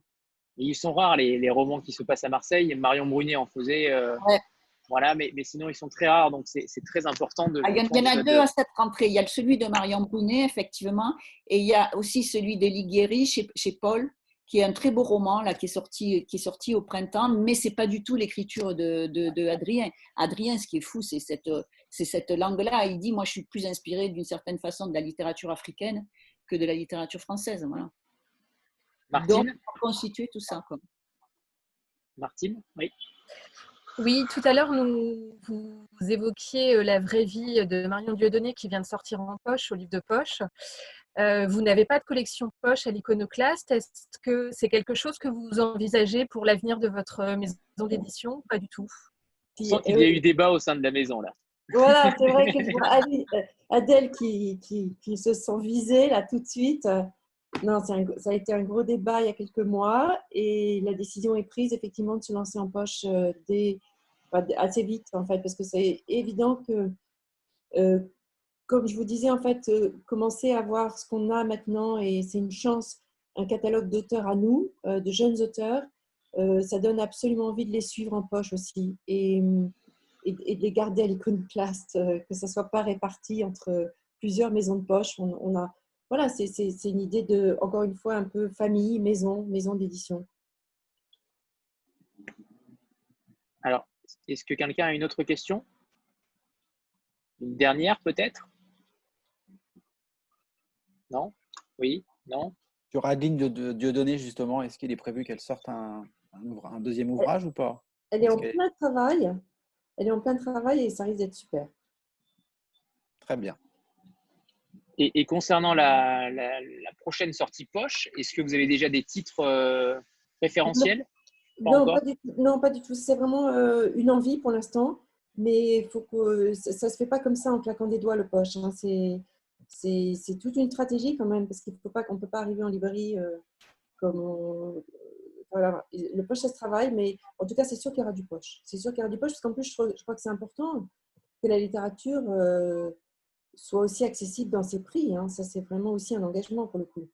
Et ils sont rares, les, les, romans qui se passent à Marseille. Marion Brunet en faisait. Euh, ouais. Voilà, mais, mais, sinon, ils sont très rares, donc c'est très important de. Ah, il y en a deux de... à cette rentrée. Il y a celui de Marion Brunet, effectivement, et il y a aussi celui d'Elie chez, chez Paul, qui est un très beau roman là, qui, est sorti, qui est sorti au printemps, mais ce n'est pas du tout l'écriture de, de, de, Adrien. Adrien, ce qui est fou, c'est cette, cette langue-là. Il dit, moi, je suis plus inspiré d'une certaine façon de la littérature africaine que de la littérature française. Voilà. Martine Donc, pour constituer tout ça. Quoi. Martine, oui. Oui, tout à l'heure, vous évoquiez la vraie vie de Marion Dieudonné qui vient de sortir en poche, au livre de poche. Euh, vous n'avez pas de collection poche à l'iconoclaste. Est-ce que c'est quelque chose que vous envisagez pour l'avenir de votre maison d'édition Pas du tout? Je sens qu'il y a eu débat au sein de la maison là. Voilà, c'est vrai que pour Adèle qui, qui, qui, se sent visée là tout de suite. Non, ça a été un gros débat il y a quelques mois et la décision est prise effectivement de se lancer en poche euh, assez vite en fait parce que c'est évident que euh, comme je vous disais, en fait, euh, commencer à voir ce qu'on a maintenant, et c'est une chance, un catalogue d'auteurs à nous, de jeunes auteurs, ça donne absolument envie de les suivre en poche aussi et, et, de les garder à l'iconoclaste, que ça soit pas réparti entre plusieurs maisons de poche. On a, voilà, c'est une idée de, encore une fois, un peu famille, maison, maison d'édition. Alors, est-ce que quelqu'un a une autre question? Une dernière peut-être? Non? Oui? Non? Sur Adeline de Dieudonné, justement, est-ce qu'il est prévu qu'elle sorte un, un, un, deuxième ouvrage ou pas? Elle est en plein travail. Elle est en plein travail et ça risque d'être super. Très bien. Et, et concernant la, la, la, prochaine sortie poche, est-ce que vous avez déjà des titres euh, préférentiels pas non, pas tout, non, pas du tout. C'est vraiment euh, une envie pour l'instant, mais faut que ça ne se fait pas comme ça en claquant des doigts le poche. Hein. C'est toute une stratégie quand même, parce qu'on ne peut pas arriver en librairie euh, comme on, voilà. Le poche, ça se travaille, mais en tout cas, c'est sûr qu'il y aura du poche. C'est sûr qu'il y aura du poche, parce qu'en plus, je, je, crois que c'est important que la littérature euh, soit aussi accessible dans ses prix. Hein. Ça, c'est vraiment aussi un engagement pour le coup.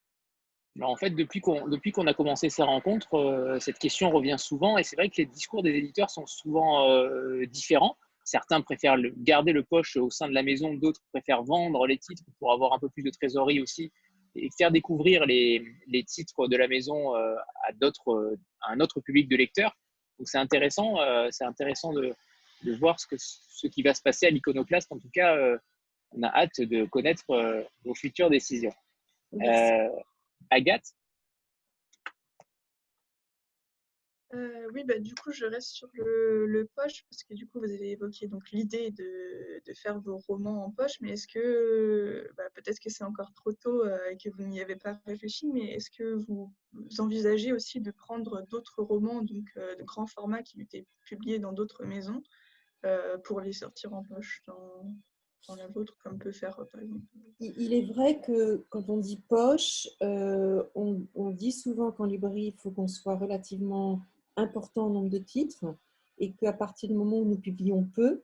Alors en fait, depuis qu'on qu a commencé ces rencontres, euh, cette question revient souvent, et c'est vrai que les discours des éditeurs sont souvent euh, différents. Certains préfèrent garder le poche au sein de la maison, d'autres préfèrent vendre les titres pour avoir un peu plus de trésorerie aussi et faire découvrir les, titres de la maison euh, à, à un autre public de lecteurs. Donc c'est intéressant, intéressant de, voir ce, qui va se passer à l'iconoclaste. En tout cas, on a hâte de connaître euh, vos futures décisions. Agathe? Euh, oui, bah, du coup, je reste sur le, le, poche parce que du coup, vous avez évoqué donc l'idée de, de, faire vos romans en poche, mais est-ce que, bah, peut-être que c'est encore trop tôt euh, et que vous n'y avez pas réfléchi, mais est-ce que vous, vous, envisagez aussi de prendre d'autres romans donc euh, de grand format qui ont été publiés dans d'autres maisons euh, pour les sortir en poche dans, dans la vôtre, comme peut faire par exemple Il est vrai que quand on dit poche, on, on, dit souvent qu'en librairie, il faut qu'on soit relativement important nombre de titres et qu'à partir du moment où nous publions peu,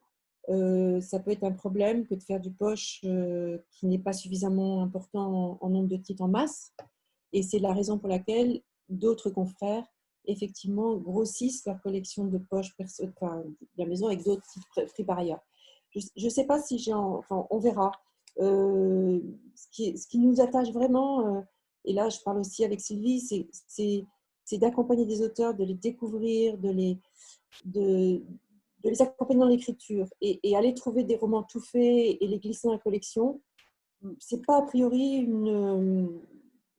euh, ça peut être un problème que de faire du poche euh, qui n'est pas suffisamment important en, en, nombre de titres en masse. Et c'est la raison pour laquelle d'autres confrères, effectivement, grossissent leur collection de poches de la maison avec d'autres titres pris par ailleurs. Je ne sais pas si j'ai... Enfin, on verra. Euh, ce, qui, ce, qui, nous attache vraiment, euh, et là je parle aussi avec Sylvie, c'est d'accompagner des auteurs, de les découvrir, de les, de les accompagner dans l'écriture et, et, aller trouver des romans tout faits et les glisser dans la collection. C'est pas a priori une,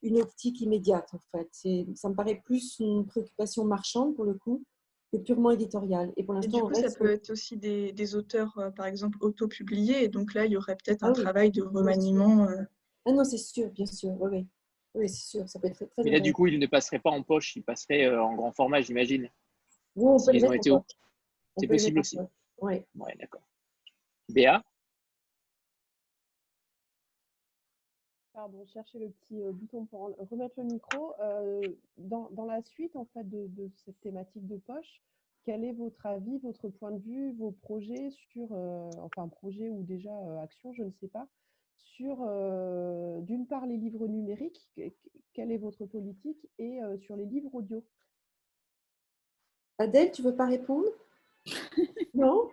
une optique immédiate en fait. Ça me paraît plus une préoccupation marchande pour le coup que purement éditorial. Et pour l'instant, du coup, ça peut être aussi des, des auteurs, euh, par exemple, auto-publiés. Et donc là, il y aurait peut-être Ah un oui. travail de remaniement. euh. Ah non, c'est sûr, bien sûr, oui, oui. Oui, c'est sûr, ça peut être très, très Mais là, du coup, il ne passerait pas en poche, il passerait euh, en grand format, j'imagine. Oui, on peut les mettre en C'est possible aussi. Oui. Ouais, d'accord. Béa? Pardon, chercher le petit euh, bouton pour remettre le micro. Euh, dans, dans la suite en fait de, de cette thématique de poche, quel est votre avis, votre point de vue, vos projets sur, euh, enfin projet ou déjà action, je ne sais pas, sur d'une part les livres numériques, que- que- quelle est votre politique, et sur les livres audio? Adèle, tu veux pas répondre? Non?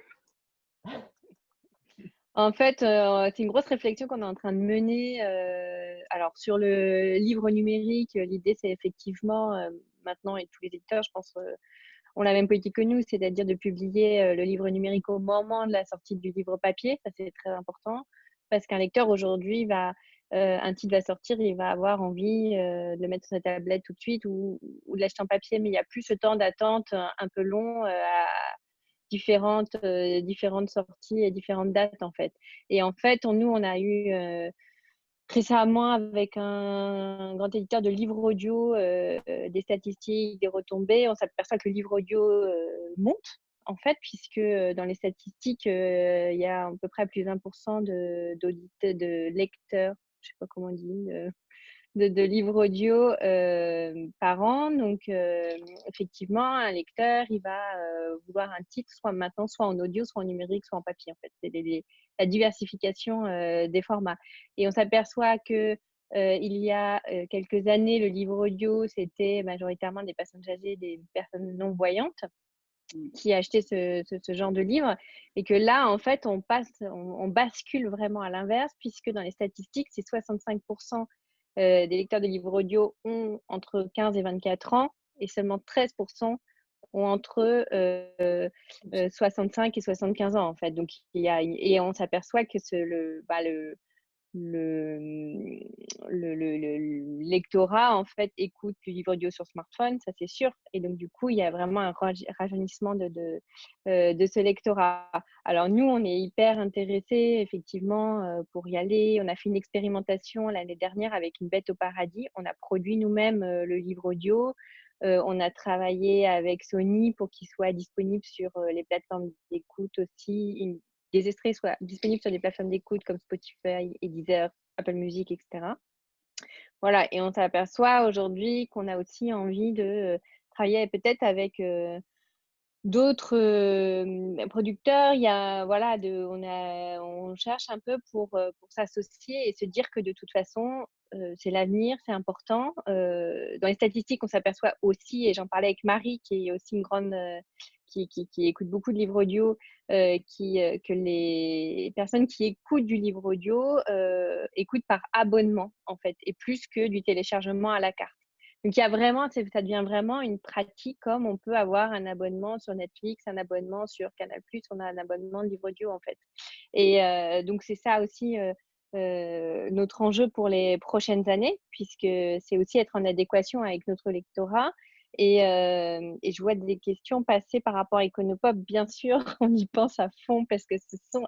En fait, euh, c'est une grosse réflexion qu'on est en train de mener. euh, alors, sur le livre numérique, euh, l'idée, c'est effectivement, maintenant, et tous les éditeurs, je pense, ont la même politique que nous, c'est-à-dire de publier le livre numérique au moment de la sortie du livre papier. Ça, c'est très important. Parce qu'un lecteur, aujourd'hui, va, un titre va sortir, il va avoir envie de le mettre sur sa tablette tout de suite ou, ou de l'acheter en papier, mais il n'y a plus ce temps d'attente euh, un peu long à différentes, euh, différentes sorties et différentes dates en fait. Et en fait, nous, on a eu euh, récemment avec un grand éditeur de livres audio euh, des statistiques, des retombées, on s'aperçoit que le livre audio monte en fait, puisque dans les statistiques, il y a à peu près plus de 20% de, de lecteurs, je sais pas comment on dit, de, livres audio euh, par an. Donc, euh, effectivement, un lecteur, il va euh, vouloir un titre, soit maintenant, soit en audio, soit en numérique, soit en papier. En fait, c'est les- les- la diversification des formats. Et on s'aperçoit que il y a quelques années, le livre audio, c'était majoritairement des personnes âgées, des personnes non voyantes qui achetaient ce, ce, ce genre de livre et que là, en fait, on passe, on, on bascule vraiment à l'inverse puisque dans les statistiques, c'est 65% euh, des lecteurs de livres audio ont entre 15 et 24 ans et seulement 13% ont entre euh, euh, 65 et 75 ans en fait. Donc il y a et on s'aperçoit que le, bah, le le, le, le, le lectorat en fait écoute du livre audio sur smartphone, ça c'est sûr. Et donc du coup, il y a vraiment un raj- rajeunissement de, de, euh, de ce lectorat. Alors nous, on est hyper intéressés effectivement euh, pour y aller. On a fait une expérimentation l'année dernière avec une bête au paradis. On a produit nous-mêmes euh, le livre audio. On a travaillé avec Sony pour qu'il soit disponible sur les plateformes d'écoute aussi, des extraits soient disponibles sur des plateformes d'écoute comme Spotify et Deezer, Apple Music, etc. Voilà, et on s'aperçoit aujourd'hui qu'on a aussi envie de euh, travailler peut-être avec euh, d'autres euh, producteurs. Il y a, voilà, on, a, on cherche un peu pour, pour s'associer et se dire que de toute façon, c'est l'avenir, c'est important. Dans les statistiques, on s'aperçoit aussi, et j'en parlais avec Marie, qui est aussi une grande, qui, qui, qui écoute beaucoup de livres audio, euh, euh, que les personnes qui écoutent du livre audio euh, écoutent par abonnement, en fait, et plus que du téléchargement à la carte. Donc, il y a vraiment, ça devient vraiment une pratique comme on peut avoir un abonnement sur Netflix, un abonnement sur Canal+, on a un abonnement de livre audio, en fait. Et donc, c'est ça aussi notre enjeu pour les prochaines années, puisque c'est aussi être en adéquation avec notre lectorat. Et, euh, et je vois des questions passer par rapport à Econopop. Bien sûr, on y pense à fond parce que ce sont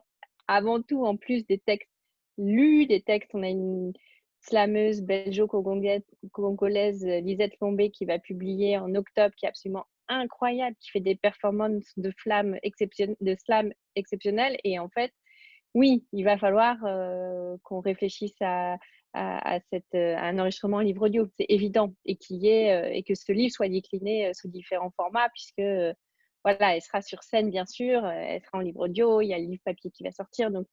avant tout, en plus des textes lus, des textes. On a une slameuse belgeo-congolaise, euh, Lisette Lombé, qui va publier en octobre, qui est absolument incroyable, qui fait des performances de, flamme exception- de slam exceptionnelles. Et en fait, oui, il va falloir euh, qu'on réfléchisse à, euh, à un enregistrement livre audio, c'est évident, et, euh, que ce livre soit décliné euh, sous différents formats, puisque voilà, elle sera sur scène, bien sûr, elle sera en livre audio, il y a le livre papier qui va sortir. Donc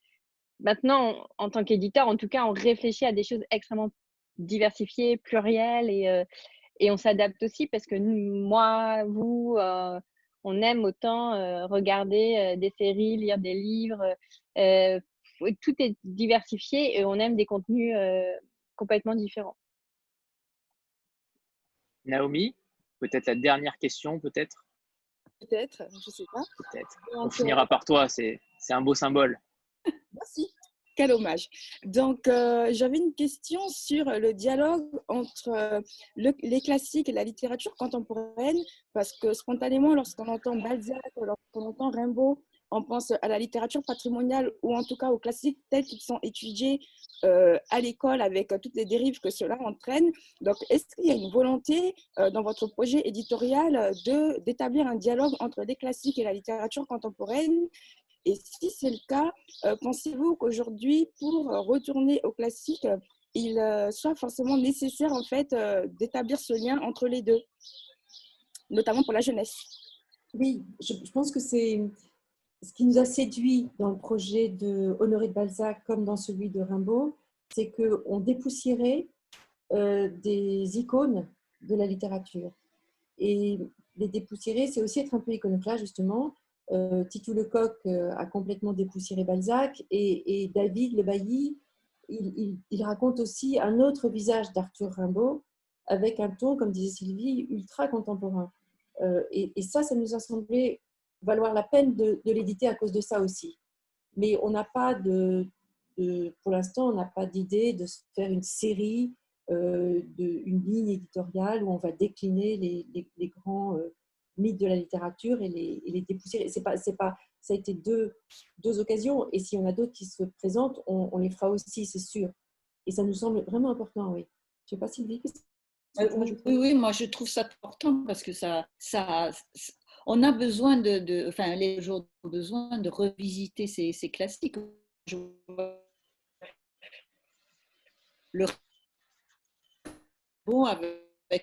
maintenant, en tant qu'éditeur, en tout cas, on réfléchit à des choses extrêmement diversifiées, plurielles, et, on s'adapte aussi parce que moi, vous, on aime autant regarder des séries, lire des livres. Euh, tout est diversifié et on aime des contenus euh, complètement différents. Naomi, peut-être la dernière question, peut-être? Peut-être, je sais pas. Peut-être. On finira par toi, c'est c'est un beau symbole. Merci. Quel hommage. Donc, euh, j'avais une question sur le dialogue entre euh, le- les classiques et la littérature contemporaine, parce que spontanément, lorsqu'on entend Balzac, lorsqu'on entend Rimbaud, on pense à la littérature patrimoniale ou en tout cas aux classiques tels qu'ils sont étudiés euh, à l'école avec euh, toutes les dérives que cela entraîne. Donc, est-ce qu'il y a une volonté euh, dans votre projet éditorial d'établir un dialogue entre les classiques et la littérature contemporaine? Et si c'est le cas, pensez-vous qu'aujourd'hui, pour retourner au classique, euh, il soit forcément nécessaire en fait d'établir ce lien entre les deux, notamment pour la jeunesse? Oui, je pense que c'est ce qui nous a séduit dans le projet de Honoré de Balzac comme dans celui de Rimbaud, c'est qu'on dépoussiérait euh, des icônes de la littérature. Et les dépoussiérer, c'est aussi être un peu iconoclaste, justement. Euh, Titou Lecoq euh, a complètement dépoussiéré Balzac et, David Le Bailly, il, raconte aussi un autre visage d'Arthur Rimbaud avec un ton, comme disait Sylvie, ultra contemporain. Euh, et ça, ça nous a semblé valoir la peine de, de l'éditer à cause de ça aussi. Mais on n'a pas de, de- pour l'instant, on n'a pas d'idée de se faire une série, euh, de, une ligne éditoriale où on va décliner les, les- les grands euh, mythes de la littérature et les, et les dépoussiérer. C'est pas, c'est pas, ça a été deux, deux occasions. Et s'il y en a d'autres qui se présentent, on, on les fera aussi, c'est sûr. Et ça nous semble vraiment important, oui. Je ne sais pas, Sylvie, Euh, oui, oui, moi je trouve ça important parce que ça, ça, on a besoin de, enfin les gens ont besoin de revisiter ces, classiques.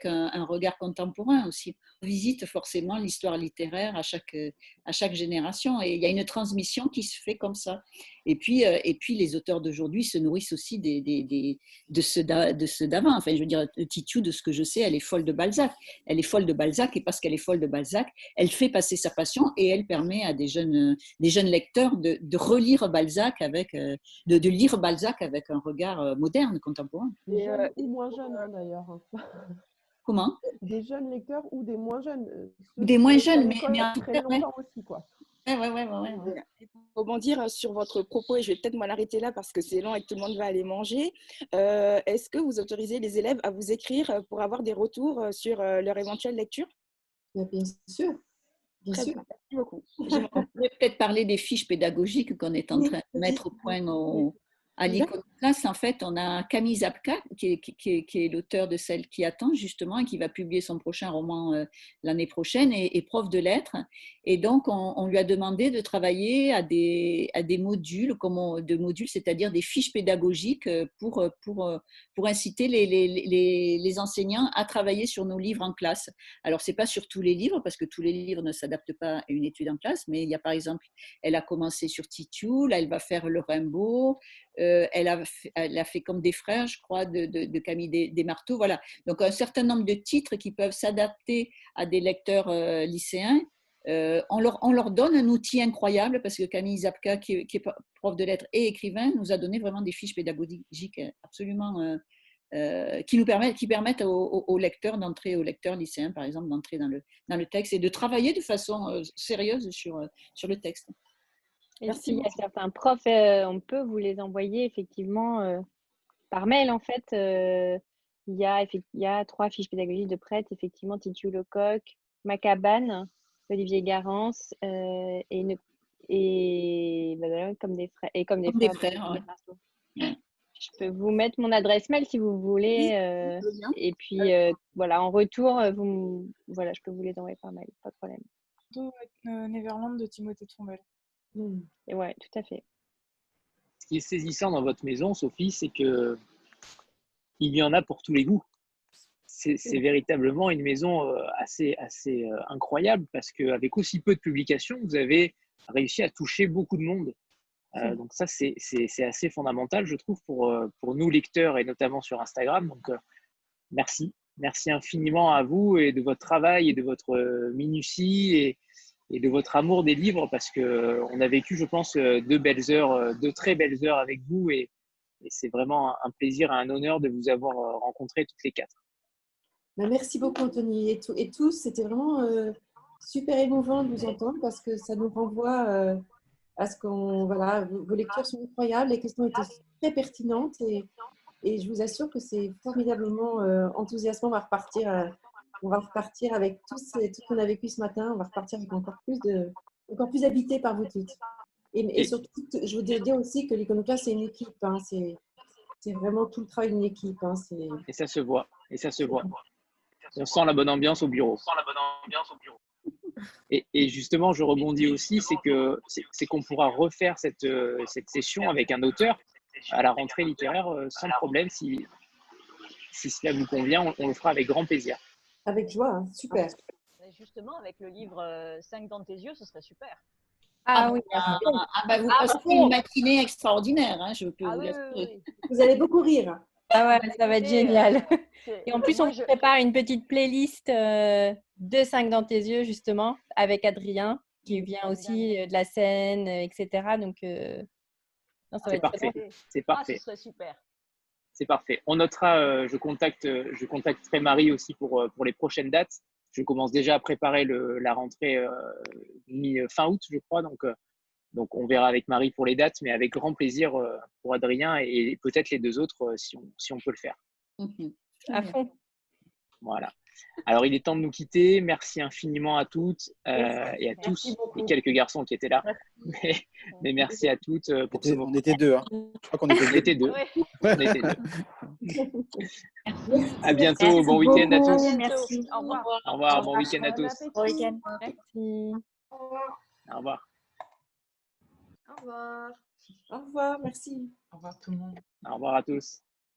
Un, un regard contemporain aussi. On visite forcément l'histoire littéraire à chaque, à chaque génération et il y a une transmission qui se fait comme ça. Et puis, euh, et puis les auteurs d'aujourd'hui se nourrissent aussi des, des- des- de ceux d'avant. Enfin, je veux dire, Titiou, de ce que je sais, elle est folle de Balzac. Elle est folle de Balzac et parce qu'elle est folle de Balzac, elle fait passer sa passion et elle permet à des jeunes, des jeunes lecteurs de, de relire Balzac avec, euh, de, de lire Balzac avec un regard euh, moderne, contemporain. Et, euh, moins jeunes, hein, d'ailleurs. Comment? Des jeunes lecteurs ou des moins jeunes. euh, ceux Des moins jeunes, mais, mais en tout très cas, ouais. longtemps aussi, quoi. Ouais, ouais, ouais, ouais, ouais. Pour rebondir sur votre propos, et je vais peut-être m'en arrêter là parce que c'est long et que tout le monde va aller manger, euh, est-ce que vous autorisez les élèves à vous écrire euh, pour avoir des retours sur leur éventuelle lecture? Bien sûr. Bien Très sûr. bien, merci beaucoup. On pourrait peut-être parler des fiches pédagogiques qu'on est en train de mettre au point au- à l'iconoclaste. En fait, on a Camille Zapka, qui est, qui est- qui est l'auteur de Celle qui attend, justement, et qui va publier son prochain roman euh, l'année prochaine, et, et prof de lettres. Et donc, on, on lui a demandé de travailler à des, à des modules, comment, de modules, c'est-à-dire des fiches pédagogiques euh, pour, euh, pour, pour inciter les, les, les, les enseignants à travailler sur nos livres en classe. Alors, ce n'est pas sur tous les livres, parce que tous les livres ne s'adaptent pas à une étude en classe, mais il y a par exemple, elle a commencé sur Titiou, là, elle va faire le Rimbaud, euh, elle, a fait, comme des frères, je crois, de, Camille Des- Desmarteaux. Voilà. Donc, un certain nombre de titres qui peuvent s'adapter à des lecteurs euh, lycéens. Euh, on, leur, on leur donne un outil incroyable parce que Camille Zapka, qui, est- prof de lettres et écrivain, nous a donné vraiment des fiches pédagogiques absolument qui nous permettent, qui permettent aux, aux- lecteurs d'entrer, aux lecteurs lycéens par exemple, d'entrer dans le, dans le texte et de travailler de façon sérieuse sur, sur le texte. Et s'il y a certains profs, euh, on peut vous les envoyer effectivement euh, par mail. En fait, euh, il y, a, il y a trois fiches pédagogiques de prête, effectivement, Titu Lecoq, Macabane, Olivier Garance euh, et, une- et voilà, comme des frères. Et comme des Comme des frères, frères, ouais. Je peux vous mettre mon adresse mail si vous voulez. euh, et puis, euh, voilà, en retour, vous, voilà, je peux vous les envoyer par mail, pas de problème. Neverland de Timothée Trombel. Et ouais, tout à fait. Ce qui est saisissant dans votre maison, Sophie, c'est que il y en a pour tous les goûts. C'est véritablement une maison euh, assez, assez euh, incroyable parce qu'avec aussi peu de publications, vous avez réussi à toucher beaucoup de monde. Euh, donc ça, c'est c'est- c'est assez fondamental, je trouve, pour, pour nous lecteurs et notamment sur Instagram. Donc euh, merci. Merci infiniment à vous et de votre travail et de votre minutie et, et de votre amour des livres parce que euh, on a vécu, je pense, euh, deux belles heures, euh, deux très belles heures avec vous et, c'est vraiment un- plaisir et un honneur de vous avoir rencontrés toutes les quatre. Ben, merci beaucoup, Anthony. Et, tous, c'était vraiment super émouvant de vous entendre parce que ça nous renvoie à ce qu'on. Voilà, vos lectures sont incroyables, les questions étaient très pertinentes et, je vous assure que c'est formidablement euh, enthousiasmant. Va repartir, on va repartir avec tout ce, tout ce qu'on a vécu ce matin. On va repartir avec encore plus de, encore plus habité par vous toutes. Et, et surtout, je voudrais dire aussi que l'iconoclaste, c'est une équipe. Hein, c'est, c'est vraiment tout le travail d'une équipe. Hein. Et ça se voit. Et ça se voit. On sent la bonne ambiance au bureau. Sans la bonne ambiance au bureau. Et, et justement, je rebondis aussi, c'est que c'est, qu'on pourra refaire cette, euh, cette session avec un auteur à la rentrée littéraire euh, sans problème. Si, si cela vous convient, on, on le fera avec grand plaisir. Avec joie, hein, super. Justement, avec le livre 5 dans tes yeux, ce serait super. Ah, oui, ah, ah, bah, vous Ah, passez bah, une matinée extraordinaire, hein, je peux Ah vous oui. Vous allez beaucoup rire. Ah ouais, ça va être génial. euh, c'est- Et en plus, on je- prépare une petite playlist euh, de 5 dans tes yeux, justement, avec Adrien, qui vient aussi euh, de la scène, euh, etc. Donc, euh, non, ça va C'est être parfait. C'est Ah, parfait. ce serait super. C'est parfait. On notera, euh, je, contacte, euh, je contacterai Marie aussi pour, euh, pour les prochaines dates. Je commence déjà à préparer le, la rentrée euh, mi- fin août, je crois. Donc, euh, donc, on verra avec Marie pour les dates, mais avec grand plaisir euh, pour Adrien et peut-être les deux autres euh, si, on, si on peut le faire. À fond. Voilà. Alors, il est temps de nous quitter. Merci infiniment à toutes euh, et à Merci tous, beaucoup. et quelques garçons qui étaient là. Mais, mais merci à toutes euh, pour ce moment. On était deux. Hein. Je crois qu'on était On deux. était. On était deux. À bientôt. Bon week-end à tous. Merci. Au revoir. Au revoir. Bon week-end à tous. Bon week-end. Merci. Au revoir. Au revoir. Au revoir, merci. Au revoir tout le monde. Au revoir à tous.